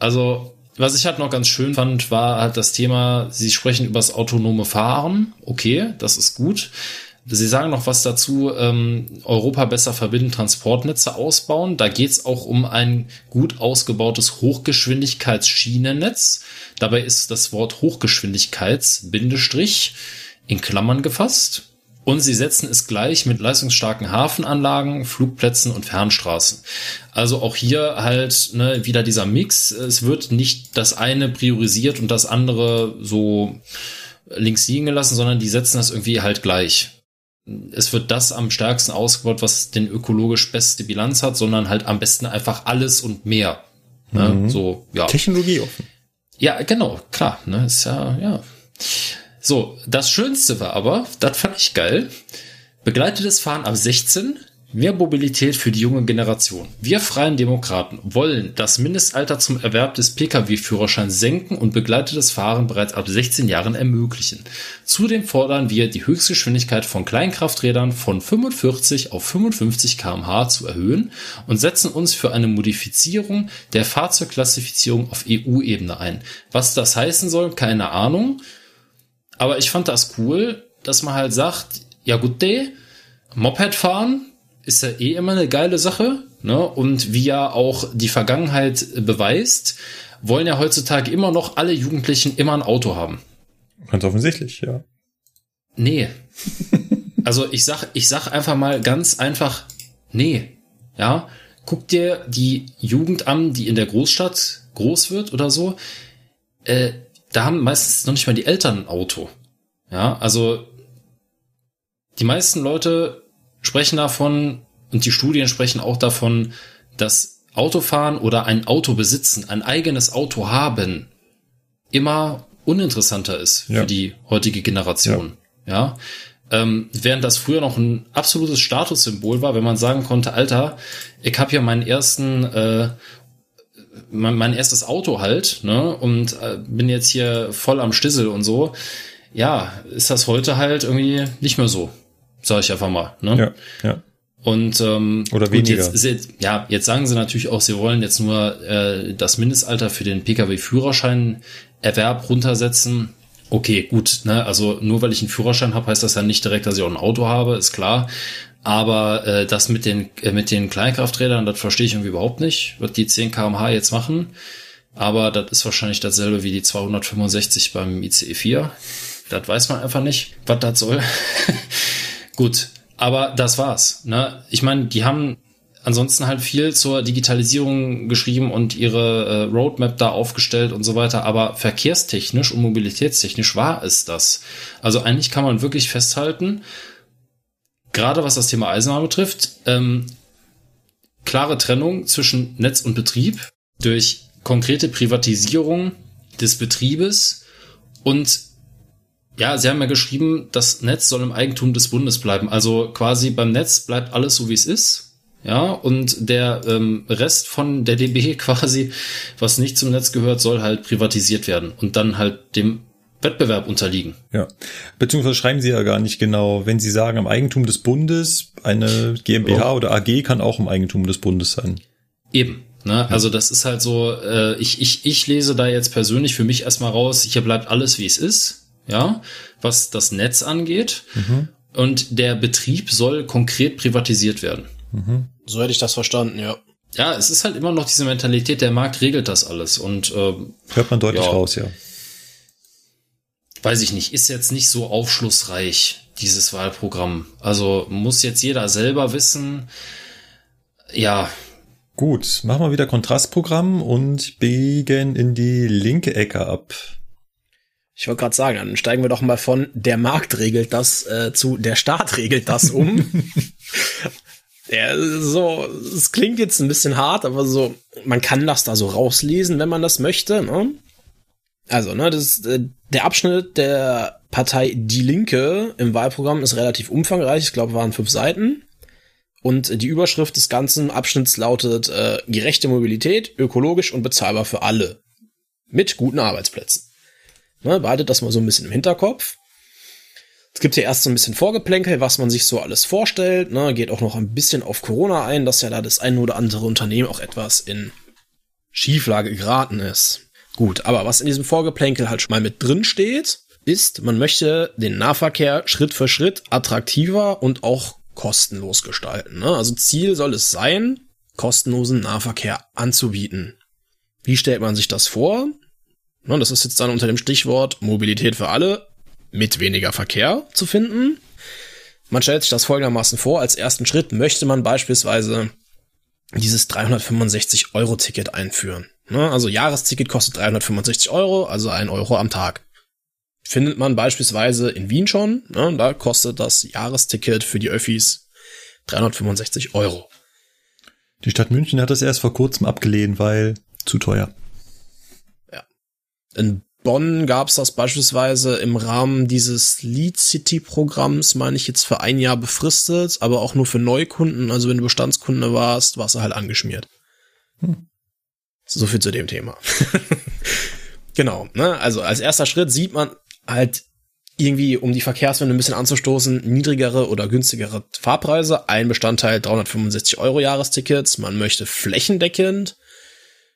Also was ich halt noch ganz schön fand, war halt das Thema, Sie sprechen über das autonome Fahren. Okay, das ist gut. Sie sagen noch was dazu, ähm, Europa besser verbinden, Transportnetze ausbauen. Da geht's auch um ein gut ausgebautes Hochgeschwindigkeitsschienennetz. Dabei ist das Wort Hochgeschwindigkeits Bindestrich in Klammern gefasst. Und sie setzen es gleich mit leistungsstarken Hafenanlagen, Flugplätzen und Fernstraßen. Also auch hier halt ne, wieder dieser Mix. Es wird nicht das eine priorisiert und das andere so links liegen gelassen, sondern die setzen das irgendwie halt gleich es wird das am stärksten ausgebaut, was den ökologisch beste Bilanz hat, sondern halt am besten einfach alles und mehr. Ne? Mhm. So, ja. Technologie offen. Ja, genau, klar, ne, ist ja, ja. So, das Schönste war aber, das fand ich geil, begleitetes Fahren ab 16, Mehr Mobilität für die junge Generation. Wir Freien Demokraten wollen das Mindestalter zum Erwerb des Pkw-Führerscheins senken und begleitetes Fahren bereits ab 16 Jahren ermöglichen. Zudem fordern wir, die Höchstgeschwindigkeit von Kleinkrafträdern von 45 auf 55 kmh zu erhöhen und setzen uns für eine Modifizierung der Fahrzeugklassifizierung auf EU-Ebene ein. Was das heißen soll, keine Ahnung. Aber ich fand das cool, dass man halt sagt, ja gut, day, Moped fahren, ist ja eh immer eine geile Sache. Ne? Und wie ja auch die Vergangenheit beweist, wollen ja heutzutage immer noch alle Jugendlichen immer ein Auto haben. Ganz offensichtlich, ja. Nee. also ich sag, ich sag einfach mal ganz einfach, nee. Ja. Guck dir die Jugend an, die in der Großstadt groß wird oder so. Äh, da haben meistens noch nicht mal die Eltern ein Auto. Ja, also die meisten Leute sprechen davon, und die Studien sprechen auch davon, dass Autofahren oder ein Auto besitzen, ein eigenes Auto haben, immer uninteressanter ist ja. für die heutige Generation. Ja. ja? Ähm, während das früher noch ein absolutes Statussymbol war, wenn man sagen konnte, Alter, ich habe ja meinen ersten, äh, mein, mein erstes Auto halt, ne, und äh, bin jetzt hier voll am Stissel und so. Ja, ist das heute halt irgendwie nicht mehr so. Sag ich einfach mal. Ne? Ja, ja. Und ähm, oder weniger. Jetzt, jetzt, ja, jetzt sagen sie natürlich auch, sie wollen jetzt nur äh, das Mindestalter für den Pkw-Führerschein-Erwerb runtersetzen. Okay, gut, ne? Also nur weil ich einen Führerschein habe, heißt das ja nicht direkt, dass ich auch ein Auto habe, ist klar. Aber äh, das mit den äh, mit den Kleinkrafträdern, das verstehe ich irgendwie überhaupt nicht, was die 10 kmh jetzt machen. Aber das ist wahrscheinlich dasselbe wie die 265 beim ICE 4. Das weiß man einfach nicht, was das soll. Gut, aber das war's. Ne? Ich meine, die haben ansonsten halt viel zur Digitalisierung geschrieben und ihre äh, Roadmap da aufgestellt und so weiter. Aber verkehrstechnisch und mobilitätstechnisch war es das. Also eigentlich kann man wirklich festhalten, gerade was das Thema Eisenbahn betrifft, ähm, klare Trennung zwischen Netz und Betrieb durch konkrete Privatisierung des Betriebes und ja, Sie haben ja geschrieben, das Netz soll im Eigentum des Bundes bleiben. Also quasi beim Netz bleibt alles so, wie es ist. ja, und der ähm, Rest von der DB quasi, was nicht zum Netz gehört, soll halt privatisiert werden und dann halt dem Wettbewerb unterliegen. Ja, beziehungsweise schreiben Sie ja gar nicht genau, wenn Sie sagen im Eigentum des Bundes, eine GmbH oh. oder AG kann auch im Eigentum des Bundes sein. Eben. Ne? Also das ist halt so, äh, ich, ich, ich lese da jetzt persönlich für mich erstmal raus, hier bleibt alles wie es ist, ja, was das Netz angeht. Mhm. Und der Betrieb soll konkret privatisiert werden. Mhm. So hätte ich das verstanden, ja. Ja, es ist halt immer noch diese Mentalität, der Markt regelt das alles. Und äh, hört man deutlich ja, raus, ja. Weiß ich nicht, ist jetzt nicht so aufschlussreich, dieses Wahlprogramm. Also muss jetzt jeder selber wissen. Ja. Gut, machen wir wieder Kontrastprogramm und biegen in die linke Ecke ab. Ich wollte gerade sagen, dann steigen wir doch mal von der Markt regelt das äh, zu der Staat regelt das um. Ja, so, es klingt jetzt ein bisschen hart, aber so, man kann das da so rauslesen, wenn man das möchte, ne? Also, ne, das, äh, der Abschnitt der Partei Die Linke im Wahlprogramm ist relativ umfangreich, ich glaube, waren fünf Seiten. Und die Überschrift des ganzen Abschnitts lautet äh, gerechte Mobilität, ökologisch und bezahlbar für alle. Mit guten Arbeitsplätzen. Ne, behaltet das mal so ein bisschen im Hinterkopf. Es gibt hier erst so ein bisschen Vorgeplänkel, was man sich so alles vorstellt. Ne? Geht auch noch ein bisschen auf Corona ein, dass ja da das ein oder andere Unternehmen auch etwas in Schieflage geraten ist. Gut, aber was in diesem Vorgeplänkel halt schon mal mit drin steht, ist, man möchte den Nahverkehr Schritt für Schritt attraktiver und auch kostenlos gestalten. Ne? Also Ziel soll es sein, kostenlosen Nahverkehr anzubieten. Wie stellt man sich das vor? Ne, das ist jetzt dann unter dem Stichwort Mobilität für alle mit weniger Verkehr zu finden. Man stellt sich das folgendermaßen vor, als ersten Schritt möchte man beispielsweise dieses 365 Euro Ticket einführen. Ne, also Jahresticket kostet 365 Euro, also ein Euro am Tag. Findet man beispielsweise in Wien schon, ne, da kostet das Jahresticket für die Öffis 365 Euro. Die Stadt München hat das erst vor kurzem abgelehnt, weil zu teuer. In Bonn gab es das beispielsweise im Rahmen dieses Lead City Programms, meine ich jetzt für ein Jahr befristet, aber auch nur für Neukunden. Also wenn du Bestandskunde warst, warst du halt angeschmiert. Hm. So viel zu dem Thema. genau, ne? Also als erster Schritt sieht man halt irgendwie, um die Verkehrswende ein bisschen anzustoßen, niedrigere oder günstigere Fahrpreise. Ein Bestandteil 365 Euro Jahrestickets. Man möchte flächendeckend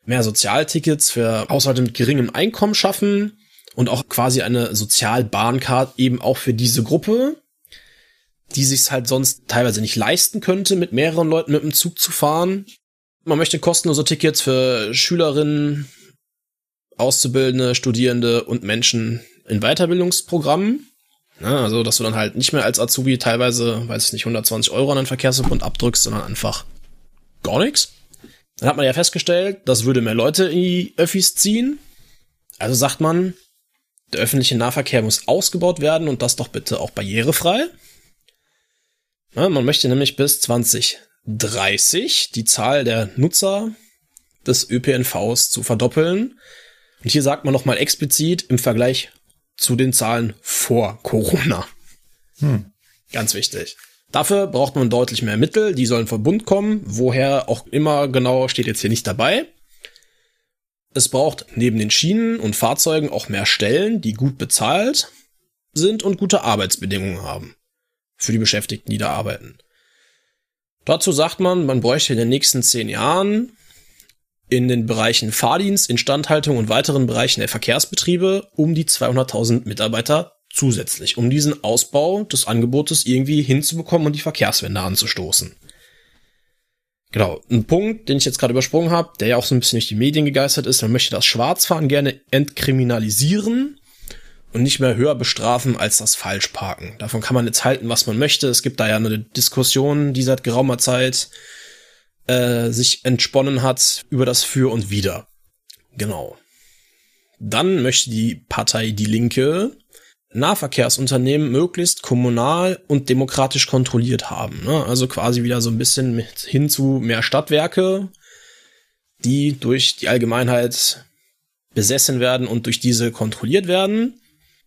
mehr Sozialtickets für Haushalte mit geringem Einkommen schaffen und auch quasi eine Sozialbahncard eben auch für diese Gruppe, die sich halt sonst teilweise nicht leisten könnte, mit mehreren Leuten mit dem Zug zu fahren. Man möchte kostenlose Tickets für Schülerinnen, Auszubildende, Studierende und Menschen in Weiterbildungsprogrammen. Ja, also, dass du dann halt nicht mehr als Azubi teilweise, weiß ich nicht, 120 Euro an den Verkehrsverbund abdrückst, sondern einfach gar nichts. Dann hat man ja festgestellt, das würde mehr Leute in die Öffis ziehen. Also sagt man, der öffentliche Nahverkehr muss ausgebaut werden und das doch bitte auch barrierefrei. Ja, man möchte nämlich bis 2030 die Zahl der Nutzer des ÖPNVs zu verdoppeln. Und hier sagt man nochmal explizit im Vergleich zu den Zahlen vor Corona. Hm. Ganz wichtig. Dafür braucht man deutlich mehr Mittel, die sollen vom Bund kommen, woher auch immer genau steht jetzt hier nicht dabei. Es braucht neben den Schienen und Fahrzeugen auch mehr Stellen, die gut bezahlt sind und gute Arbeitsbedingungen haben für die Beschäftigten, die da arbeiten. Dazu sagt man, man bräuchte in den nächsten zehn Jahren in den Bereichen Fahrdienst, Instandhaltung und weiteren Bereichen der Verkehrsbetriebe um die 200.000 Mitarbeiter zusätzlich, um diesen Ausbau des Angebotes irgendwie hinzubekommen und die Verkehrswende anzustoßen. Genau, ein Punkt, den ich jetzt gerade übersprungen habe, der ja auch so ein bisschen durch die Medien gegeistert ist, man möchte das Schwarzfahren gerne entkriminalisieren und nicht mehr höher bestrafen als das Falschparken. Davon kann man jetzt halten, was man möchte. Es gibt da ja eine Diskussion, die seit geraumer Zeit äh, sich entsponnen hat über das Für und Wider. Genau. Dann möchte die Partei Die Linke Nahverkehrsunternehmen möglichst kommunal und demokratisch kontrolliert haben. Ne? Also quasi wieder so ein bisschen mit hin zu mehr Stadtwerke, die durch die Allgemeinheit besessen werden und durch diese kontrolliert werden.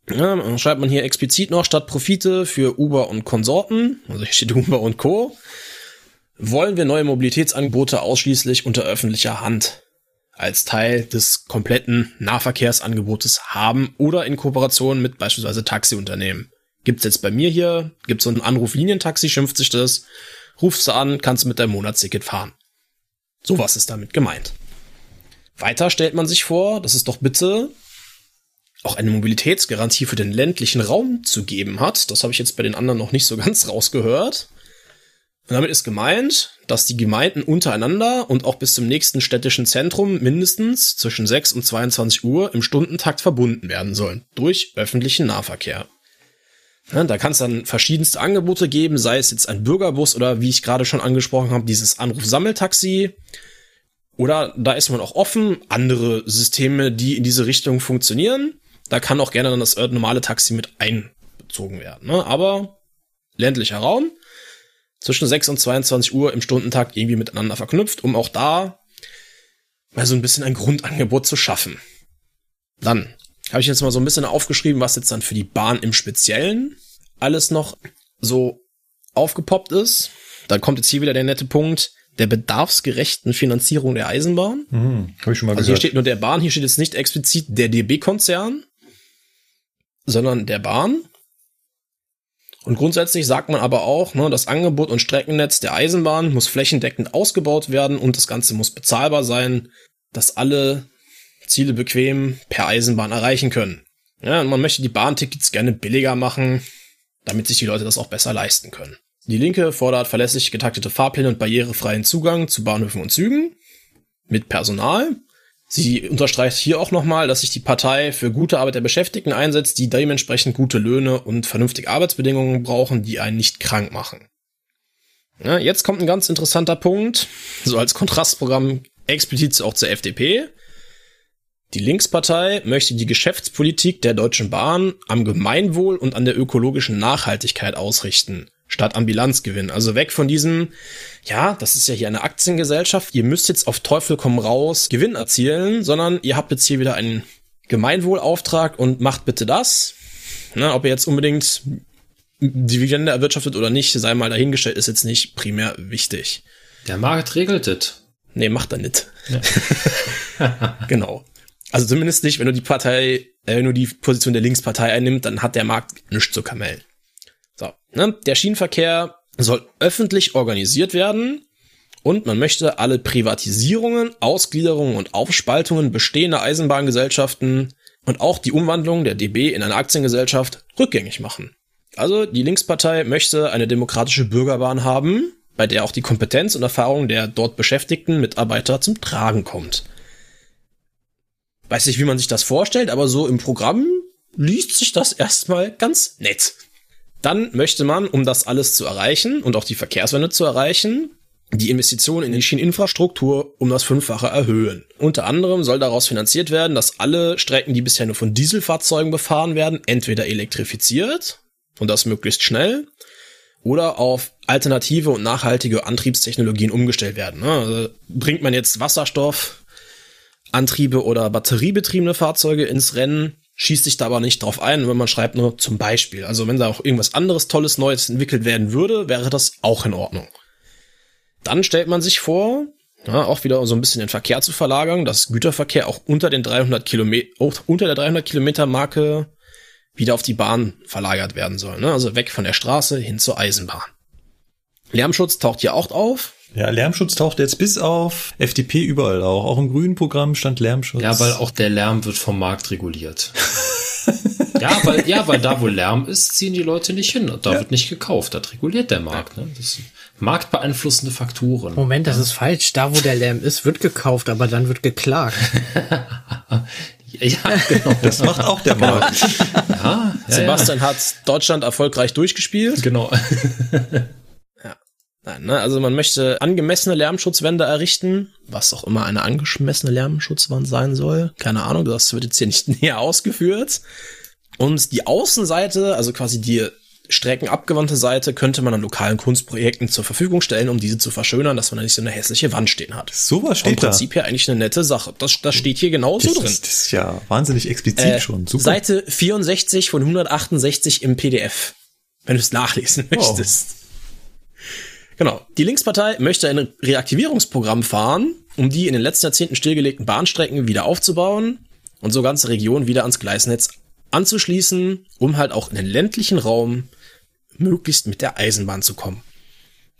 Ja, dann schreibt man hier explizit noch statt Profite für Uber und Konsorten, also hier steht Uber und Co. wollen wir neue Mobilitätsangebote ausschließlich unter öffentlicher Hand als Teil des kompletten Nahverkehrsangebotes haben oder in Kooperation mit beispielsweise Taxiunternehmen. Gibt's jetzt bei mir hier, gibt's so ein Anruflinientaxi, schimpft sich das, rufst du an, kannst mit deinem Monatsticket fahren. Sowas ist damit gemeint. Weiter stellt man sich vor, dass es doch bitte auch eine Mobilitätsgarantie für den ländlichen Raum zu geben hat. Das habe ich jetzt bei den anderen noch nicht so ganz rausgehört. Und damit ist gemeint, dass die Gemeinden untereinander und auch bis zum nächsten städtischen Zentrum mindestens zwischen 6 und 22 Uhr im Stundentakt verbunden werden sollen. Durch öffentlichen Nahverkehr. Ja, da kann es dann verschiedenste Angebote geben, sei es jetzt ein Bürgerbus oder wie ich gerade schon angesprochen habe, dieses Anrufsammeltaxi. Oder da ist man auch offen, andere Systeme, die in diese Richtung funktionieren. Da kann auch gerne dann das normale Taxi mit einbezogen werden. Ne? Aber ländlicher Raum, zwischen 6 und 22 Uhr im Stundentakt irgendwie miteinander verknüpft, um auch da mal so ein bisschen ein Grundangebot zu schaffen. Dann habe ich jetzt mal so ein bisschen aufgeschrieben, was jetzt dann für die Bahn im Speziellen alles noch so aufgepoppt ist. Dann kommt jetzt hier wieder der nette Punkt der bedarfsgerechten Finanzierung der Eisenbahn. Hm, hab ich schon mal also gehört. hier steht nur der Bahn, hier steht jetzt nicht explizit der DB-Konzern, sondern der Bahn. Und grundsätzlich sagt man aber auch, ne, das Angebot und Streckennetz der Eisenbahn muss flächendeckend ausgebaut werden und das Ganze muss bezahlbar sein, dass alle Ziele bequem per Eisenbahn erreichen können. Ja, und man möchte die Bahntickets gerne billiger machen, damit sich die Leute das auch besser leisten können. Die Linke fordert verlässlich getaktete Fahrpläne und barrierefreien Zugang zu Bahnhöfen und Zügen mit Personal. Sie unterstreicht hier auch nochmal, dass sich die Partei für gute Arbeit der Beschäftigten einsetzt, die dementsprechend gute Löhne und vernünftige Arbeitsbedingungen brauchen, die einen nicht krank machen. Ja, jetzt kommt ein ganz interessanter Punkt, so als Kontrastprogramm explizit auch zur FDP. Die Linkspartei möchte die Geschäftspolitik der Deutschen Bahn am Gemeinwohl und an der ökologischen Nachhaltigkeit ausrichten, statt am Bilanzgewinn. Also weg von diesem, ja, das ist ja hier eine Aktiengesellschaft, ihr müsst jetzt auf Teufel komm raus Gewinn erzielen, sondern ihr habt jetzt hier wieder einen Gemeinwohlauftrag und macht bitte das. Na, ob ihr jetzt unbedingt Dividende erwirtschaftet oder nicht, sei mal dahingestellt, ist jetzt nicht primär wichtig. Der Markt regelt es. Nee, macht er nicht. Ja. genau. Also zumindest nicht, wenn du die Partei, äh, wenn du die Position der Linkspartei einnimmt, dann hat der Markt nichts zu kamellen. So, ne? Der Schienenverkehr soll öffentlich organisiert werden und man möchte alle Privatisierungen, Ausgliederungen und Aufspaltungen bestehender Eisenbahngesellschaften und auch die Umwandlung der DB in eine Aktiengesellschaft rückgängig machen. Also die Linkspartei möchte eine demokratische Bürgerbahn haben, bei der auch die Kompetenz und Erfahrung der dort beschäftigten Mitarbeiter zum Tragen kommt. Weiß nicht, wie man sich das vorstellt, aber so im Programm liest sich das erstmal ganz nett. Dann möchte man, um das alles zu erreichen und auch die Verkehrswende zu erreichen, die Investitionen in die Schieneninfrastruktur um das Fünffache erhöhen. Unter anderem soll daraus finanziert werden, dass alle Strecken, die bisher nur von Dieselfahrzeugen befahren werden, entweder elektrifiziert und das möglichst schnell oder auf alternative und nachhaltige Antriebstechnologien umgestellt werden. Also bringt man jetzt Wasserstoff, Antriebe oder batteriebetriebene Fahrzeuge ins Rennen, schießt sich da aber nicht drauf ein, wenn man schreibt nur zum Beispiel. Also wenn da auch irgendwas anderes Tolles Neues entwickelt werden würde, wäre das auch in Ordnung. Dann stellt man sich vor, ja, auch wieder so ein bisschen den Verkehr zu verlagern, dass Güterverkehr auch unter den 300 Kilometer, unter der 300 Kilometer Marke wieder auf die Bahn verlagert werden soll. Ne? Also weg von der Straße hin zur Eisenbahn. Lärmschutz taucht hier auch auf. Ja, Lärmschutz taucht jetzt bis auf FDP überall auch. Auch im grünen Programm stand Lärmschutz. Ja, weil auch der Lärm wird vom Markt reguliert. ja, weil, ja, weil da, wo Lärm ist, ziehen die Leute nicht hin. Und da ja. wird nicht gekauft. Das reguliert der Markt. Ne? Das sind marktbeeinflussende Faktoren. Moment, das ist falsch. Da, wo der Lärm ist, wird gekauft, aber dann wird geklagt. ja, genau. Das macht auch der Markt. ja, ja, Sebastian hat Deutschland erfolgreich durchgespielt. Genau. Nein, ne? Also man möchte angemessene Lärmschutzwände errichten, was auch immer eine angemessene Lärmschutzwand sein soll. Keine Ahnung, das wird jetzt hier nicht näher ausgeführt. Und die Außenseite, also quasi die streckenabgewandte Seite, könnte man an lokalen Kunstprojekten zur Verfügung stellen, um diese zu verschönern, dass man da nicht so eine hässliche Wand stehen hat. Sowas steht Im Prinzip da. ja eigentlich eine nette Sache. Das, das steht hier genauso das, drin. Das ist ja wahnsinnig explizit Äh, schon. Super. Seite 64 von 168 im PDF, wenn du es nachlesen möchtest. Genau. Die Linkspartei möchte ein Reaktivierungsprogramm fahren, um die in den letzten Jahrzehnten stillgelegten Bahnstrecken wieder aufzubauen und so ganze Regionen wieder ans Gleisnetz anzuschließen, um halt auch in den ländlichen Raum möglichst mit der Eisenbahn zu kommen.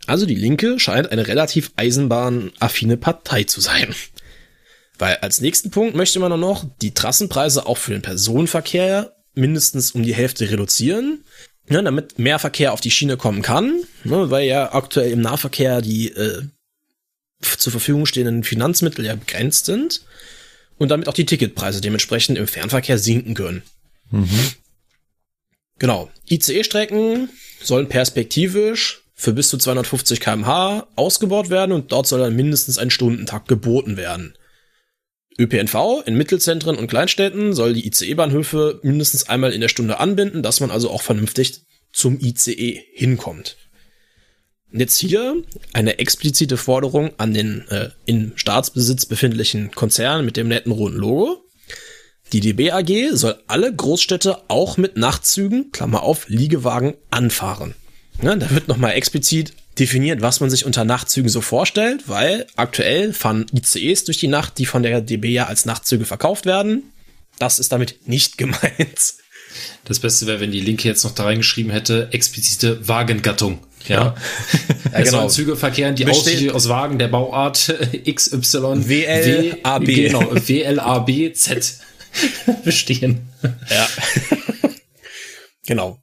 Also die Linke scheint eine relativ eisenbahnaffine Partei zu sein. Weil als nächsten Punkt möchte man noch die Trassenpreise auch für den Personenverkehr mindestens um die Hälfte reduzieren, ne, damit mehr Verkehr auf die Schiene kommen kann, ne, weil ja aktuell im Nahverkehr die äh, zur Verfügung stehenden Finanzmittel ja begrenzt sind und damit auch die Ticketpreise dementsprechend im Fernverkehr sinken können. Mhm. Genau. ICE-Strecken sollen perspektivisch für bis zu 250 kmh ausgebaut werden und dort soll dann mindestens ein Stundentakt geboten werden. ÖPNV in Mittelzentren und Kleinstädten soll die ICE-Bahnhöfe mindestens einmal in der Stunde anbinden, dass man also auch vernünftig zum ICE hinkommt. Und jetzt hier eine explizite Forderung an den äh, in Staatsbesitz befindlichen Konzern mit dem netten roten Logo. Die DB AG soll alle Großstädte auch mit Nachtzügen, Klammer auf, Liegewagen anfahren. Ja, da wird nochmal explizit definiert, was man sich unter Nachtzügen so vorstellt, weil aktuell fahren ICEs durch die Nacht, die von der DB ja als Nachtzüge verkauft werden. Das ist damit nicht gemeint. Das Beste wäre, wenn die Linke jetzt noch da reingeschrieben hätte, explizite Wagengattung. Ja, ja. ja genau. Züge verkehren, die Besteht aus Wagen der Bauart XY WLAB. Genau, WLAB Z bestehen. Ja. genau.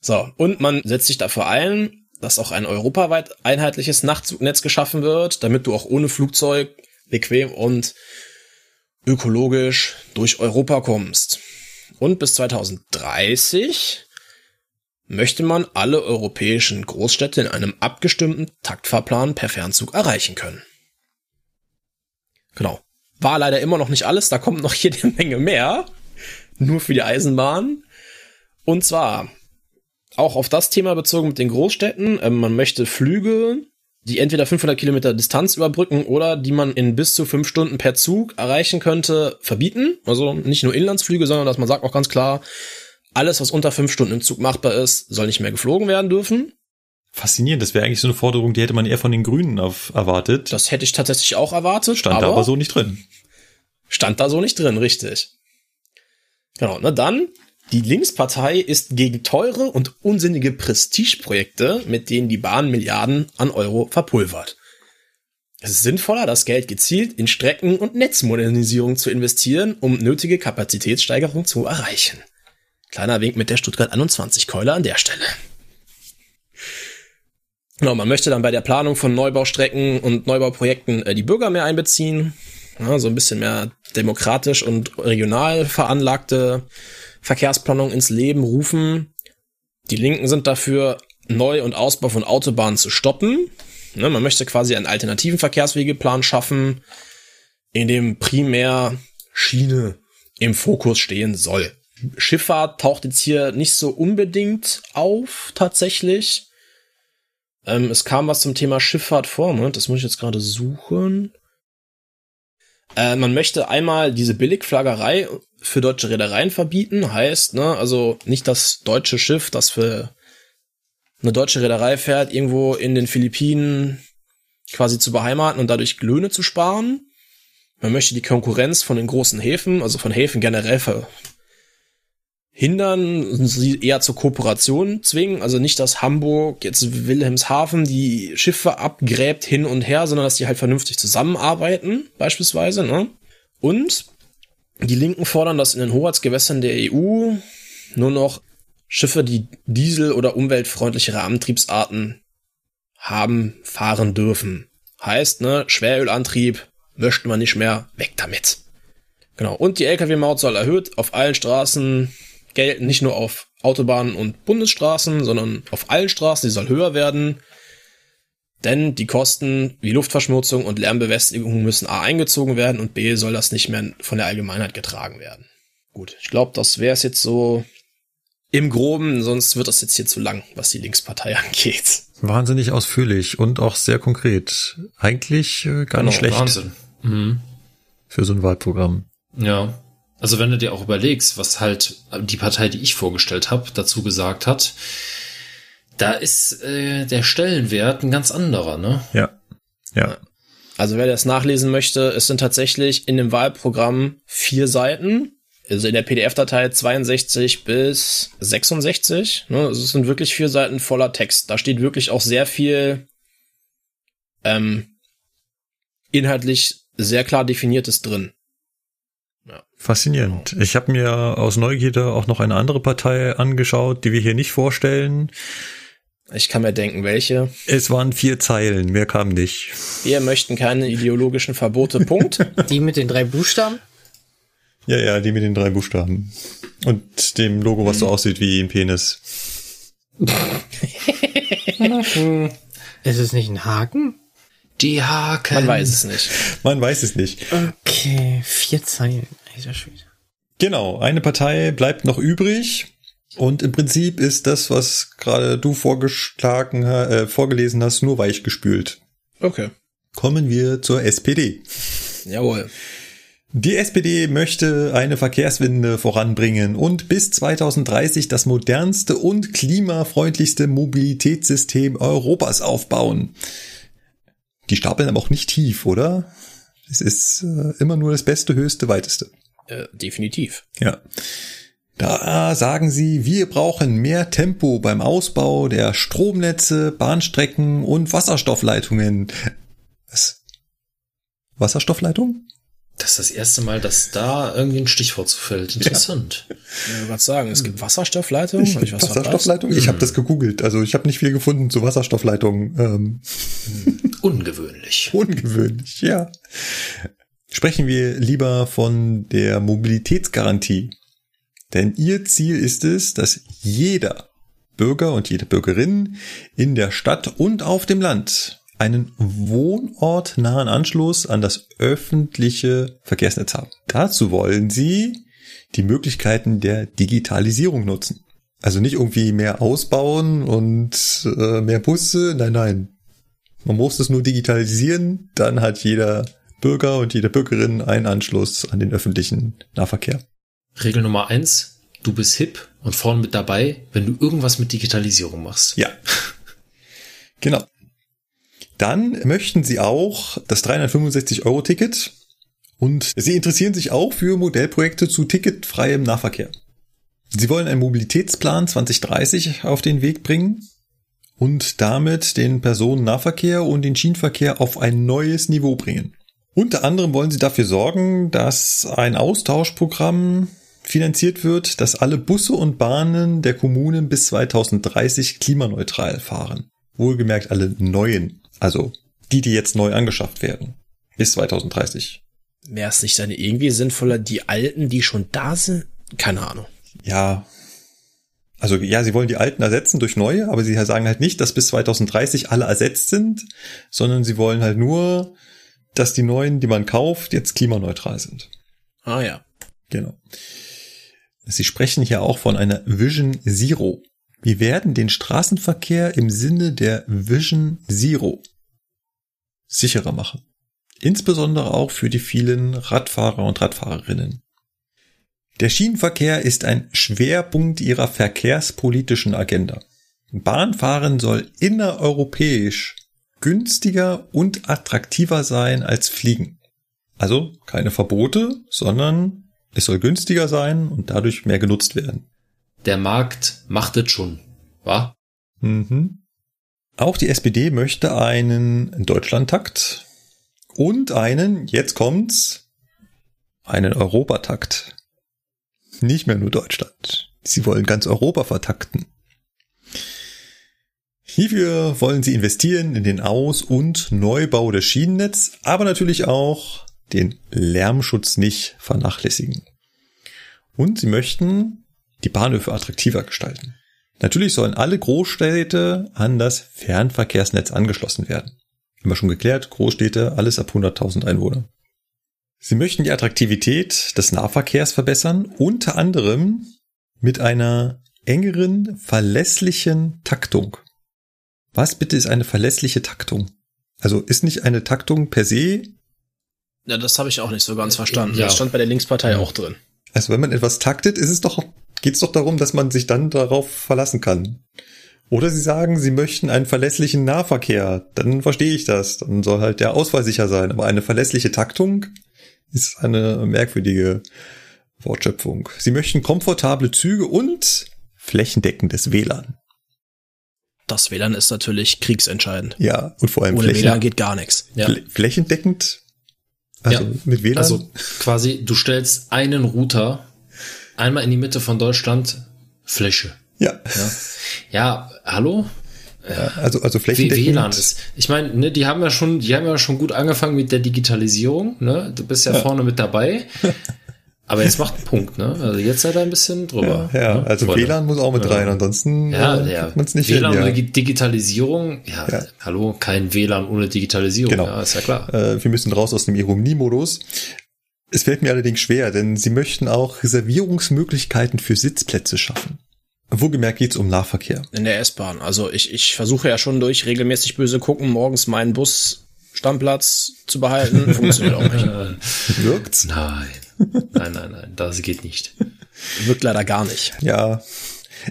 So, und man setzt sich dafür ein, dass auch ein europaweit einheitliches Nachtzugnetz geschaffen wird, damit du auch ohne Flugzeug bequem und ökologisch durch Europa kommst. Und bis 2030 möchte man alle europäischen Großstädte in einem abgestimmten Taktfahrplan per Fernzug erreichen können. Genau. War leider immer noch nicht alles, da kommt noch jede Menge mehr. Nur für die Eisenbahn. Und zwar auch auf das Thema bezogen mit den Großstädten. Ähm, man möchte Flüge, die entweder 500 Kilometer Distanz überbrücken oder die man in bis zu fünf Stunden per Zug erreichen könnte, verbieten. Also nicht nur Inlandsflüge, sondern dass man sagt auch ganz klar, alles, was unter fünf Stunden im Zug machbar ist, soll nicht mehr geflogen werden dürfen. Faszinierend, das wäre eigentlich so eine Forderung, die hätte man eher von den Grünen erwartet. Das hätte ich tatsächlich auch erwartet. Stand aber da aber so nicht drin. Stand da so nicht drin, richtig. Genau, na dann die Linkspartei ist gegen teure und unsinnige Prestigeprojekte, mit denen die Bahn Milliarden an Euro verpulvert. Es ist sinnvoller, das Geld gezielt in Strecken- und Netzmodernisierung zu investieren, um nötige Kapazitätssteigerung zu erreichen. Kleiner Wink mit der Stuttgart 21 Keule an der Stelle. Genau, man möchte dann bei der Planung von Neubaustrecken und Neubauprojekten äh, die Bürger mehr einbeziehen. Ja, so ein bisschen mehr demokratisch und regional veranlagte Verkehrsplanung ins Leben rufen. Die Linken sind dafür, Neu- und Ausbau von Autobahnen zu stoppen. Ne, man möchte quasi einen alternativen Verkehrswegeplan schaffen, in dem primär Schiene im Fokus stehen soll. Schifffahrt taucht jetzt hier nicht so unbedingt auf, tatsächlich. Ähm, es kam was zum Thema Schifffahrt vor, ne? das muss ich jetzt gerade suchen. Äh, man möchte einmal diese Billigflaggerei für deutsche Reedereien verbieten, heißt, ne, also nicht das deutsche Schiff, das für eine deutsche Reederei fährt, irgendwo in den Philippinen quasi zu beheimaten und dadurch Löhne zu sparen. Man möchte die Konkurrenz von den großen Häfen, also von Häfen generell verhindern und sie eher zur Kooperation zwingen. Also nicht, dass Hamburg jetzt Wilhelmshaven die Schiffe abgräbt hin und her, sondern dass die halt vernünftig zusammenarbeiten, beispielsweise. Ne? Und die Linken fordern, dass in den Hoheitsgewässern der EU nur noch Schiffe, die Diesel- oder umweltfreundlichere Antriebsarten haben, fahren dürfen. Heißt, ne, Schwerölantrieb möchte man nicht mehr, weg damit. Genau. Und die Lkw-Maut soll erhöht auf allen Straßen gelten, nicht nur auf Autobahnen und Bundesstraßen, sondern auf allen Straßen, die soll höher werden. Denn die Kosten wie Luftverschmutzung und Lärmbelästigung müssen A eingezogen werden und B soll das nicht mehr von der Allgemeinheit getragen werden. Gut, ich glaube, das wäre es jetzt so im Groben, sonst wird das jetzt hier zu lang, was die Linkspartei angeht. Wahnsinnig ausführlich und auch sehr konkret. Eigentlich äh, gar genau, nicht schlecht. Wahnsinn. Mhm. Für so ein Wahlprogramm. Ja. Also wenn du dir auch überlegst, was halt die Partei, die ich vorgestellt habe, dazu gesagt hat, Da ist äh, der Stellenwert ein ganz anderer, ne? Ja. Ja. Also wer das nachlesen möchte, es sind tatsächlich in dem Wahlprogramm vier Seiten. Also in der PDF-Datei 62 bis 66. Ne? Also es sind wirklich vier Seiten voller Text. Da steht wirklich auch sehr viel ähm, inhaltlich sehr klar definiertes drin. Faszinierend. Ich habe mir aus Neugierde auch noch eine andere Partei angeschaut, die wir hier nicht vorstellen. Ich kann mir denken, welche. Es waren vier Zeilen, mehr kam nicht. Wir möchten keine ideologischen Verbote. Punkt. Die mit den drei Buchstaben? Ja, ja, die mit den drei Buchstaben. Und dem Logo, was so aussieht wie ein Penis. Ist es nicht ein Haken? Die Haken. Man weiß es nicht. Man weiß es nicht. Okay, vier Zeilen. Alter Schwede. Genau, eine Partei bleibt noch übrig. Und im Prinzip ist das, was gerade du vorgeschlagen, äh, vorgelesen hast, nur weichgespült. Okay. Kommen wir zur SPD. Jawohl. Die SPD möchte eine Verkehrswende voranbringen und bis 2030 das modernste und klimafreundlichste Mobilitätssystem Europas aufbauen. Die stapeln aber auch nicht tief, oder? Es ist äh, immer nur das Beste, Höchste, Weiteste. Äh, definitiv. Ja. Da sagen sie, wir brauchen mehr Tempo beim Ausbau der Stromnetze, Bahnstrecken und Wasserstoffleitungen. Was? Wasserstoffleitung? Das ist das erste Mal, dass da irgendwie ein Stichwort zu fällt. Interessant. Ich will was sagen. Es gibt Wasserstoffleitungen. Ich verpasst? Wasserstoffleitung? Ich habe das gegoogelt. Also ich habe nicht viel gefunden zu Wasserstoffleitungen. Ähm, Ungewöhnlich. ungewöhnlich, ja. Sprechen wir lieber von der Mobilitätsgarantie. Denn ihr Ziel ist es, dass jeder Bürger und jede Bürgerin in der Stadt und auf dem Land einen wohnortnahen Anschluss an das öffentliche Verkehrsnetz haben. Dazu wollen sie die Möglichkeiten der Digitalisierung nutzen. Also nicht irgendwie mehr ausbauen und äh, mehr Busse, nein, nein. Man muss es nur digitalisieren, dann hat jeder Bürger und jede Bürgerin einen Anschluss an den öffentlichen Nahverkehr. Regel Nummer eins. Du bist hip und vorne mit dabei, wenn du irgendwas mit Digitalisierung machst. Ja. genau. Dann möchten sie auch das 365-Euro-Ticket und sie interessieren sich auch für Modellprojekte zu ticketfreiem Nahverkehr. Sie wollen einen Mobilitätsplan 2030 auf den Weg bringen und damit den Personennahverkehr und den Schienenverkehr auf ein neues Niveau bringen. Unter anderem wollen sie dafür sorgen, dass ein Austauschprogramm finanziert wird, dass alle Busse und Bahnen der Kommunen bis 2030 klimaneutral fahren. Wohlgemerkt alle neuen, also die, die jetzt neu angeschafft werden, bis 2030. Wäre es nicht dann irgendwie sinnvoller, die alten, die schon da sind? Keine Ahnung. Ja, also ja, sie wollen die alten ersetzen durch neue, aber sie sagen halt nicht, dass bis 2030 alle ersetzt sind, sondern sie wollen halt nur, dass die neuen, die man kauft, jetzt klimaneutral sind. Ah ja. Genau. Sie sprechen hier auch von einer Vision Zero. Wir werden den Straßenverkehr im Sinne der Vision Zero sicherer machen. Insbesondere auch für die vielen Radfahrer und Radfahrerinnen. Der Schienenverkehr ist ein Schwerpunkt ihrer verkehrspolitischen Agenda. Bahnfahren soll innereuropäisch günstiger und attraktiver sein als Fliegen. Also keine Verbote, sondern es soll günstiger sein und dadurch mehr genutzt werden. Der Markt macht es schon, wa? Mhm. Auch die SPD möchte einen Deutschlandtakt und einen, jetzt kommt's, einen Europatakt. Nicht mehr nur Deutschland. Sie wollen ganz Europa vertakten. Hierfür wollen sie investieren in den Aus- und Neubau des Schienennetz, aber natürlich auch den Lärmschutz nicht vernachlässigen. Und sie möchten die Bahnhöfe attraktiver gestalten. Natürlich sollen alle Großstädte an das Fernverkehrsnetz angeschlossen werden. Haben wir schon geklärt, Großstädte, alles ab 100.000 Einwohner. Sie möchten die Attraktivität des Nahverkehrs verbessern, unter anderem mit einer engeren, verlässlichen Taktung. Was bitte ist eine verlässliche Taktung? Also ist nicht eine Taktung per se. Ja, das habe ich auch nicht so ganz verstanden. Ja. Das stand bei der Linkspartei auch drin. Also wenn man etwas taktet, ist es doch, geht es doch darum, dass man sich dann darauf verlassen kann. Oder Sie sagen, Sie möchten einen verlässlichen Nahverkehr. Dann verstehe ich das. Dann soll halt der Ausfall sicher sein. Aber eine verlässliche Taktung ist eine merkwürdige Wortschöpfung. Sie möchten komfortable Züge und flächendeckendes WLAN. Das WLAN ist natürlich kriegsentscheidend. Ja, und vor allem Ohne Flächen, WLAN geht gar nichts. Ja. Flä- flächendeckend. Also Ja. mit WLAN. Also quasi, du stellst einen Router einmal in die Mitte von Deutschland, Fläche. ja. Ja, ja hallo? Also, also W- flächendeckend. WLAN ist. Ich meine, ne, die haben ja schon, die haben ja schon gut angefangen mit der Digitalisierung, ne? Du bist ja, vorne mit dabei. Aber jetzt macht einen Punkt, ne? Also jetzt seid ihr ein bisschen drüber. Ja, ne, also Freunde? WLAN muss auch mit rein, ansonsten Ja, äh, ja. kriegt man's nicht WLAN hin. ohne Ja. Digi- Digitalisierung, ja, Ja. hallo, kein WLAN ohne Digitalisierung, Genau. ja, ist ja klar. Äh, wir müssen raus aus dem Ironie-Modus. Es fällt mir allerdings schwer, denn sie möchten auch Reservierungsmöglichkeiten für Sitzplätze schaffen. Wohlgemerkt geht's um Nahverkehr. In der S-Bahn. Also ich, ich versuche ja schon durch regelmäßig böse gucken, morgens meinen Bus Stammplatz zu behalten. Funktioniert auch nicht. Wirkt's? Nein. Nein, nein, nein, das geht nicht. Wirkt leider gar nicht. Ja.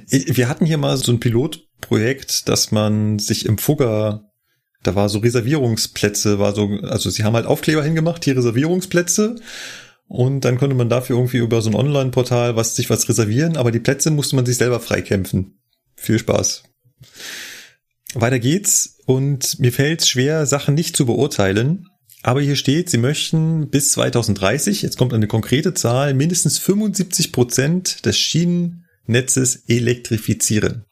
Wir hatten hier mal so ein Pilotprojekt, dass man sich im Fugger, da war so Reservierungsplätze, war so, also sie haben halt Aufkleber hingemacht, hier Reservierungsplätze. Und dann konnte man dafür irgendwie über so ein Online-Portal was, sich was reservieren, aber die Plätze musste man sich selber freikämpfen. Viel Spaß. Weiter geht's und mir fällt es schwer, Sachen nicht zu beurteilen. Aber hier steht, sie möchten bis 2030, jetzt kommt eine konkrete Zahl, mindestens 75 Prozent des Schienennetzes elektrifizieren.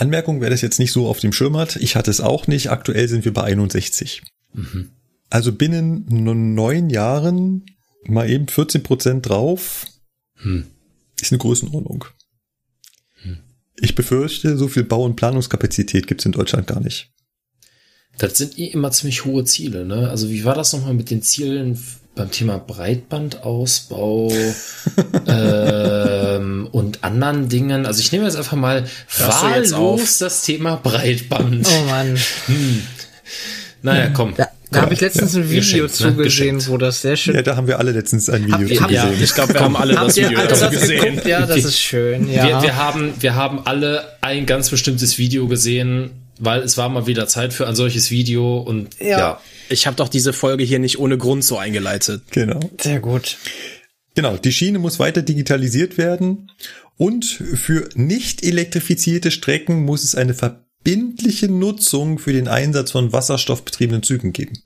Anmerkung, wer das jetzt nicht so auf dem Schirm hat, ich hatte es auch nicht, aktuell sind wir bei 61. Also binnen neun Jahren mal eben 14 Prozent drauf, Hm. ist eine Größenordnung. Ich befürchte, so viel Bau- und Planungskapazität gibt's in Deutschland gar nicht. Das sind eh immer ziemlich hohe Ziele, ne? Also wie war das nochmal mit den Zielen beim Thema Breitbandausbau ähm, und anderen Dingen? Also ich nehme jetzt einfach mal Hörst wahllos auf? das Thema Breitband. Oh Mann. Naja, komm. Da, da habe ich letztens ein Video Geschenkt, ne? zugesehen, Geschenkt. wo das sehr schön. Ja, da haben wir alle letztens ein Video Habt ihr- zu habt ihr- gesehen. Ich glaube, wir haben alle das Video alle das gesehen. geguckt? Ja, das ist schön. Ja. Wir, wir, haben, wir haben alle ein ganz bestimmtes Video gesehen, weil es war mal wieder Zeit für ein solches Video und Ja. ja. Ich habe doch diese Folge hier nicht ohne Grund so eingeleitet. Genau. sehr gut. Genau, die Schiene muss weiter digitalisiert werden und für nicht elektrifizierte Strecken muss es eine verbindliche Nutzung für den Einsatz von wasserstoffbetriebenen Zügen geben.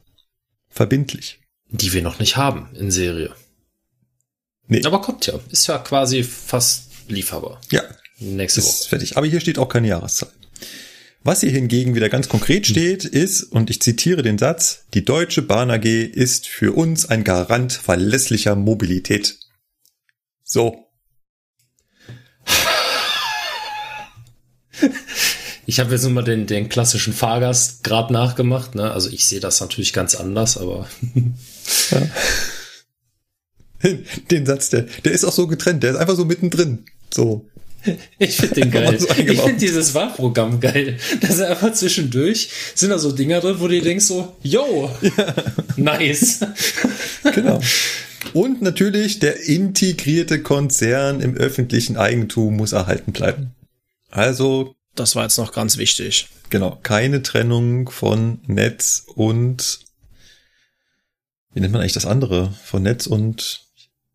Verbindlich. die wir noch nicht haben in Serie. Nee. Aber kommt ja. Ist ja quasi fast lieferbar. Ja, Nächste ist Woche. fertig. Aber hier steht auch keine Jahreszahl. Was hier hingegen wieder ganz konkret steht, ist, und ich zitiere den Satz, die Deutsche Bahn AG ist für uns ein Garant verlässlicher Mobilität. So. Ich habe jetzt nur mal den, den klassischen Fahrgast gerade nachgemacht. Ne? Also ich sehe das natürlich ganz anders, aber Den Satz, der, der ist auch so getrennt, der ist einfach so mittendrin. So. Ich finde den geil. So ich finde dieses Wahlprogramm geil. Da sind einfach zwischendurch, sind da so Dinger drin, wo du denkst so, yo, nice. Genau. Und natürlich der integrierte Konzern im öffentlichen Eigentum muss erhalten bleiben. Also, Das war jetzt noch ganz wichtig. genau, keine Trennung von Netz und, wie nennt man eigentlich das andere? Von Netz und,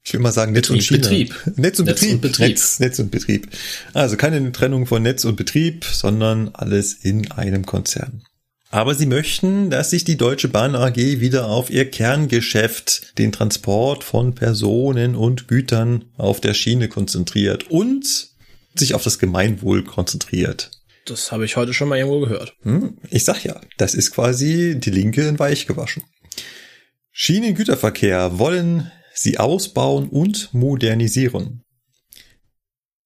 ich will mal sagen Netz und Betrieb, Schiene. Betrieb. Netz und Netz Betrieb. und Betrieb. Netz, Netz und Betrieb. Also keine Trennung von Netz und Betrieb, sondern alles in einem Konzern. Aber sie möchten, dass sich die Deutsche Bahn AG wieder auf ihr Kerngeschäft, den Transport von Personen und Gütern auf der Schiene konzentriert und sich auf das Gemeinwohl konzentriert. Das habe ich heute schon mal irgendwo gehört. Hm, Ich sag ja, das ist quasi die Linke in Weich gewaschen. Schienengüterverkehr wollen sie ausbauen und modernisieren.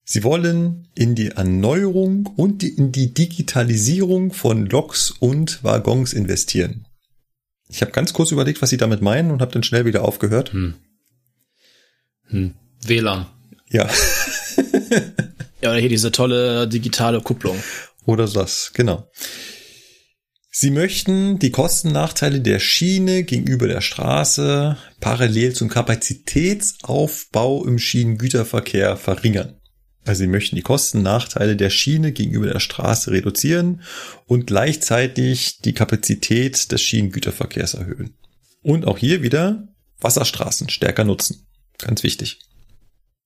Sie wollen in die Erneuerung und in die Digitalisierung von Loks und Waggons investieren. Ich habe ganz kurz überlegt, was sie damit meinen und habe dann schnell wieder aufgehört. Hm. Hm. WLAN. Ja, Ja, oder hier diese tolle digitale Kupplung. Oder das, genau. Sie möchten die Kostennachteile der Schiene gegenüber der Straße parallel zum Kapazitätsaufbau im Schienengüterverkehr verringern. Also sie möchten die Kosten, Nachteile der Schiene gegenüber der Straße reduzieren und gleichzeitig die Kapazität des Schienengüterverkehrs erhöhen. Und auch hier wieder Wasserstraßen stärker nutzen. Ganz wichtig.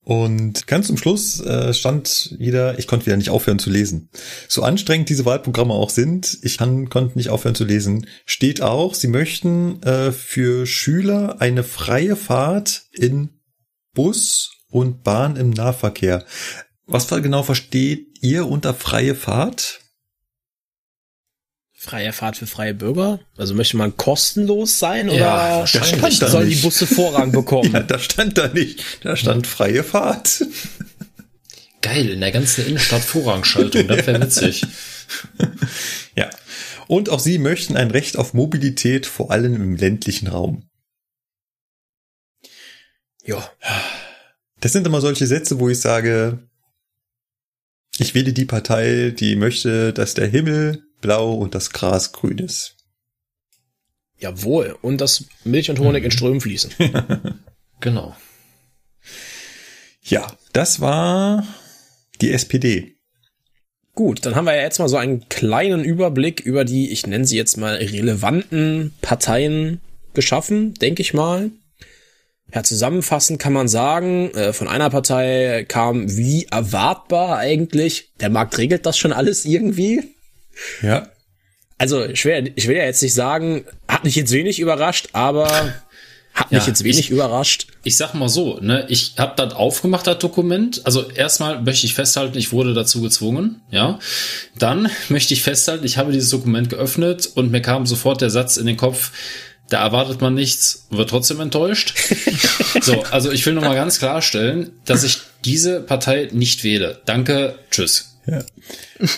Und ganz zum Schluss äh, stand wieder, ich konnte wieder nicht aufhören zu lesen. So anstrengend diese Wahlprogramme auch sind, ich kann, konnte nicht aufhören zu lesen, steht auch, sie möchten äh, für Schüler eine freie Fahrt in Bus und Bahn im Nahverkehr. Was genau versteht ihr unter freie Fahrt? Freie Fahrt für freie Bürger? Also möchte man kostenlos sein oder Ja, da sollen die Busse Vorrang bekommen? Ja, da stand da nicht. Da stand freie Fahrt. Geil, in der ganzen Innenstadt Vorrangschaltung, das wäre witzig. Ja. Und auch sie möchten ein Recht auf Mobilität, vor allem im ländlichen Raum. Ja. Das sind immer solche Sätze, wo ich sage, ich wähle die Partei, die möchte, dass der Himmel blau und das Gras grün ist. Jawohl. Und dass Milch und Honig in Strömen fließen. Genau. Ja, das war die SPD. Gut, dann haben wir ja jetzt mal so einen kleinen Überblick über die, ich nenne sie jetzt mal relevanten Parteien geschaffen, denke ich mal. Ja, zusammenfassend kann man sagen, äh, von einer Partei kam wie erwartbar eigentlich, der Markt regelt das schon alles irgendwie. Ja. Also schwer, ich will ja jetzt nicht sagen, hat mich jetzt wenig überrascht, aber hat mich Ja, jetzt wenig ich- überrascht. Ich sag mal so, ne, ich habe das aufgemacht, das Dokument. Also erstmal möchte ich festhalten, ich wurde dazu gezwungen, ja. Dann möchte ich festhalten, ich habe dieses Dokument geöffnet und mir kam sofort der Satz in den Kopf, da erwartet man nichts, wird trotzdem enttäuscht. so, also ich will nochmal ganz klarstellen, dass ich diese Partei nicht wähle. Danke, tschüss. Ja.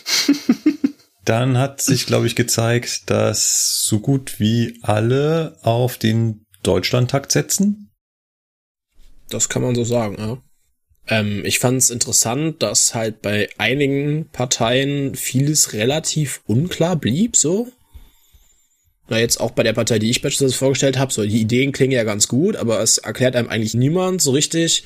Dann hat sich, glaube ich, gezeigt, dass so gut wie alle auf den Deutschlandtakt setzen. Das kann man so sagen, ja. Ähm, ich fand es interessant, dass halt bei einigen Parteien vieles relativ unklar blieb, so. Na, jetzt auch bei der Partei, die ich beispielsweise vorgestellt habe, so die Ideen klingen ja ganz gut, aber es erklärt einem eigentlich niemand so richtig,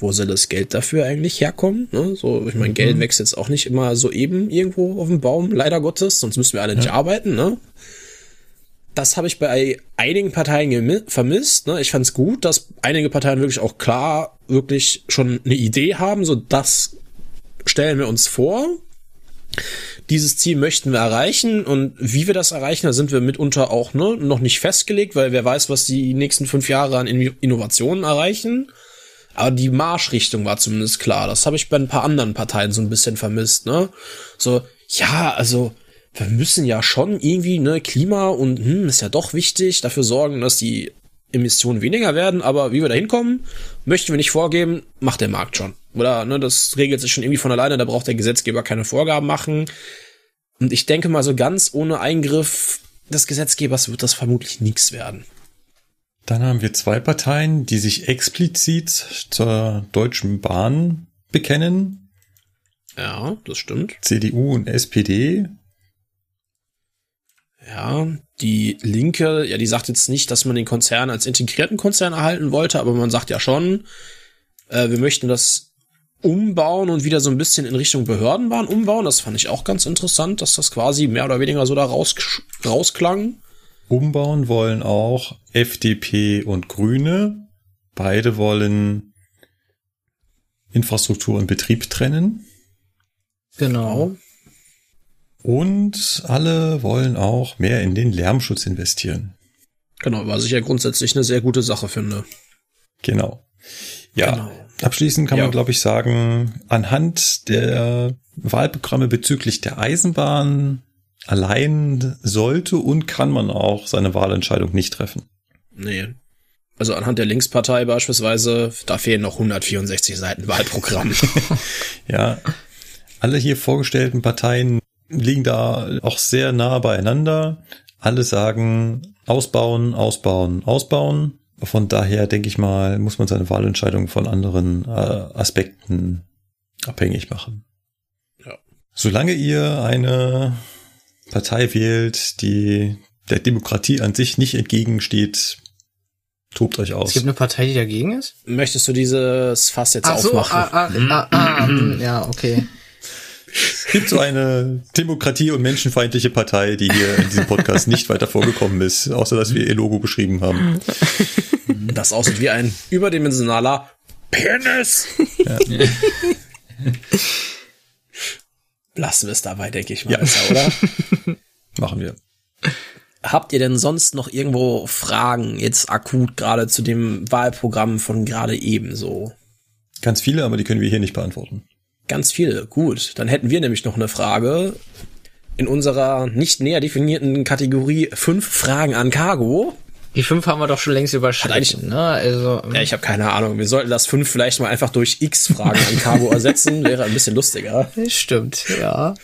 wo soll das Geld dafür eigentlich herkommen? Ne? So, ich meine, Geld wächst jetzt auch nicht immer so eben irgendwo auf dem Baum, leider Gottes, sonst müssten wir alle nicht arbeiten, ne? Das habe ich bei einigen Parteien vermisst. Ne? Ich fand es gut, dass einige Parteien wirklich auch klar wirklich schon eine Idee haben. So, das stellen wir uns vor. Dieses Ziel möchten wir erreichen und wie wir das erreichen, da sind wir mitunter auch ne, noch nicht festgelegt, weil wer weiß, was die nächsten fünf Jahre an In- Innovationen erreichen. Aber die Marschrichtung war zumindest klar. Das habe ich bei ein paar anderen Parteien so ein bisschen vermisst. Ne? So, ja, also wir müssen ja schon irgendwie ne Klima und hm, ist ja doch wichtig dafür sorgen, dass die Emissionen weniger werden. Aber wie wir da hinkommen, möchten wir nicht vorgeben, macht der Markt schon. Oder ne, das regelt sich schon irgendwie von alleine. Da braucht der Gesetzgeber keine Vorgaben machen. Und ich denke mal, so ganz ohne Eingriff des Gesetzgebers wird das vermutlich nichts werden. Dann haben wir zwei Parteien, die sich explizit zur Deutschen Bahn bekennen. Ja, das stimmt. CDU und SPD. Ja, die Linke, ja, die sagt jetzt nicht, dass man den Konzern als integrierten Konzern erhalten wollte, aber man sagt ja schon, äh, wir möchten das umbauen und wieder so ein bisschen in Richtung Behördenbahn umbauen. Das fand ich auch ganz interessant, dass das quasi mehr oder weniger so da raus, rausklang. Umbauen wollen auch FDP und Grüne. Beide wollen Infrastruktur und Betrieb trennen. Genau. Und alle wollen auch mehr in den Lärmschutz investieren. Genau, was ich ja grundsätzlich eine sehr gute Sache finde. Genau. Ja. Genau. Abschließend kann Ja. man, glaube ich, sagen, anhand der Wahlprogramme bezüglich der Eisenbahn allein sollte und kann man auch seine Wahlentscheidung nicht treffen. Nee. Also anhand der Linkspartei beispielsweise, da fehlen noch 164 Seiten Wahlprogramm. Ja, alle hier vorgestellten Parteien liegen da auch sehr nah beieinander. Alle sagen ausbauen, ausbauen, ausbauen. Von daher denke ich mal, muss man seine Wahlentscheidung von anderen äh, Aspekten abhängig machen. Ja. Solange ihr eine Partei wählt, die der Demokratie an sich nicht entgegensteht, Tobt euch Es aus. gibt eine Partei, die dagegen ist? Möchtest du dieses Fass jetzt Ach so, aufmachen? ah, ah, ah, ah, hm, ja, okay. Es gibt so eine Demokratie- und menschenfeindliche Partei, die hier in diesem Podcast nicht weiter vorgekommen ist, außer dass wir ihr Logo beschrieben haben. Das aussieht wie ein überdimensionaler Penis. Lassen wir es dabei, denke ich mal, Ja. besser, oder? Machen wir. Habt ihr denn sonst noch irgendwo Fragen jetzt akut gerade zu dem Wahlprogramm von gerade eben so? Ganz viele, aber die können wir hier nicht beantworten. Ganz viele. Gut, dann hätten wir nämlich noch eine Frage in unserer nicht näher definierten Kategorie fünf Fragen an Cargo. Die fünf haben wir doch schon längst überschritten, ne? Also, Ja, ich habe keine Ahnung. Wir sollten das fünf vielleicht mal einfach durch x Fragen an Cargo ersetzen. Wäre ein bisschen lustiger. stimmt, ja.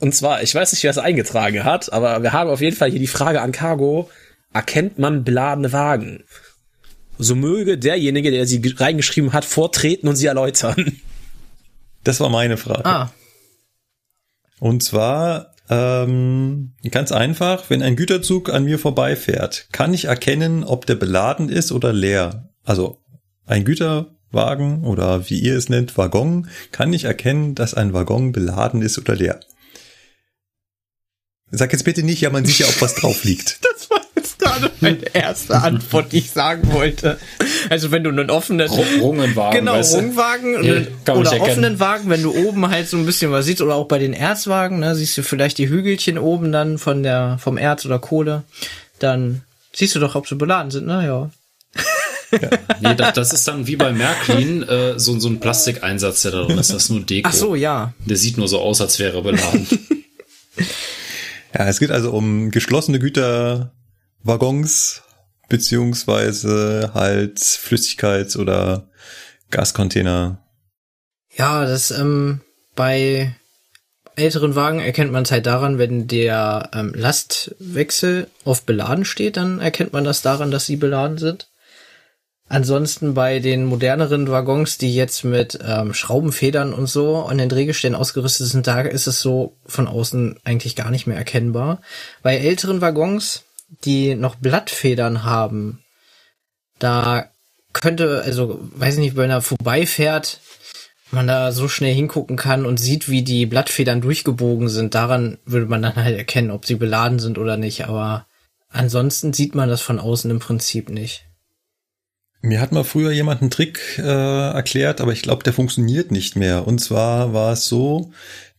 Und zwar, ich weiß nicht, wer es eingetragen hat, aber wir haben auf jeden Fall hier die Frage an Cargo. Erkennt man beladene Wagen? So möge derjenige, der sie ge- reingeschrieben hat, vortreten und sie erläutern. Das war meine Frage. Ah, Und zwar ähm, ganz einfach, wenn ein Güterzug an mir vorbeifährt, kann ich erkennen, ob der beladen ist oder leer. Also ein Güterwagen oder wie ihr es nennt, Waggon, kann ich erkennen, dass ein Waggon beladen ist oder leer. Sag jetzt bitte nicht, ja, man sieht ja, ob was drauf liegt. das gerade meine erste Antwort, die ich sagen wollte. Also wenn du einen offenen Rungenwagen, Genau, weißt du? Rungwagen Ja, einen- kann man oder offenen Wagen, wenn du oben halt so ein bisschen was siehst oder auch bei den Erzwagen, ne, siehst du vielleicht die Hügelchen oben dann von der vom Erz oder Kohle, dann siehst du doch, ob sie beladen sind, ne, ja. Nee, das, das ist dann wie bei Märklin äh, so, so ein Plastikeinsatz, der da drin ist. Das ist nur Deko. Ach so, ja. Der sieht nur so aus, als wäre er beladen. Ja, es geht also um geschlossene Güterwaggons beziehungsweise halt Flüssigkeits- oder Gascontainer. Ja, das ähm, bei älteren Wagen erkennt man es halt daran, wenn der ähm, Lastwechsel auf beladen steht, dann erkennt man das daran, dass sie beladen sind. Ansonsten bei den moderneren Waggons, die jetzt mit ähm, Schraubenfedern und so an den Drehgestellen ausgerüstet sind, da ist es so von außen eigentlich gar nicht mehr erkennbar. Bei älteren Waggons, die noch Blattfedern haben, da könnte, also weiß ich nicht, wenn er vorbeifährt, man da so schnell hingucken kann und sieht, wie die Blattfedern durchgebogen sind. Daran würde man dann halt erkennen, ob sie beladen sind oder nicht. Aber ansonsten sieht man das von außen im Prinzip nicht. Mir hat mal früher jemand einen Trick äh, erklärt, aber ich glaube, der funktioniert nicht mehr. Und zwar war es so,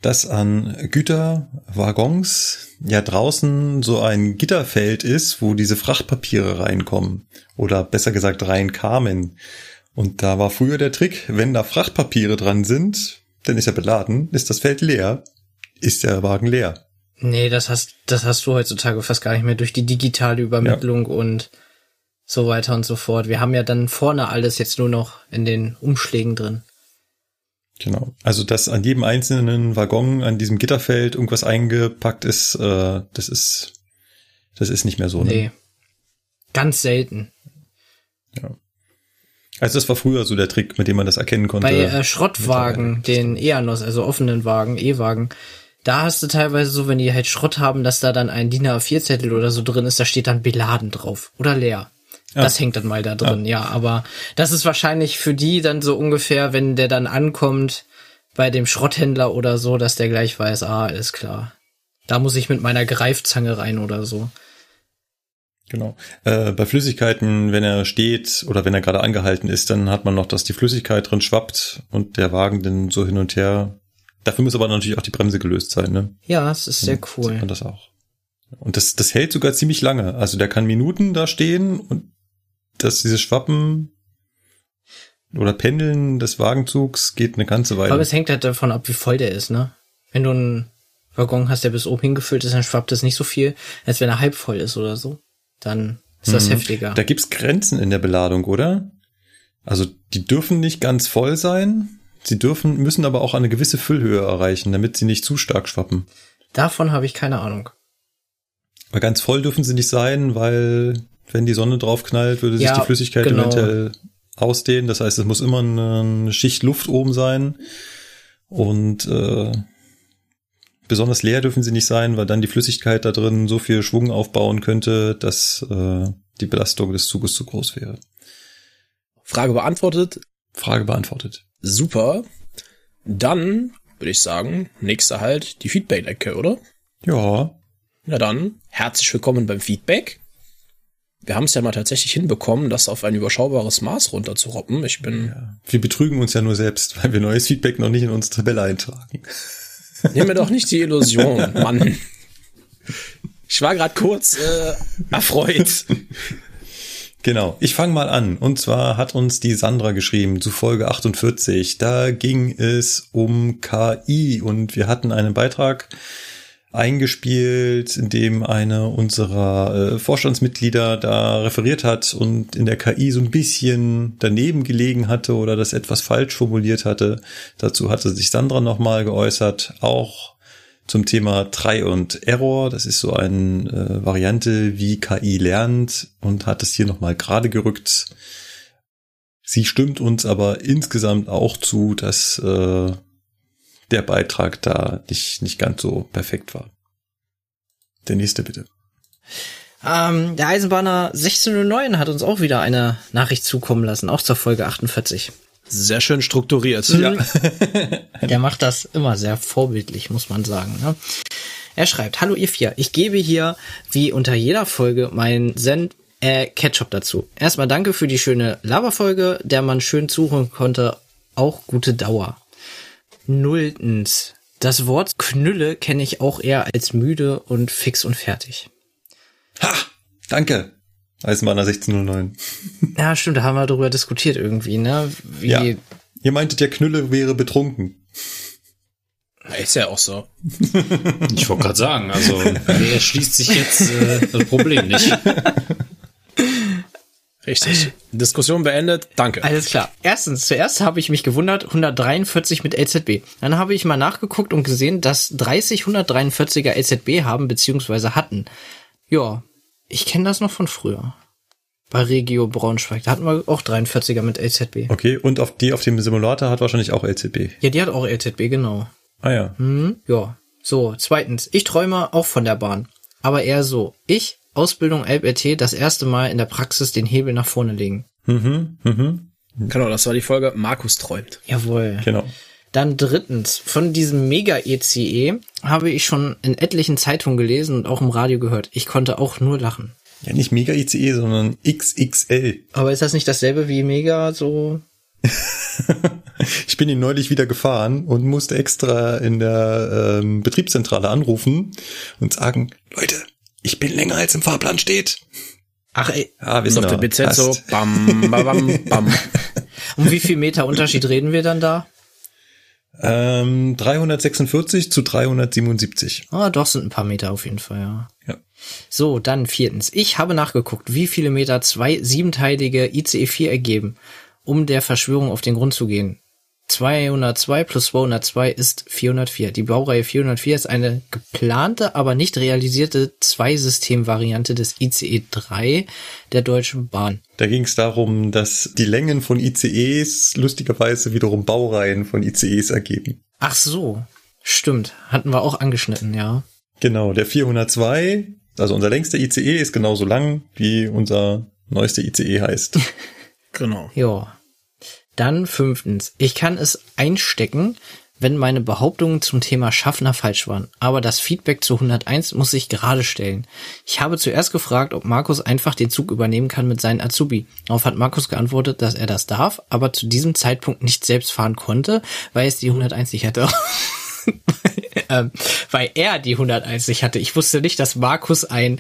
dass an Güterwaggons ja draußen so ein Gitterfeld ist, wo diese Frachtpapiere reinkommen. Oder besser gesagt reinkamen. Und da war früher der Trick, wenn da Frachtpapiere dran sind, dann ist er beladen, ist das Feld leer, ist der Wagen leer. Nee, das hast, das hast du heutzutage fast gar nicht mehr durch die digitale Übermittlung und so weiter und so fort. Wir haben ja dann vorne alles jetzt nur noch in den Umschlägen drin. Genau. Also, dass an jedem einzelnen Waggon an diesem Gitterfeld irgendwas eingepackt ist, äh, das ist, das ist nicht mehr so. Ne? Nee. Ganz selten. Also das war früher so der Trick, mit dem man das erkennen konnte. Bei äh, Schrottwagen, den Eanos, also offenen Wagen, E-Wagen, da hast du teilweise so, wenn die halt Schrott haben, dass da dann ein DIN A4-Zettel oder so drin ist, da steht dann beladen drauf oder leer. Das hängt dann mal da drin, ja. Aber das ist wahrscheinlich für die dann so ungefähr, wenn der dann ankommt bei dem Schrotthändler oder so, dass der gleich weiß, ah, alles klar. Da muss ich mit meiner Greifzange rein oder so. Genau. Äh, bei Flüssigkeiten, wenn er steht oder wenn er gerade angehalten ist, dann hat man noch, dass die Flüssigkeit drin schwappt und der Wagen dann so hin und her. Dafür muss aber natürlich auch die Bremse gelöst sein, ne? Ja, es ist sehr Dann cool. Sieht man das auch. Und das, das hält sogar ziemlich lange. Also der kann Minuten da stehen und dass dieses Schwappen oder Pendeln des Wagenzugs geht eine ganze Weile. Aber es hängt halt davon ab, wie voll der ist, ne? Wenn du einen Waggon hast, der bis oben hingefüllt ist, dann schwappt es nicht so viel, als wenn er halb voll ist oder so. Dann ist das Mhm. heftiger. Da gibt's Grenzen in der Beladung, oder? Also die dürfen nicht ganz voll sein. Sie dürfen, müssen aber auch eine gewisse Füllhöhe erreichen, damit sie nicht zu stark schwappen. Davon habe ich keine Ahnung. Weil ganz voll dürfen sie nicht sein, weil wenn die Sonne drauf knallt, würde sich Ja, die Flüssigkeit genau. eventuell ausdehnen. Das heißt, es muss immer eine Schicht Luft oben sein. Und äh, besonders leer dürfen sie nicht sein, weil dann die Flüssigkeit da drin so viel Schwung aufbauen könnte, dass äh, die Belastung des Zuges zu groß wäre. Frage beantwortet. Frage beantwortet. Super. Dann würde ich sagen, nächster halt die Feedback-Ecke, oder? Ja, Na dann, herzlich willkommen beim Feedback. Wir haben es ja mal tatsächlich hinbekommen, das auf ein überschaubares Maß runterzuroppen. Ich bin, wir betrügen uns ja nur selbst, weil wir neues Feedback noch nicht in unsere Tabelle eintragen. nimm mir doch nicht die Illusion, Mann. Ich war gerade kurz äh, erfreut. Genau, ich fange mal an. Und zwar hat uns die Sandra geschrieben zu Folge 48. Da ging es um KI und wir hatten einen Beitrag eingespielt, in dem eine unserer äh, Vorstandsmitglieder da referiert hat und in der KI so ein bisschen daneben gelegen hatte oder das etwas falsch formuliert hatte. Dazu hatte sich Sandra nochmal geäußert, auch zum Thema Try und Error. Das ist so eine äh, Variante, wie KI lernt und hat es hier nochmal gerade gerückt. Sie stimmt uns aber insgesamt auch zu, dass äh, der Beitrag da nicht, nicht ganz so perfekt war. Der nächste bitte. Ähm, der Eisenbahner 1609 hat uns auch wieder eine Nachricht zukommen lassen, auch zur Folge 48. Sehr schön strukturiert. Ja. Der macht das immer sehr vorbildlich, muss man sagen. Ne? Er schreibt, hallo ihr vier, ich gebe hier, wie unter jeder Folge, meinen Zen äh, Ketchup dazu. Erstmal danke für die schöne Laberfolge, der man schön zuhören konnte, auch gute Dauer. Nulltens. Das Wort Knülle kenne ich auch eher als müde und fix und fertig. Ha! Danke! Eisenbahner 1609. Ja, stimmt, da haben wir darüber diskutiert irgendwie, ne? Wie, Ja. Ihr meintet, der Knülle wäre betrunken. Ist ja auch so. Ich wollte gerade sagen, also wer schließt sich jetzt äh, das Problem nicht? Richtig. Diskussion beendet. Danke. Alles klar. Erstens, zuerst habe ich mich gewundert, 143 mit LZB. Dann habe ich mal nachgeguckt und gesehen, dass 30 143er LZB haben bzw. hatten. Ja, ich kenne das noch von früher. Bei Regio Braunschweig. Da hatten wir auch 43er mit LZB. Okay, und auf die auf dem Simulator hat wahrscheinlich auch LCB. Ja, die hat auch LZB, genau. Ah ja. Hm, ja. So, zweitens, ich träume auch von der Bahn. Aber eher so. Ich, Ausbildung LBT, das erste Mal in der Praxis den Hebel nach vorne legen. Mhm, mhm. Genau, das war die Folge Markus träumt. Jawohl. Genau. Dann drittens, von diesem Mega-ECE habe ich schon in etlichen Zeitungen gelesen und auch im Radio gehört. Ich konnte auch nur lachen. Ja, nicht Mega ICE, sondern XXL. Aber ist das nicht dasselbe wie Mega, so? Ich bin ihn neulich wieder gefahren und musste extra in der ähm, Betriebszentrale anrufen und sagen, Leute, ich bin länger als im Fahrplan steht. Ach ey, Ja, wir Und sind auf der. BZ so bam, bam, bam. um wie viel Meter Unterschied reden wir dann da? Ähm, 346 zu 377. Ah, doch, sind ein paar Meter auf jeden Fall, ja. Ja. So, dann viertens. Ich habe nachgeguckt, wie viele Meter zwei siebenteilige ICE 4 ergeben, um der Verschwörung auf den Grund zu gehen. 202 plus 202 ist 404. Die Baureihe 404 ist eine geplante, aber nicht realisierte Zweisystem-Variante des ICE 3 der Deutschen Bahn. Da ging es darum, dass die Längen von ICEs lustigerweise wiederum Baureihen von ICEs ergeben. Ach so, stimmt. Hatten wir auch angeschnitten, ja. Genau, der 402, also unser längster ICE ist genauso lang, wie unser neuester ICE heißt. Genau. Ja. Dann fünftens. Ich kann es einstecken, wenn meine Behauptungen zum Thema Schaffner falsch waren. Aber das Feedback zu 101 muss ich gerade stellen. Ich habe zuerst gefragt, ob Markus einfach den Zug übernehmen kann mit seinen Azubi. Darauf hat Markus geantwortet, dass er das darf, aber zu diesem Zeitpunkt nicht selbst fahren konnte, weil es die 101 nicht hatte. ähm, weil er die 101 nicht hatte. Ich wusste nicht, dass Markus ein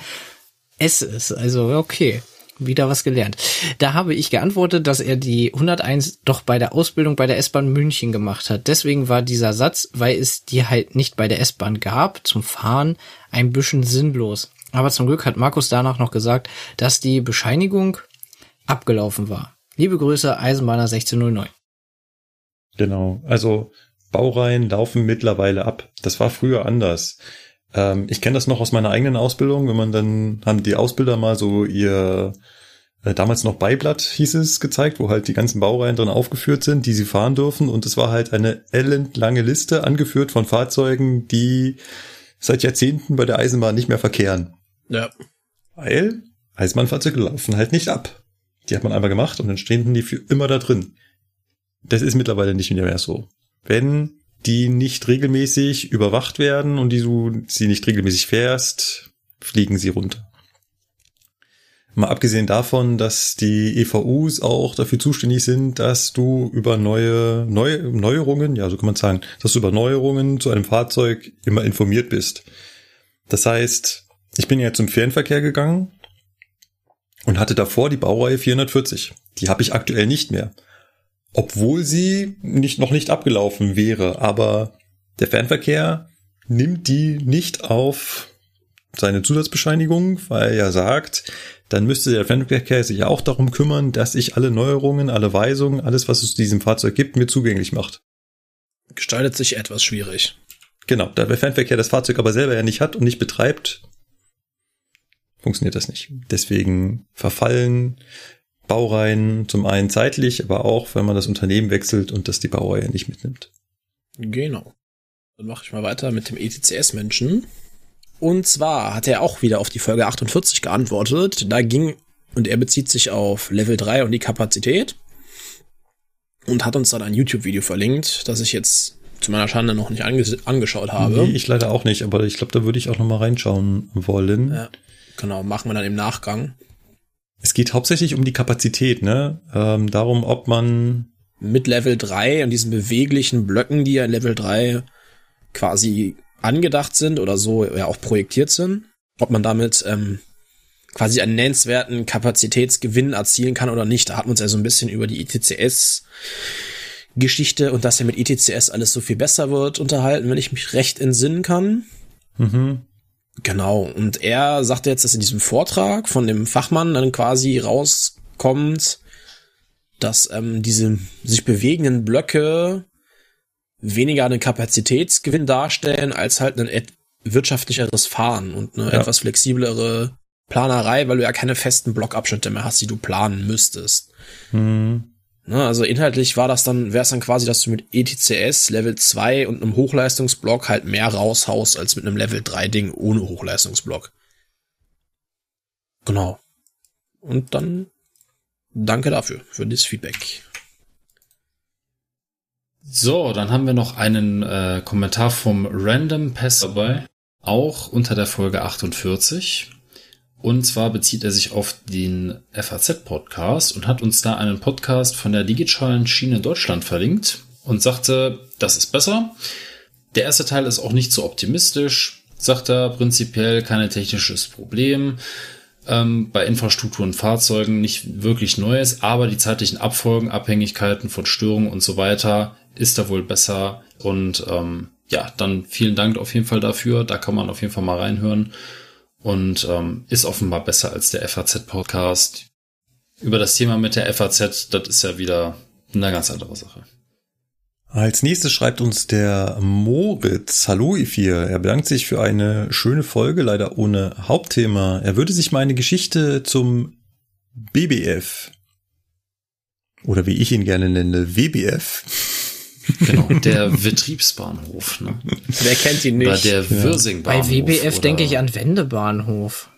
S ist. Also, okay. Wieder was gelernt. Da habe ich geantwortet, dass er die 101 doch bei der Ausbildung bei der S-Bahn München gemacht hat. Deswegen war dieser Satz, weil es die halt nicht bei der S-Bahn gab, zum Fahren ein bisschen sinnlos. Aber zum Glück hat Markus danach noch gesagt, dass die Bescheinigung abgelaufen war. Liebe Grüße, Eisenbahner 1609. Genau, also Baureihen laufen mittlerweile ab. Das war früher anders. Ähm, ich kenne das noch aus meiner eigenen Ausbildung, wenn man dann haben die Ausbilder mal so ihr äh, damals noch Beiblatt hieß es gezeigt, wo halt die ganzen Baureihen drin aufgeführt sind, die sie fahren dürfen und es war halt eine ellenlange Liste angeführt von Fahrzeugen, die seit Jahrzehnten bei der Eisenbahn nicht mehr verkehren. Ja. Weil Eisenbahnfahrzeuge laufen halt nicht ab. Die hat man einmal gemacht und dann stehen die für immer da drin. Das ist mittlerweile nicht mehr so. Wenn die nicht regelmäßig überwacht werden und die du sie nicht regelmäßig fährst, fliegen sie runter. Mal abgesehen davon, dass die EVUs auch dafür zuständig sind, dass du über neue, neue Neuerungen, ja, so kann man sagen, dass du über Neuerungen zu einem Fahrzeug immer informiert bist. Das heißt, ich bin ja zum Fernverkehr gegangen und hatte davor die Baureihe 440. Die habe ich aktuell nicht mehr. Obwohl sie nicht, noch nicht abgelaufen wäre, aber der Fernverkehr nimmt die nicht auf seine Zusatzbescheinigung, weil er sagt, dann müsste der Fernverkehr sich auch darum kümmern, dass sich alle Neuerungen, alle Weisungen, alles, was es zu diesem Fahrzeug gibt, mir zugänglich macht. Gestaltet sich etwas schwierig. Genau, da der Fernverkehr das Fahrzeug aber selber ja nicht hat und nicht betreibt, funktioniert das nicht. Deswegen verfallen Baureihen zum einen zeitlich, aber auch, wenn man das Unternehmen wechselt und das die Baureihe nicht mitnimmt. Genau. Dann mache ich mal weiter mit dem ETCS-Menschen. Und zwar hat er auch wieder auf die Folge 48 geantwortet. Da ging, und er bezieht sich auf Level 3 und die Kapazität. Und hat uns dann ein YouTube-Video verlinkt, das ich jetzt zu meiner Schande noch nicht ange angeschaut habe. Nee, ich leider auch nicht, aber ich glaube, da würde ich auch noch mal reinschauen wollen. Ja, genau, machen wir dann im Nachgang. Es geht hauptsächlich um die Kapazität, ne? Ähm, darum, ob man mit Level 3 und diesen beweglichen Blöcken, die ja in Level 3 quasi angedacht sind oder so ja auch projektiert sind, ob man damit ähm, quasi einen nennenswerten Kapazitätsgewinn erzielen kann oder nicht. Da hatten wir uns ja so ein bisschen über die ITCS Geschichte und dass ja mit ITCS alles so viel besser wird unterhalten, wenn ich mich recht entsinnen kann. Mhm. Genau. Und er sagte jetzt, dass in diesem Vortrag von dem Fachmann dann quasi rauskommt, dass ähm, diese sich bewegenden Blöcke weniger einen Kapazitätsgewinn darstellen, als halt ein wirtschaftlicheres Fahren und eine Ja. etwas flexiblere Planerei, weil du ja keine festen Blockabschnitte mehr hast, die du planen müsstest. hm, Ne, also inhaltlich war das dann, wäre es dann quasi, dass du mit ETCS Level 2 und einem Hochleistungsblock halt mehr raushaust als mit einem Level 3 Ding ohne Hochleistungsblock. Genau. Und dann danke dafür, für dieses Feedback. So, dann haben wir noch einen äh, Kommentar vom Random Pass dabei, auch unter der Folge 48. Und zwar bezieht er sich auf den FAZ-Podcast und hat uns da einen Podcast von der digitalen Schiene Deutschland verlinkt und sagte, das ist besser. Der erste Teil ist auch nicht so optimistisch, sagt er prinzipiell kein technisches Problem. Ähm, bei Infrastruktur und Fahrzeugen nicht wirklich Neues, aber die zeitlichen Abfolgen, Abhängigkeiten von Störungen und so weiter ist da wohl besser. Und ähm, ja, dann vielen Dank auf jeden Fall dafür. Da kann man auf jeden Fall mal reinhören. Und ähm, ist offenbar besser als der FAZ-Podcast. Über das Thema mit der FAZ, das ist ja wieder eine ganz andere Sache. Als nächstes schreibt uns der Moritz. Hallo Ifir. Er bedankt sich für eine schöne Folge, leider ohne Hauptthema. Er würde sich meine Geschichte zum BBF oder wie ich ihn gerne nenne, WBF. Genau, der Betriebsbahnhof. Ne? Wer kennt ihn Oder nicht? der Würsingbahnhof. Bei WBF oder- denke ich an Wendebahnhof.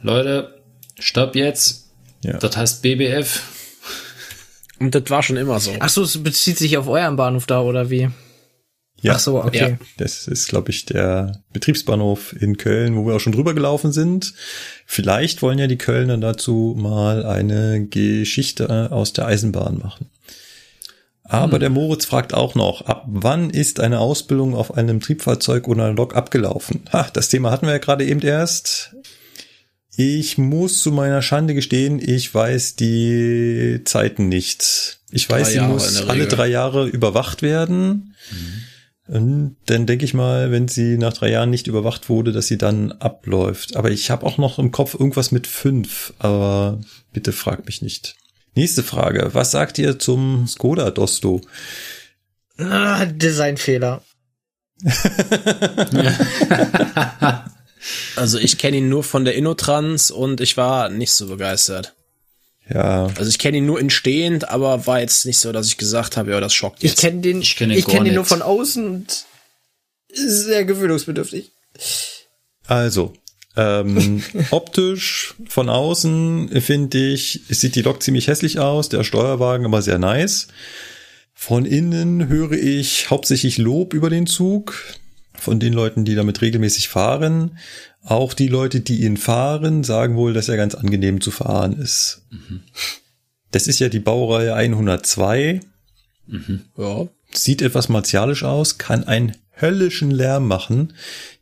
Leute, stopp jetzt. Ja. Das heißt BBF. Und das war schon immer so. Ach so, es bezieht sich auf euren Bahnhof da oder wie? Ja, Ach so, okay. Ja. das ist, glaube ich, der Betriebsbahnhof in Köln, wo wir auch schon drüber gelaufen sind. Vielleicht wollen ja die Kölner dazu mal eine Geschichte aus der Eisenbahn machen. Aber der Moritz fragt auch noch, ab wann ist eine Ausbildung auf einem Triebfahrzeug oder einer Lok abgelaufen? Ha, das Thema hatten wir ja gerade eben erst. Ich muss zu meiner Schande gestehen, ich weiß die Zeiten nicht. Ich weiß, Drei sie Jahre muss alle drei Jahre überwacht werden. Und dann denke ich mal, wenn sie nach drei Jahren nicht überwacht wurde, dass sie dann abläuft. Aber ich habe auch noch im Kopf irgendwas mit fünf. Aber bitte fragt mich nicht. Nächste Frage. Was sagt ihr zum Skoda Dosto? Ah, Designfehler. Also ich kenne ihn nur von der Innotrans und ich war nicht so begeistert. Ja, Also ich kenne ihn nur in stehend, aber war jetzt nicht so, dass ich gesagt habe, ja, das schockt Ich jetzt. kenne den, Ich kenn den ich kenn gar den nur von außen und sehr gewöhnungsbedürftig. also Ähm, optisch von außen finde ich, sieht die Lok ziemlich hässlich aus, der Steuerwagen aber sehr nice. Von innen höre ich hauptsächlich Lob über den Zug von den Leuten, die damit regelmäßig fahren. Auch die Leute, die ihn fahren, sagen wohl, dass er ganz angenehm zu fahren ist. Das ist ja die Baureihe 102. Ja. Sieht etwas martialisch aus, kann einen höllischen Lärm machen.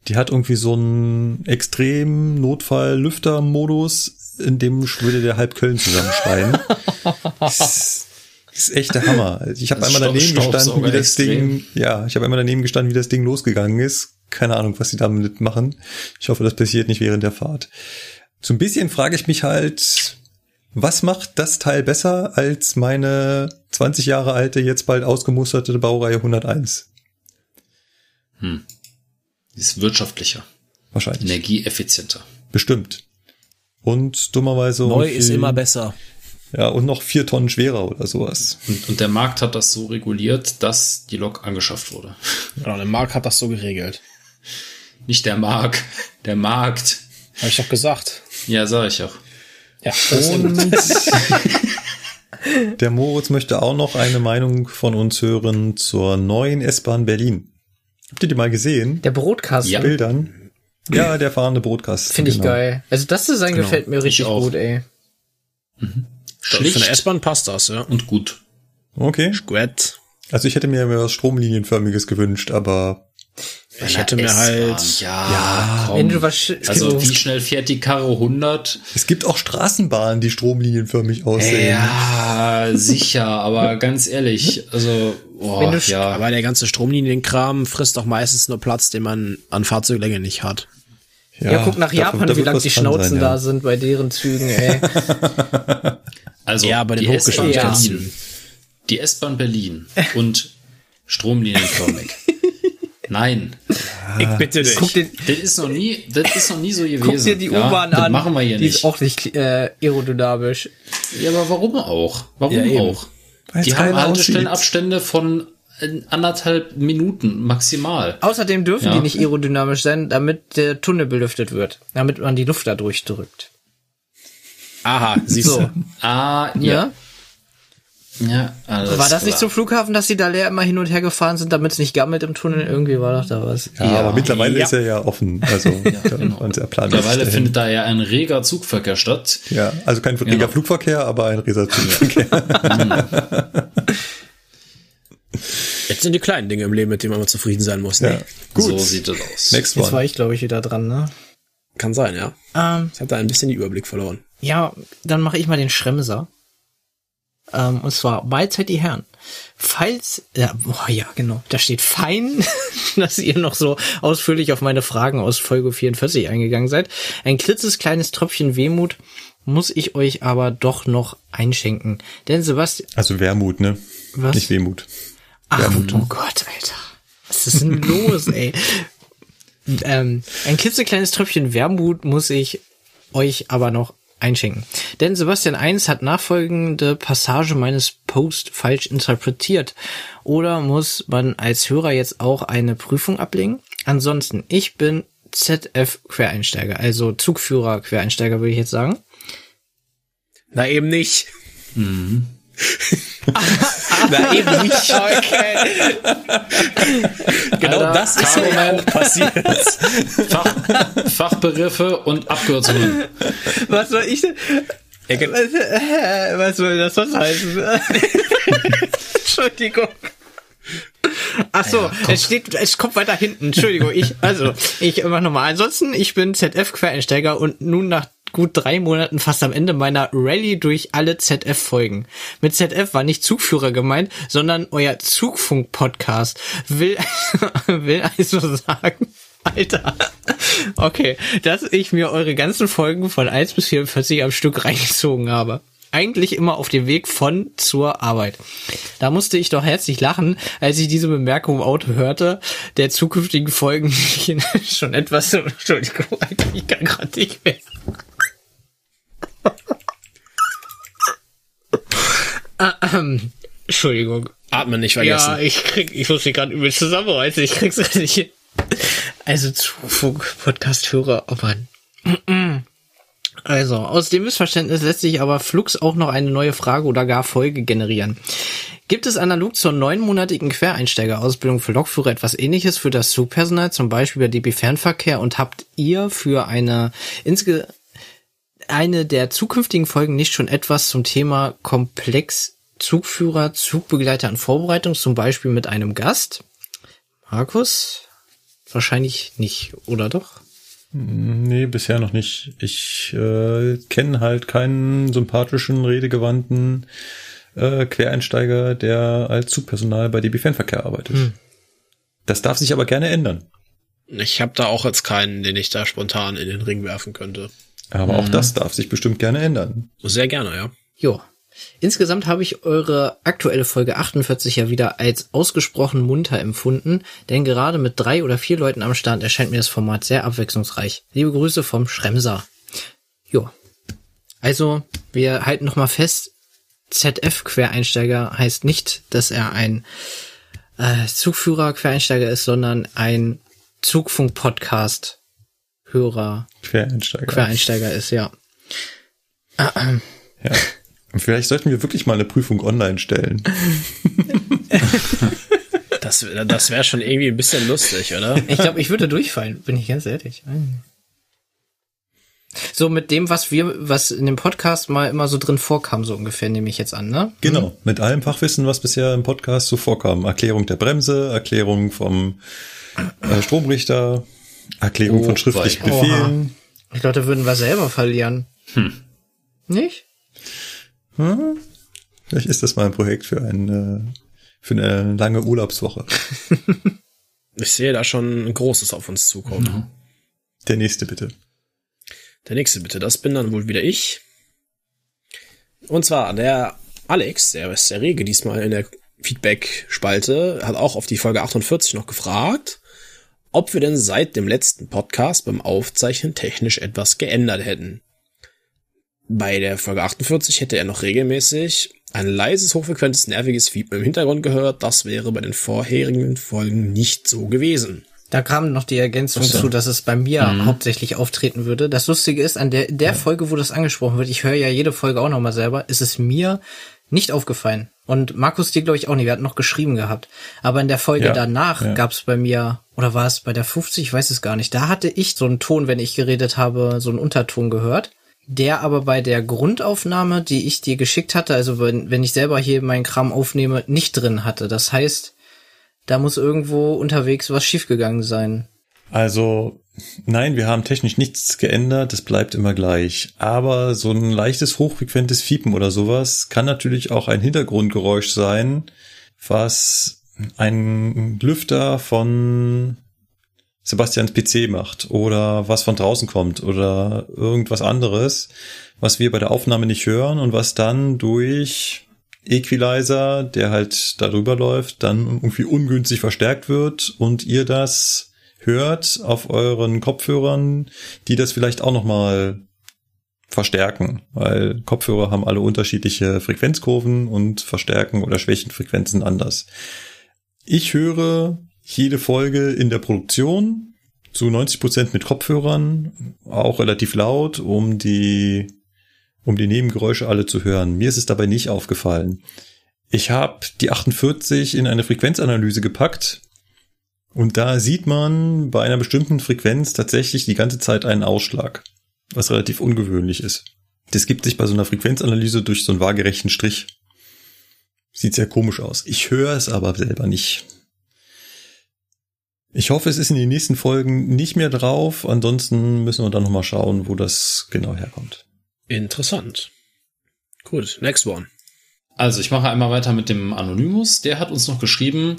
Die hat irgendwie so einen extrem Notfall-Lüfter-Modus, in dem würde der halb Köln zusammenschreien. das ist echt der Hammer. Ich habe einmal daneben Staub- gestanden, wie das Staubsauger Ding, ja, ich habe einmal daneben gestanden, wie das Ding losgegangen ist. Keine Ahnung, was sie damit machen. Ich hoffe, das passiert nicht während der Fahrt. So ein bisschen frage ich mich halt, was macht das Teil besser als meine 20 Jahre alte, jetzt bald ausgemusterte Baureihe 101? Die ist wirtschaftlicher, Wahrscheinlich. energieeffizienter. Bestimmt. Und dummerweise. Neu irgendwie- ist immer besser. Ja, und noch vier Tonnen schwerer oder sowas. Und, und der Markt hat das so reguliert, dass die Lok angeschafft wurde. Genau, der Markt hat das so geregelt. Nicht der Mark, der Markt. Habe ich doch gesagt. Ja, sag ich auch. Ja, Und der Moritz möchte auch noch eine Meinung von uns hören zur neuen S-Bahn Berlin. Habt ihr die mal gesehen? Der Brotkasten. Ja. Bildern? Ja, der fahrende Brotkasten. Finde ich genau. geil. Also das Design Genau. gefällt mir richtig auch. gut, ey. Für eine Schlicht S-Bahn passt das, ja. und gut. Okay. Squat. Also ich hätte mir mehr was Stromlinienförmiges gewünscht, aber Ich hätte mir halt, Ja, komm. Wenn du was also so- wie schnell fährt die Karre 100? es gibt auch Straßenbahnen, die stromlinienförmig aussehen. Ja, sicher, aber ganz ehrlich, also, oh, Wenn du- ja. aber der ganze Stromlinienkram frisst doch meistens nur Platz, den man an Fahrzeuglänge nicht hat. Ja, guck nach Japan, da wie wird lang die Schnauzen sein, da ja. sind bei deren Zügen, ey. Also Ja, bei den die S-Bahn Hochgeschwindigkeiten. Berlin, die S-Bahn Berlin und stromlinienförmig. Nein, Ich bitte dich. Guck, den, das ist noch nie, das ist noch nie so gewesen. guck dir die ja, U-Bahn das an. machen wir hier die nicht. ist auch nicht äh, aerodynamisch. ja, aber warum auch? Warum Ja, auch? Weil's Die haben Haltestellenabstände von äh, anderthalb Minuten maximal. Außerdem dürfen Ja. die nicht aerodynamisch sein, damit der Tunnel belüftet wird. Damit man die Luft da durchdrückt. Aha, siehst So. du. Ah, Ja? ja. Ja, alles War das nicht klar. zum Flughafen, dass sie da leer immer hin und her gefahren sind, damit es nicht gammelt im Tunnel? Irgendwie war doch da was. Ja, aber mittlerweile Ja. ist er ja offen. Also waren sehr planmäßig Mittlerweile findet da ja ein reger Zugverkehr statt. Ja, also kein reger Genau. Flugverkehr, aber ein reger Zugverkehr. Jetzt sind die kleinen Dinge im Leben, mit denen man zufrieden sein muss. Ne? Ja. Gut. So sieht es aus. Next Jetzt one. war ich, glaube ich, wieder dran, ne? Kann sein, ja. Ähm, Ich habe da ein bisschen den Überblick verloren. ja, dann mache ich mal den Schremser. Ähm, und zwar Mahlzeit die Herren. Falls, ja, boah, ja, genau, da steht fein, dass ihr noch so ausführlich auf meine Fragen aus Folge 44 eingegangen seid. Ein klitzes kleines Tröpfchen Wehmut muss ich euch aber doch noch einschenken. Denn Sebastian, Also Wermut, ne? Was? Nicht Wehmut. Ach, oh Gott, Alter. Was ist denn los, ey? Ähm, ein klitzekleines Tröpfchen Wermut muss ich euch aber noch einschenken. Denn Sebastian 1 hat nachfolgende Passage meines Post falsch interpretiert. Oder muss man als Hörer jetzt auch eine Prüfung ablegen? Ansonsten, ich bin ZF Quereinsteiger, also Zugführer Quereinsteiger würde ich jetzt sagen. Na eben nicht. Na eben nicht. Okay. Genau Alter, das ist mir ja auch passiert. Fach, Fachbegriffe und Abkürzungen. Was soll ich denn? Ja, Was, äh, was soll das was heißen? Entschuldigung. Ach so, es steht, es kommt weiter hinten. Entschuldigung, ich, also, ich mach nochmal. Ansonsten, ich bin ZF-Quereinsteiger und nun nach gut drei Monaten fast am Ende meiner Rallye durch alle ZF-Folgen. Mit ZF war nicht Zugführer gemeint, sondern euer Zugfunk-Podcast. Will, will also sagen, Alter. Okay, dass ich mir eure ganzen Folgen von 1 bis 44 am Stück reingezogen habe. Eigentlich immer auf dem Weg von zur Arbeit. Da musste ich doch herzlich lachen, als ich diese Bemerkung im Auto hörte, der zukünftigen Folgen schon etwas, Entschuldigung, ich kann gerade nicht mehr. Ah, ähm, Entschuldigung. Atmen nicht vergessen. Ja, ich krieg, ich muss mich gerade übel zusammenreißen, ich krieg's gerade nicht hin. Also Zufunk, Podcast-Hörer, oh Mann. Also, aus dem Missverständnis lässt sich aber Flux auch noch eine neue Frage oder gar Folge generieren. Gibt es analog zur neunmonatigen Quereinsteigerausbildung für Lokführer etwas ähnliches für das Zugpersonal, zum Beispiel bei DB Fernverkehr und habt ihr für eine insge eine der zukünftigen Folgen nicht schon etwas zum Thema Komplex Zugführer, Zugbegleiter und Vorbereitung, zum Beispiel mit einem Gast? Markus? Wahrscheinlich nicht, oder doch? Nee, bisher noch nicht. Ich äh, kenne halt keinen sympathischen, redegewandten äh, Quereinsteiger, der als Zugpersonal bei DB Fernverkehr arbeitet. Hm. Das darf sich aber gerne ändern. Ich habe da auch jetzt keinen, den ich da spontan in den Ring werfen könnte. Aber mhm. auch das darf sich bestimmt gerne ändern. Sehr gerne, ja. Jo. Insgesamt habe ich eure aktuelle Folge 48 ja wieder als ausgesprochen munter empfunden, denn gerade mit drei oder vier Leuten am Start erscheint mir das Format sehr abwechslungsreich. Liebe Grüße vom Schremser. Jo. Also, wir halten nochmal fest, ZF-Quereinsteiger heißt nicht, dass er ein äh, Zugführer-Quereinsteiger ist, sondern ein Zugfunk-Podcast-Hörer. Quereinsteiger. Quereinsteiger ist, ja. ja. Und vielleicht sollten wir wirklich mal eine Prüfung online stellen. das das wäre schon irgendwie ein bisschen lustig, oder? Ich glaube, ich würde durchfallen, bin ich ganz ehrlich. So mit dem, was wir, was in dem Podcast mal immer so drin vorkam, so ungefähr, nehme ich jetzt an, ne? Genau, hm? mit allem Fachwissen, was bisher im Podcast so vorkam. Erklärung der Bremse, Erklärung vom äh, Stromrichter, Erklärung oh, von schriftlichen Befehlen. Oha. Ich glaube, da würden wir selber verlieren. Hm. Nicht? Hm? Vielleicht ist das mal ein Projekt für eine, für eine lange Urlaubswoche. ich sehe da schon ein großes auf uns zukommen. Mhm. Der nächste bitte. Der nächste bitte, das bin dann wohl wieder ich. Und zwar der Alex, der ist der rege diesmal in der Feedback-Spalte, hat auch auf die Folge 48 noch gefragt, ob wir denn seit dem letzten Podcast beim Aufzeichnen technisch etwas geändert hätten. Bei der Folge 48 hätte er noch regelmäßig ein leises, hochfrequentes, nerviges Fiepen im Hintergrund gehört. Das wäre bei den vorherigen Folgen nicht so gewesen. Da kam noch die Ergänzung so. zu, dass es bei mir mhm. hauptsächlich auftreten würde. Das Lustige ist, an der, der ja. Folge, wo das angesprochen wird, ich höre ja jede Folge auch nochmal selber, ist es mir nicht aufgefallen. Und Markus dir, glaube ich, auch nicht. Wir hatten noch geschrieben gehabt. Aber in der Folge ja. danach ja. gab es bei mir, oder war es bei der 50, ich weiß es gar nicht, da hatte ich so einen Ton, wenn ich geredet habe, so einen Unterton gehört. Der aber bei der Grundaufnahme, die ich dir geschickt hatte, also wenn, wenn ich selber hier meinen Kram aufnehme, nicht drin hatte. Das heißt, da muss irgendwo unterwegs was schiefgegangen sein. Also, nein, wir haben technisch nichts geändert, es bleibt immer gleich. Aber so ein leichtes, hochfrequentes Fiepen oder sowas kann natürlich auch ein Hintergrundgeräusch sein, was ein Lüfter von Sebastians PC macht oder was von draußen kommt oder irgendwas anderes, was wir bei der Aufnahme nicht hören und was dann durch Equalizer, der halt darüber läuft, dann irgendwie ungünstig verstärkt wird und ihr das hört auf euren Kopfhörern, die das vielleicht auch nochmal verstärken, weil Kopfhörer haben alle unterschiedliche Frequenzkurven und verstärken oder schwächen Frequenzen anders. Ich höre jede Folge in der Produktion zu 90 Prozent mit Kopfhörern, auch relativ laut, um die um die Nebengeräusche alle zu hören. Mir ist es dabei nicht aufgefallen. Ich habe die 48 in eine Frequenzanalyse gepackt und da sieht man bei einer bestimmten Frequenz tatsächlich die ganze Zeit einen Ausschlag, was relativ ungewöhnlich ist. Das gibt sich bei so einer Frequenzanalyse durch so einen waagerechten Strich. Sieht sehr komisch aus. Ich höre es aber selber nicht. Ich hoffe, es ist in den nächsten Folgen nicht mehr drauf. Ansonsten müssen wir dann nochmal schauen, wo das genau herkommt. Interessant. Gut, next one. Also ich mache einmal weiter mit dem Anonymous. Der hat uns noch geschrieben,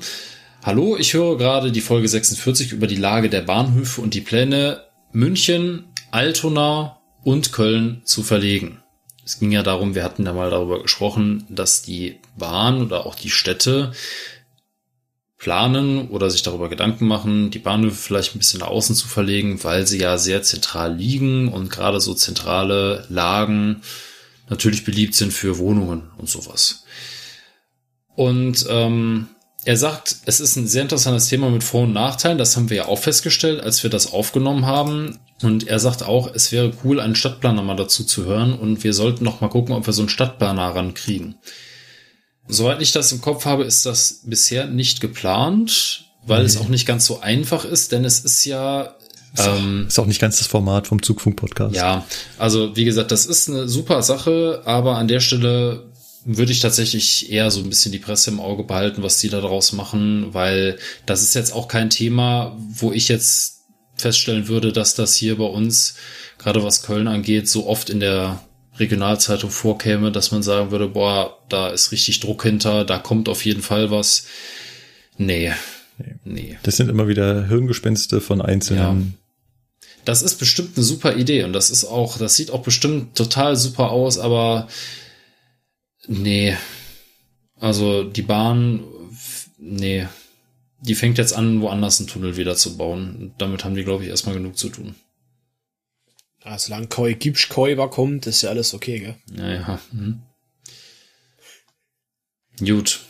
Hallo, ich höre gerade die Folge 46 über die Lage der Bahnhöfe und die Pläne, München, Altona und Köln zu verlegen. Es ging ja darum, wir hatten da mal darüber gesprochen, dass die Bahn oder auch die Städte planen oder sich darüber Gedanken machen, die Bahnhöfe vielleicht ein bisschen nach außen zu verlegen, weil sie ja sehr zentral liegen und gerade so zentrale Lagen natürlich beliebt sind für Wohnungen und sowas. Und ähm, er sagt, es ist ein sehr interessantes Thema mit Vor- und Nachteilen. Das haben wir ja auch festgestellt, als wir das aufgenommen haben. Und er sagt auch, es wäre cool, einen Stadtplaner mal dazu zu hören und wir sollten noch mal gucken, ob wir so einen Stadtplaner rankriegen. Soweit ich das im Kopf habe, ist das bisher nicht geplant, weil mhm. es auch nicht ganz so einfach ist, denn es ist ja ist, ähm, ist auch nicht ganz das Format vom Zugfunk-Podcast. Ja, also wie gesagt, das ist eine super Sache, aber an der Stelle würde ich tatsächlich eher so ein bisschen die Presse im Auge behalten, was die da draus machen, weil das ist jetzt auch kein Thema, wo ich jetzt feststellen würde, dass das hier bei uns, gerade was Köln angeht, so oft in der Regionalzeitung vorkäme, dass man sagen würde, boah, da ist richtig Druck hinter, da kommt auf jeden Fall was. Nee. Nee. Das sind immer wieder Hirngespenste von einzelnen. Ja. Das ist bestimmt eine super Idee und das ist auch, das sieht auch bestimmt total super aus, aber nee. Also die Bahn, nee. Die fängt jetzt an, woanders einen Tunnel wieder zu bauen. Damit haben die, glaube ich, erstmal genug zu tun. Ja, solange Koi Gibsch Koiwa kommt, ist ja alles okay, gell? Ja, ja. Mhm. Gut.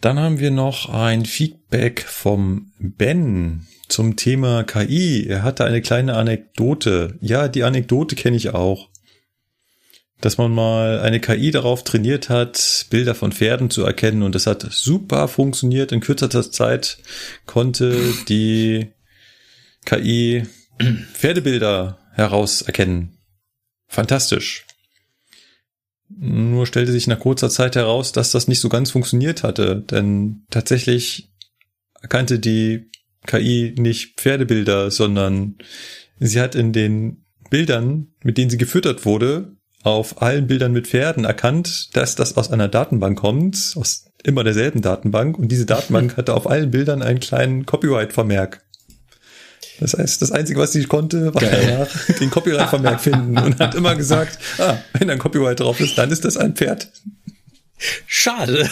Dann haben wir noch ein Feedback vom Ben zum Thema KI. Er hatte eine kleine Anekdote. Ja, die Anekdote kenne ich auch. Dass man mal eine KI darauf trainiert hat, Bilder von Pferden zu erkennen und das hat super funktioniert. In kürzester Zeit konnte die KI Pferdebilder herauserkennen. Fantastisch. Nur stellte sich nach kurzer Zeit heraus, dass das nicht so ganz funktioniert hatte, denn tatsächlich erkannte die KI nicht Pferdebilder, sondern sie hat in den Bildern, mit denen sie gefüttert wurde, auf allen Bildern mit Pferden erkannt, dass das aus einer Datenbank kommt, aus immer derselben Datenbank und diese Datenbank hatte auf allen Bildern einen kleinen Copyright-Vermerk. Das heißt, das Einzige, was sie konnte, war danach den Copyright-Vermerk finden und hat immer gesagt, ah, wenn ein Copyright drauf ist, dann ist das ein Pferd. Schade.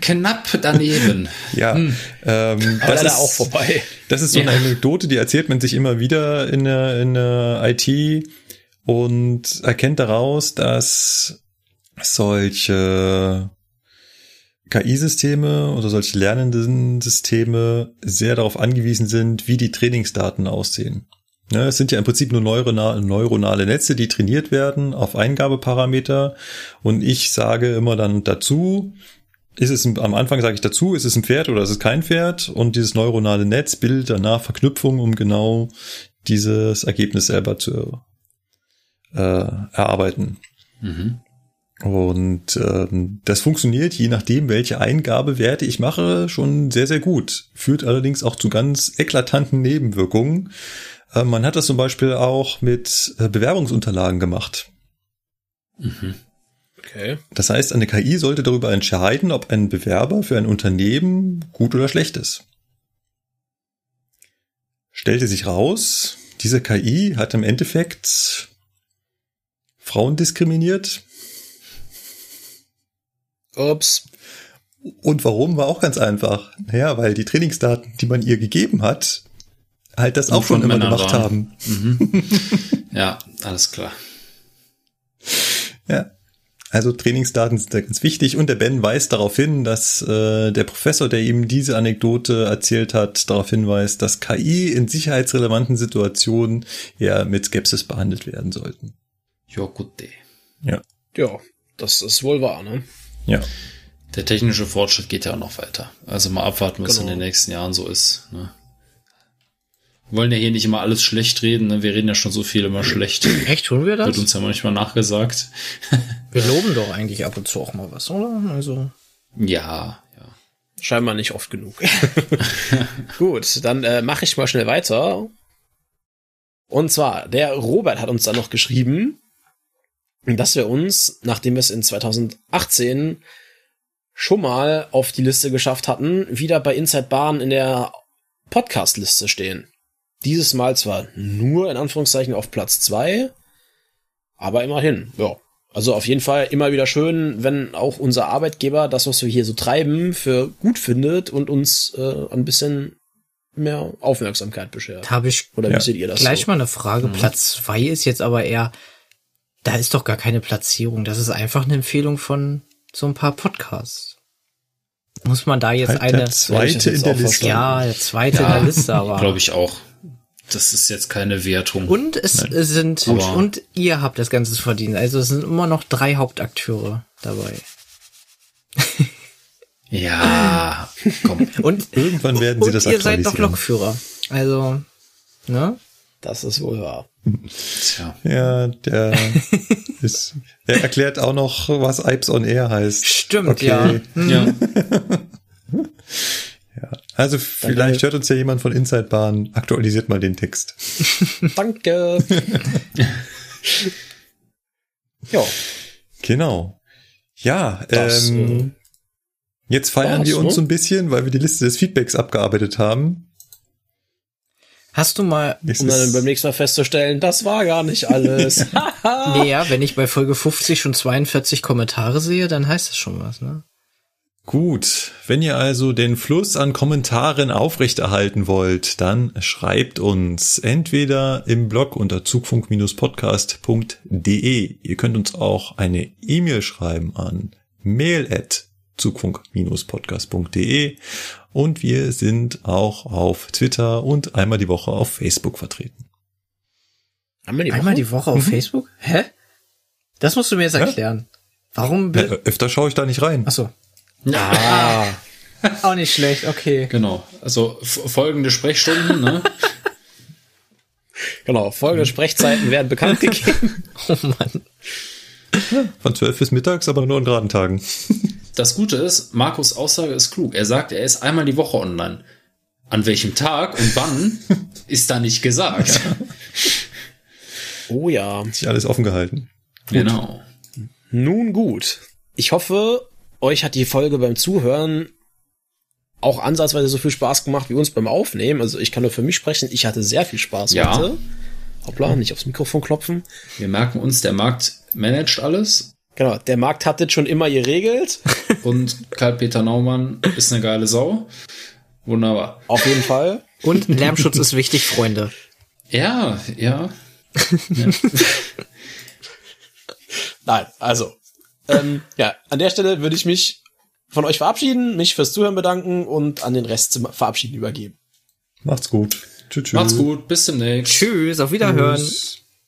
Knapp daneben. Ja, hm. ähm, Aber das ist auch vorbei. Das ist so eine ja. Anekdote, die erzählt man sich immer wieder in der, in der IT und erkennt daraus, dass solche KI-Systeme oder solche lernenden Systeme sehr darauf angewiesen sind, wie die Trainingsdaten aussehen. Ja, es sind ja im Prinzip nur neuronale Netze, die trainiert werden auf Eingabeparameter. Und ich sage immer dann dazu, ist es am Anfang sage ich dazu, ist es ein Pferd oder ist es kein Pferd? Und dieses neuronale Netz bildet danach Verknüpfungen, um genau dieses Ergebnis selber zu äh, erarbeiten. Mhm. Und ähm, das funktioniert, je nachdem, welche Eingabewerte ich mache, schon sehr, sehr gut. Führt allerdings auch zu ganz eklatanten Nebenwirkungen. Äh, man hat das zum Beispiel auch mit äh, Bewerbungsunterlagen gemacht. Mhm. Okay. Das heißt, eine KI sollte darüber entscheiden, ob ein Bewerber für ein Unternehmen gut oder schlecht ist. Stellte sich raus, diese KI hat im Endeffekt Frauen diskriminiert, Ups. Und warum war auch ganz einfach. Naja, weil die Trainingsdaten, die man ihr gegeben hat, halt das auch schon immer gemacht waren. haben. Mhm. ja, alles klar. Ja. Also Trainingsdaten sind da ganz wichtig und der Ben weist darauf hin, dass äh, der Professor, der ihm diese Anekdote erzählt hat, darauf hinweist, dass KI in sicherheitsrelevanten Situationen eher mit Skepsis behandelt werden sollten. Ja, gut. Ja. Ja, das ist wohl wahr, ne? Ja. Der technische Fortschritt geht ja auch noch weiter. Also mal abwarten, was genau. in den nächsten Jahren so ist. Ne? Wir wollen ja hier nicht immer alles schlecht reden. Ne? Wir reden ja schon so viel immer schlecht. Echt, tun wir das? Wird uns ja manchmal nachgesagt. wir loben doch eigentlich ab und zu auch mal was, oder? Also. Ja, ja. Scheinbar nicht oft genug. Gut, dann äh, mache ich mal schnell weiter. Und zwar, der Robert hat uns dann noch geschrieben, dass wir uns, nachdem wir es in 2018 schon mal auf die Liste geschafft hatten, wieder bei Inside Bahn in der Podcast-Liste stehen. Dieses Mal zwar nur in Anführungszeichen auf Platz zwei, aber immerhin, ja. Also auf jeden Fall immer wieder schön, wenn auch unser Arbeitgeber das, was wir hier so treiben, für gut findet und uns äh, ein bisschen mehr Aufmerksamkeit beschert. Habe ich Oder wie seht ihr das gleich so? mal eine Frage. Mhm. Platz zwei ist jetzt aber eher da ist doch gar keine Platzierung. Das ist einfach eine Empfehlung von so ein paar Podcasts. Muss man da jetzt halt eine zweite in der Liste? Ja, der zweite ja, in der Liste, aber glaube ich auch. das ist jetzt keine Wertung. Und es sind, Aber- und ihr habt das Ganze verdient. Also es sind immer noch drei Hauptakteure dabei. ja, komm. Und, Irgendwann werden sie und das ihr seid doch aktualisieren. Lokführer. Also, ne? Das ist wohl wahr. Tja. Ja, der ist, er erklärt auch noch, was Ipes on Air heißt. Stimmt, Okay. ja. Ja. Also vielleicht hört uns ja jemand von Inside Bahn, aktualisiert mal den Text. Danke. ja, Genau. Ja, das, ähm, jetzt feiern wir uns ne? so ein bisschen, weil wir die Liste des Feedbacks abgearbeitet haben. Hast du mal, Es um dann beim nächsten Mal festzustellen, das war gar nicht alles. nee, ja, wenn ich bei Folge 50 schon 42 Kommentare sehe, dann heißt das schon was, ne? Gut, wenn ihr also den Fluss an Kommentaren aufrechterhalten wollt, dann schreibt uns entweder im Blog unter zugfunk-podcast.de. Ihr könnt uns auch eine E-Mail schreiben an mail at zugfunk-podcast.de und wir sind auch auf Twitter und einmal die Woche auf Facebook vertreten. Einmal die Einmal die Woche auf Facebook? Hä? Das musst du mir jetzt erklären. Warum? Ja, öfter schaue ich da nicht rein. Achso. Ah, Auch nicht schlecht, okay. Genau. Also folgende Sprechstunden, ne? genau. Folgende Sprechzeiten werden bekannt gegeben. Oh Mann. Von 12 bis mittags, aber nur an geraden Tagen. Das Gute ist, Markus Aussage ist klug. Er sagt, er ist einmal die Woche online. An welchem Tag und wann ist da nicht gesagt. Oh ja. Sich alles offen gehalten. Genau. Nun gut. Ich hoffe, euch hat die Folge beim Zuhören auch ansatzweise so viel Spaß gemacht wie uns beim Aufnehmen. Also ich kann nur für mich sprechen, ich hatte sehr viel Spaß Ja. heute. Hoppla, nicht aufs Mikrofon klopfen. Wir merken uns, der Markt managt alles Genau, der Markt hat das schon immer geregelt. und Karl-Peter Naumann ist eine geile Sau. Wunderbar. Auf jeden Fall. Und Lärmschutz ist wichtig, Freunde. Ja, ja. Nein, also. Ähm, ja, an der Stelle würde ich mich von euch verabschieden, mich fürs Zuhören bedanken und an den Rest zum Verabschieden übergeben. Macht's gut. Tschüss. tschüss. Macht's gut. Bis demnächst. Tschüss, auf Wiederhören. Tschüss.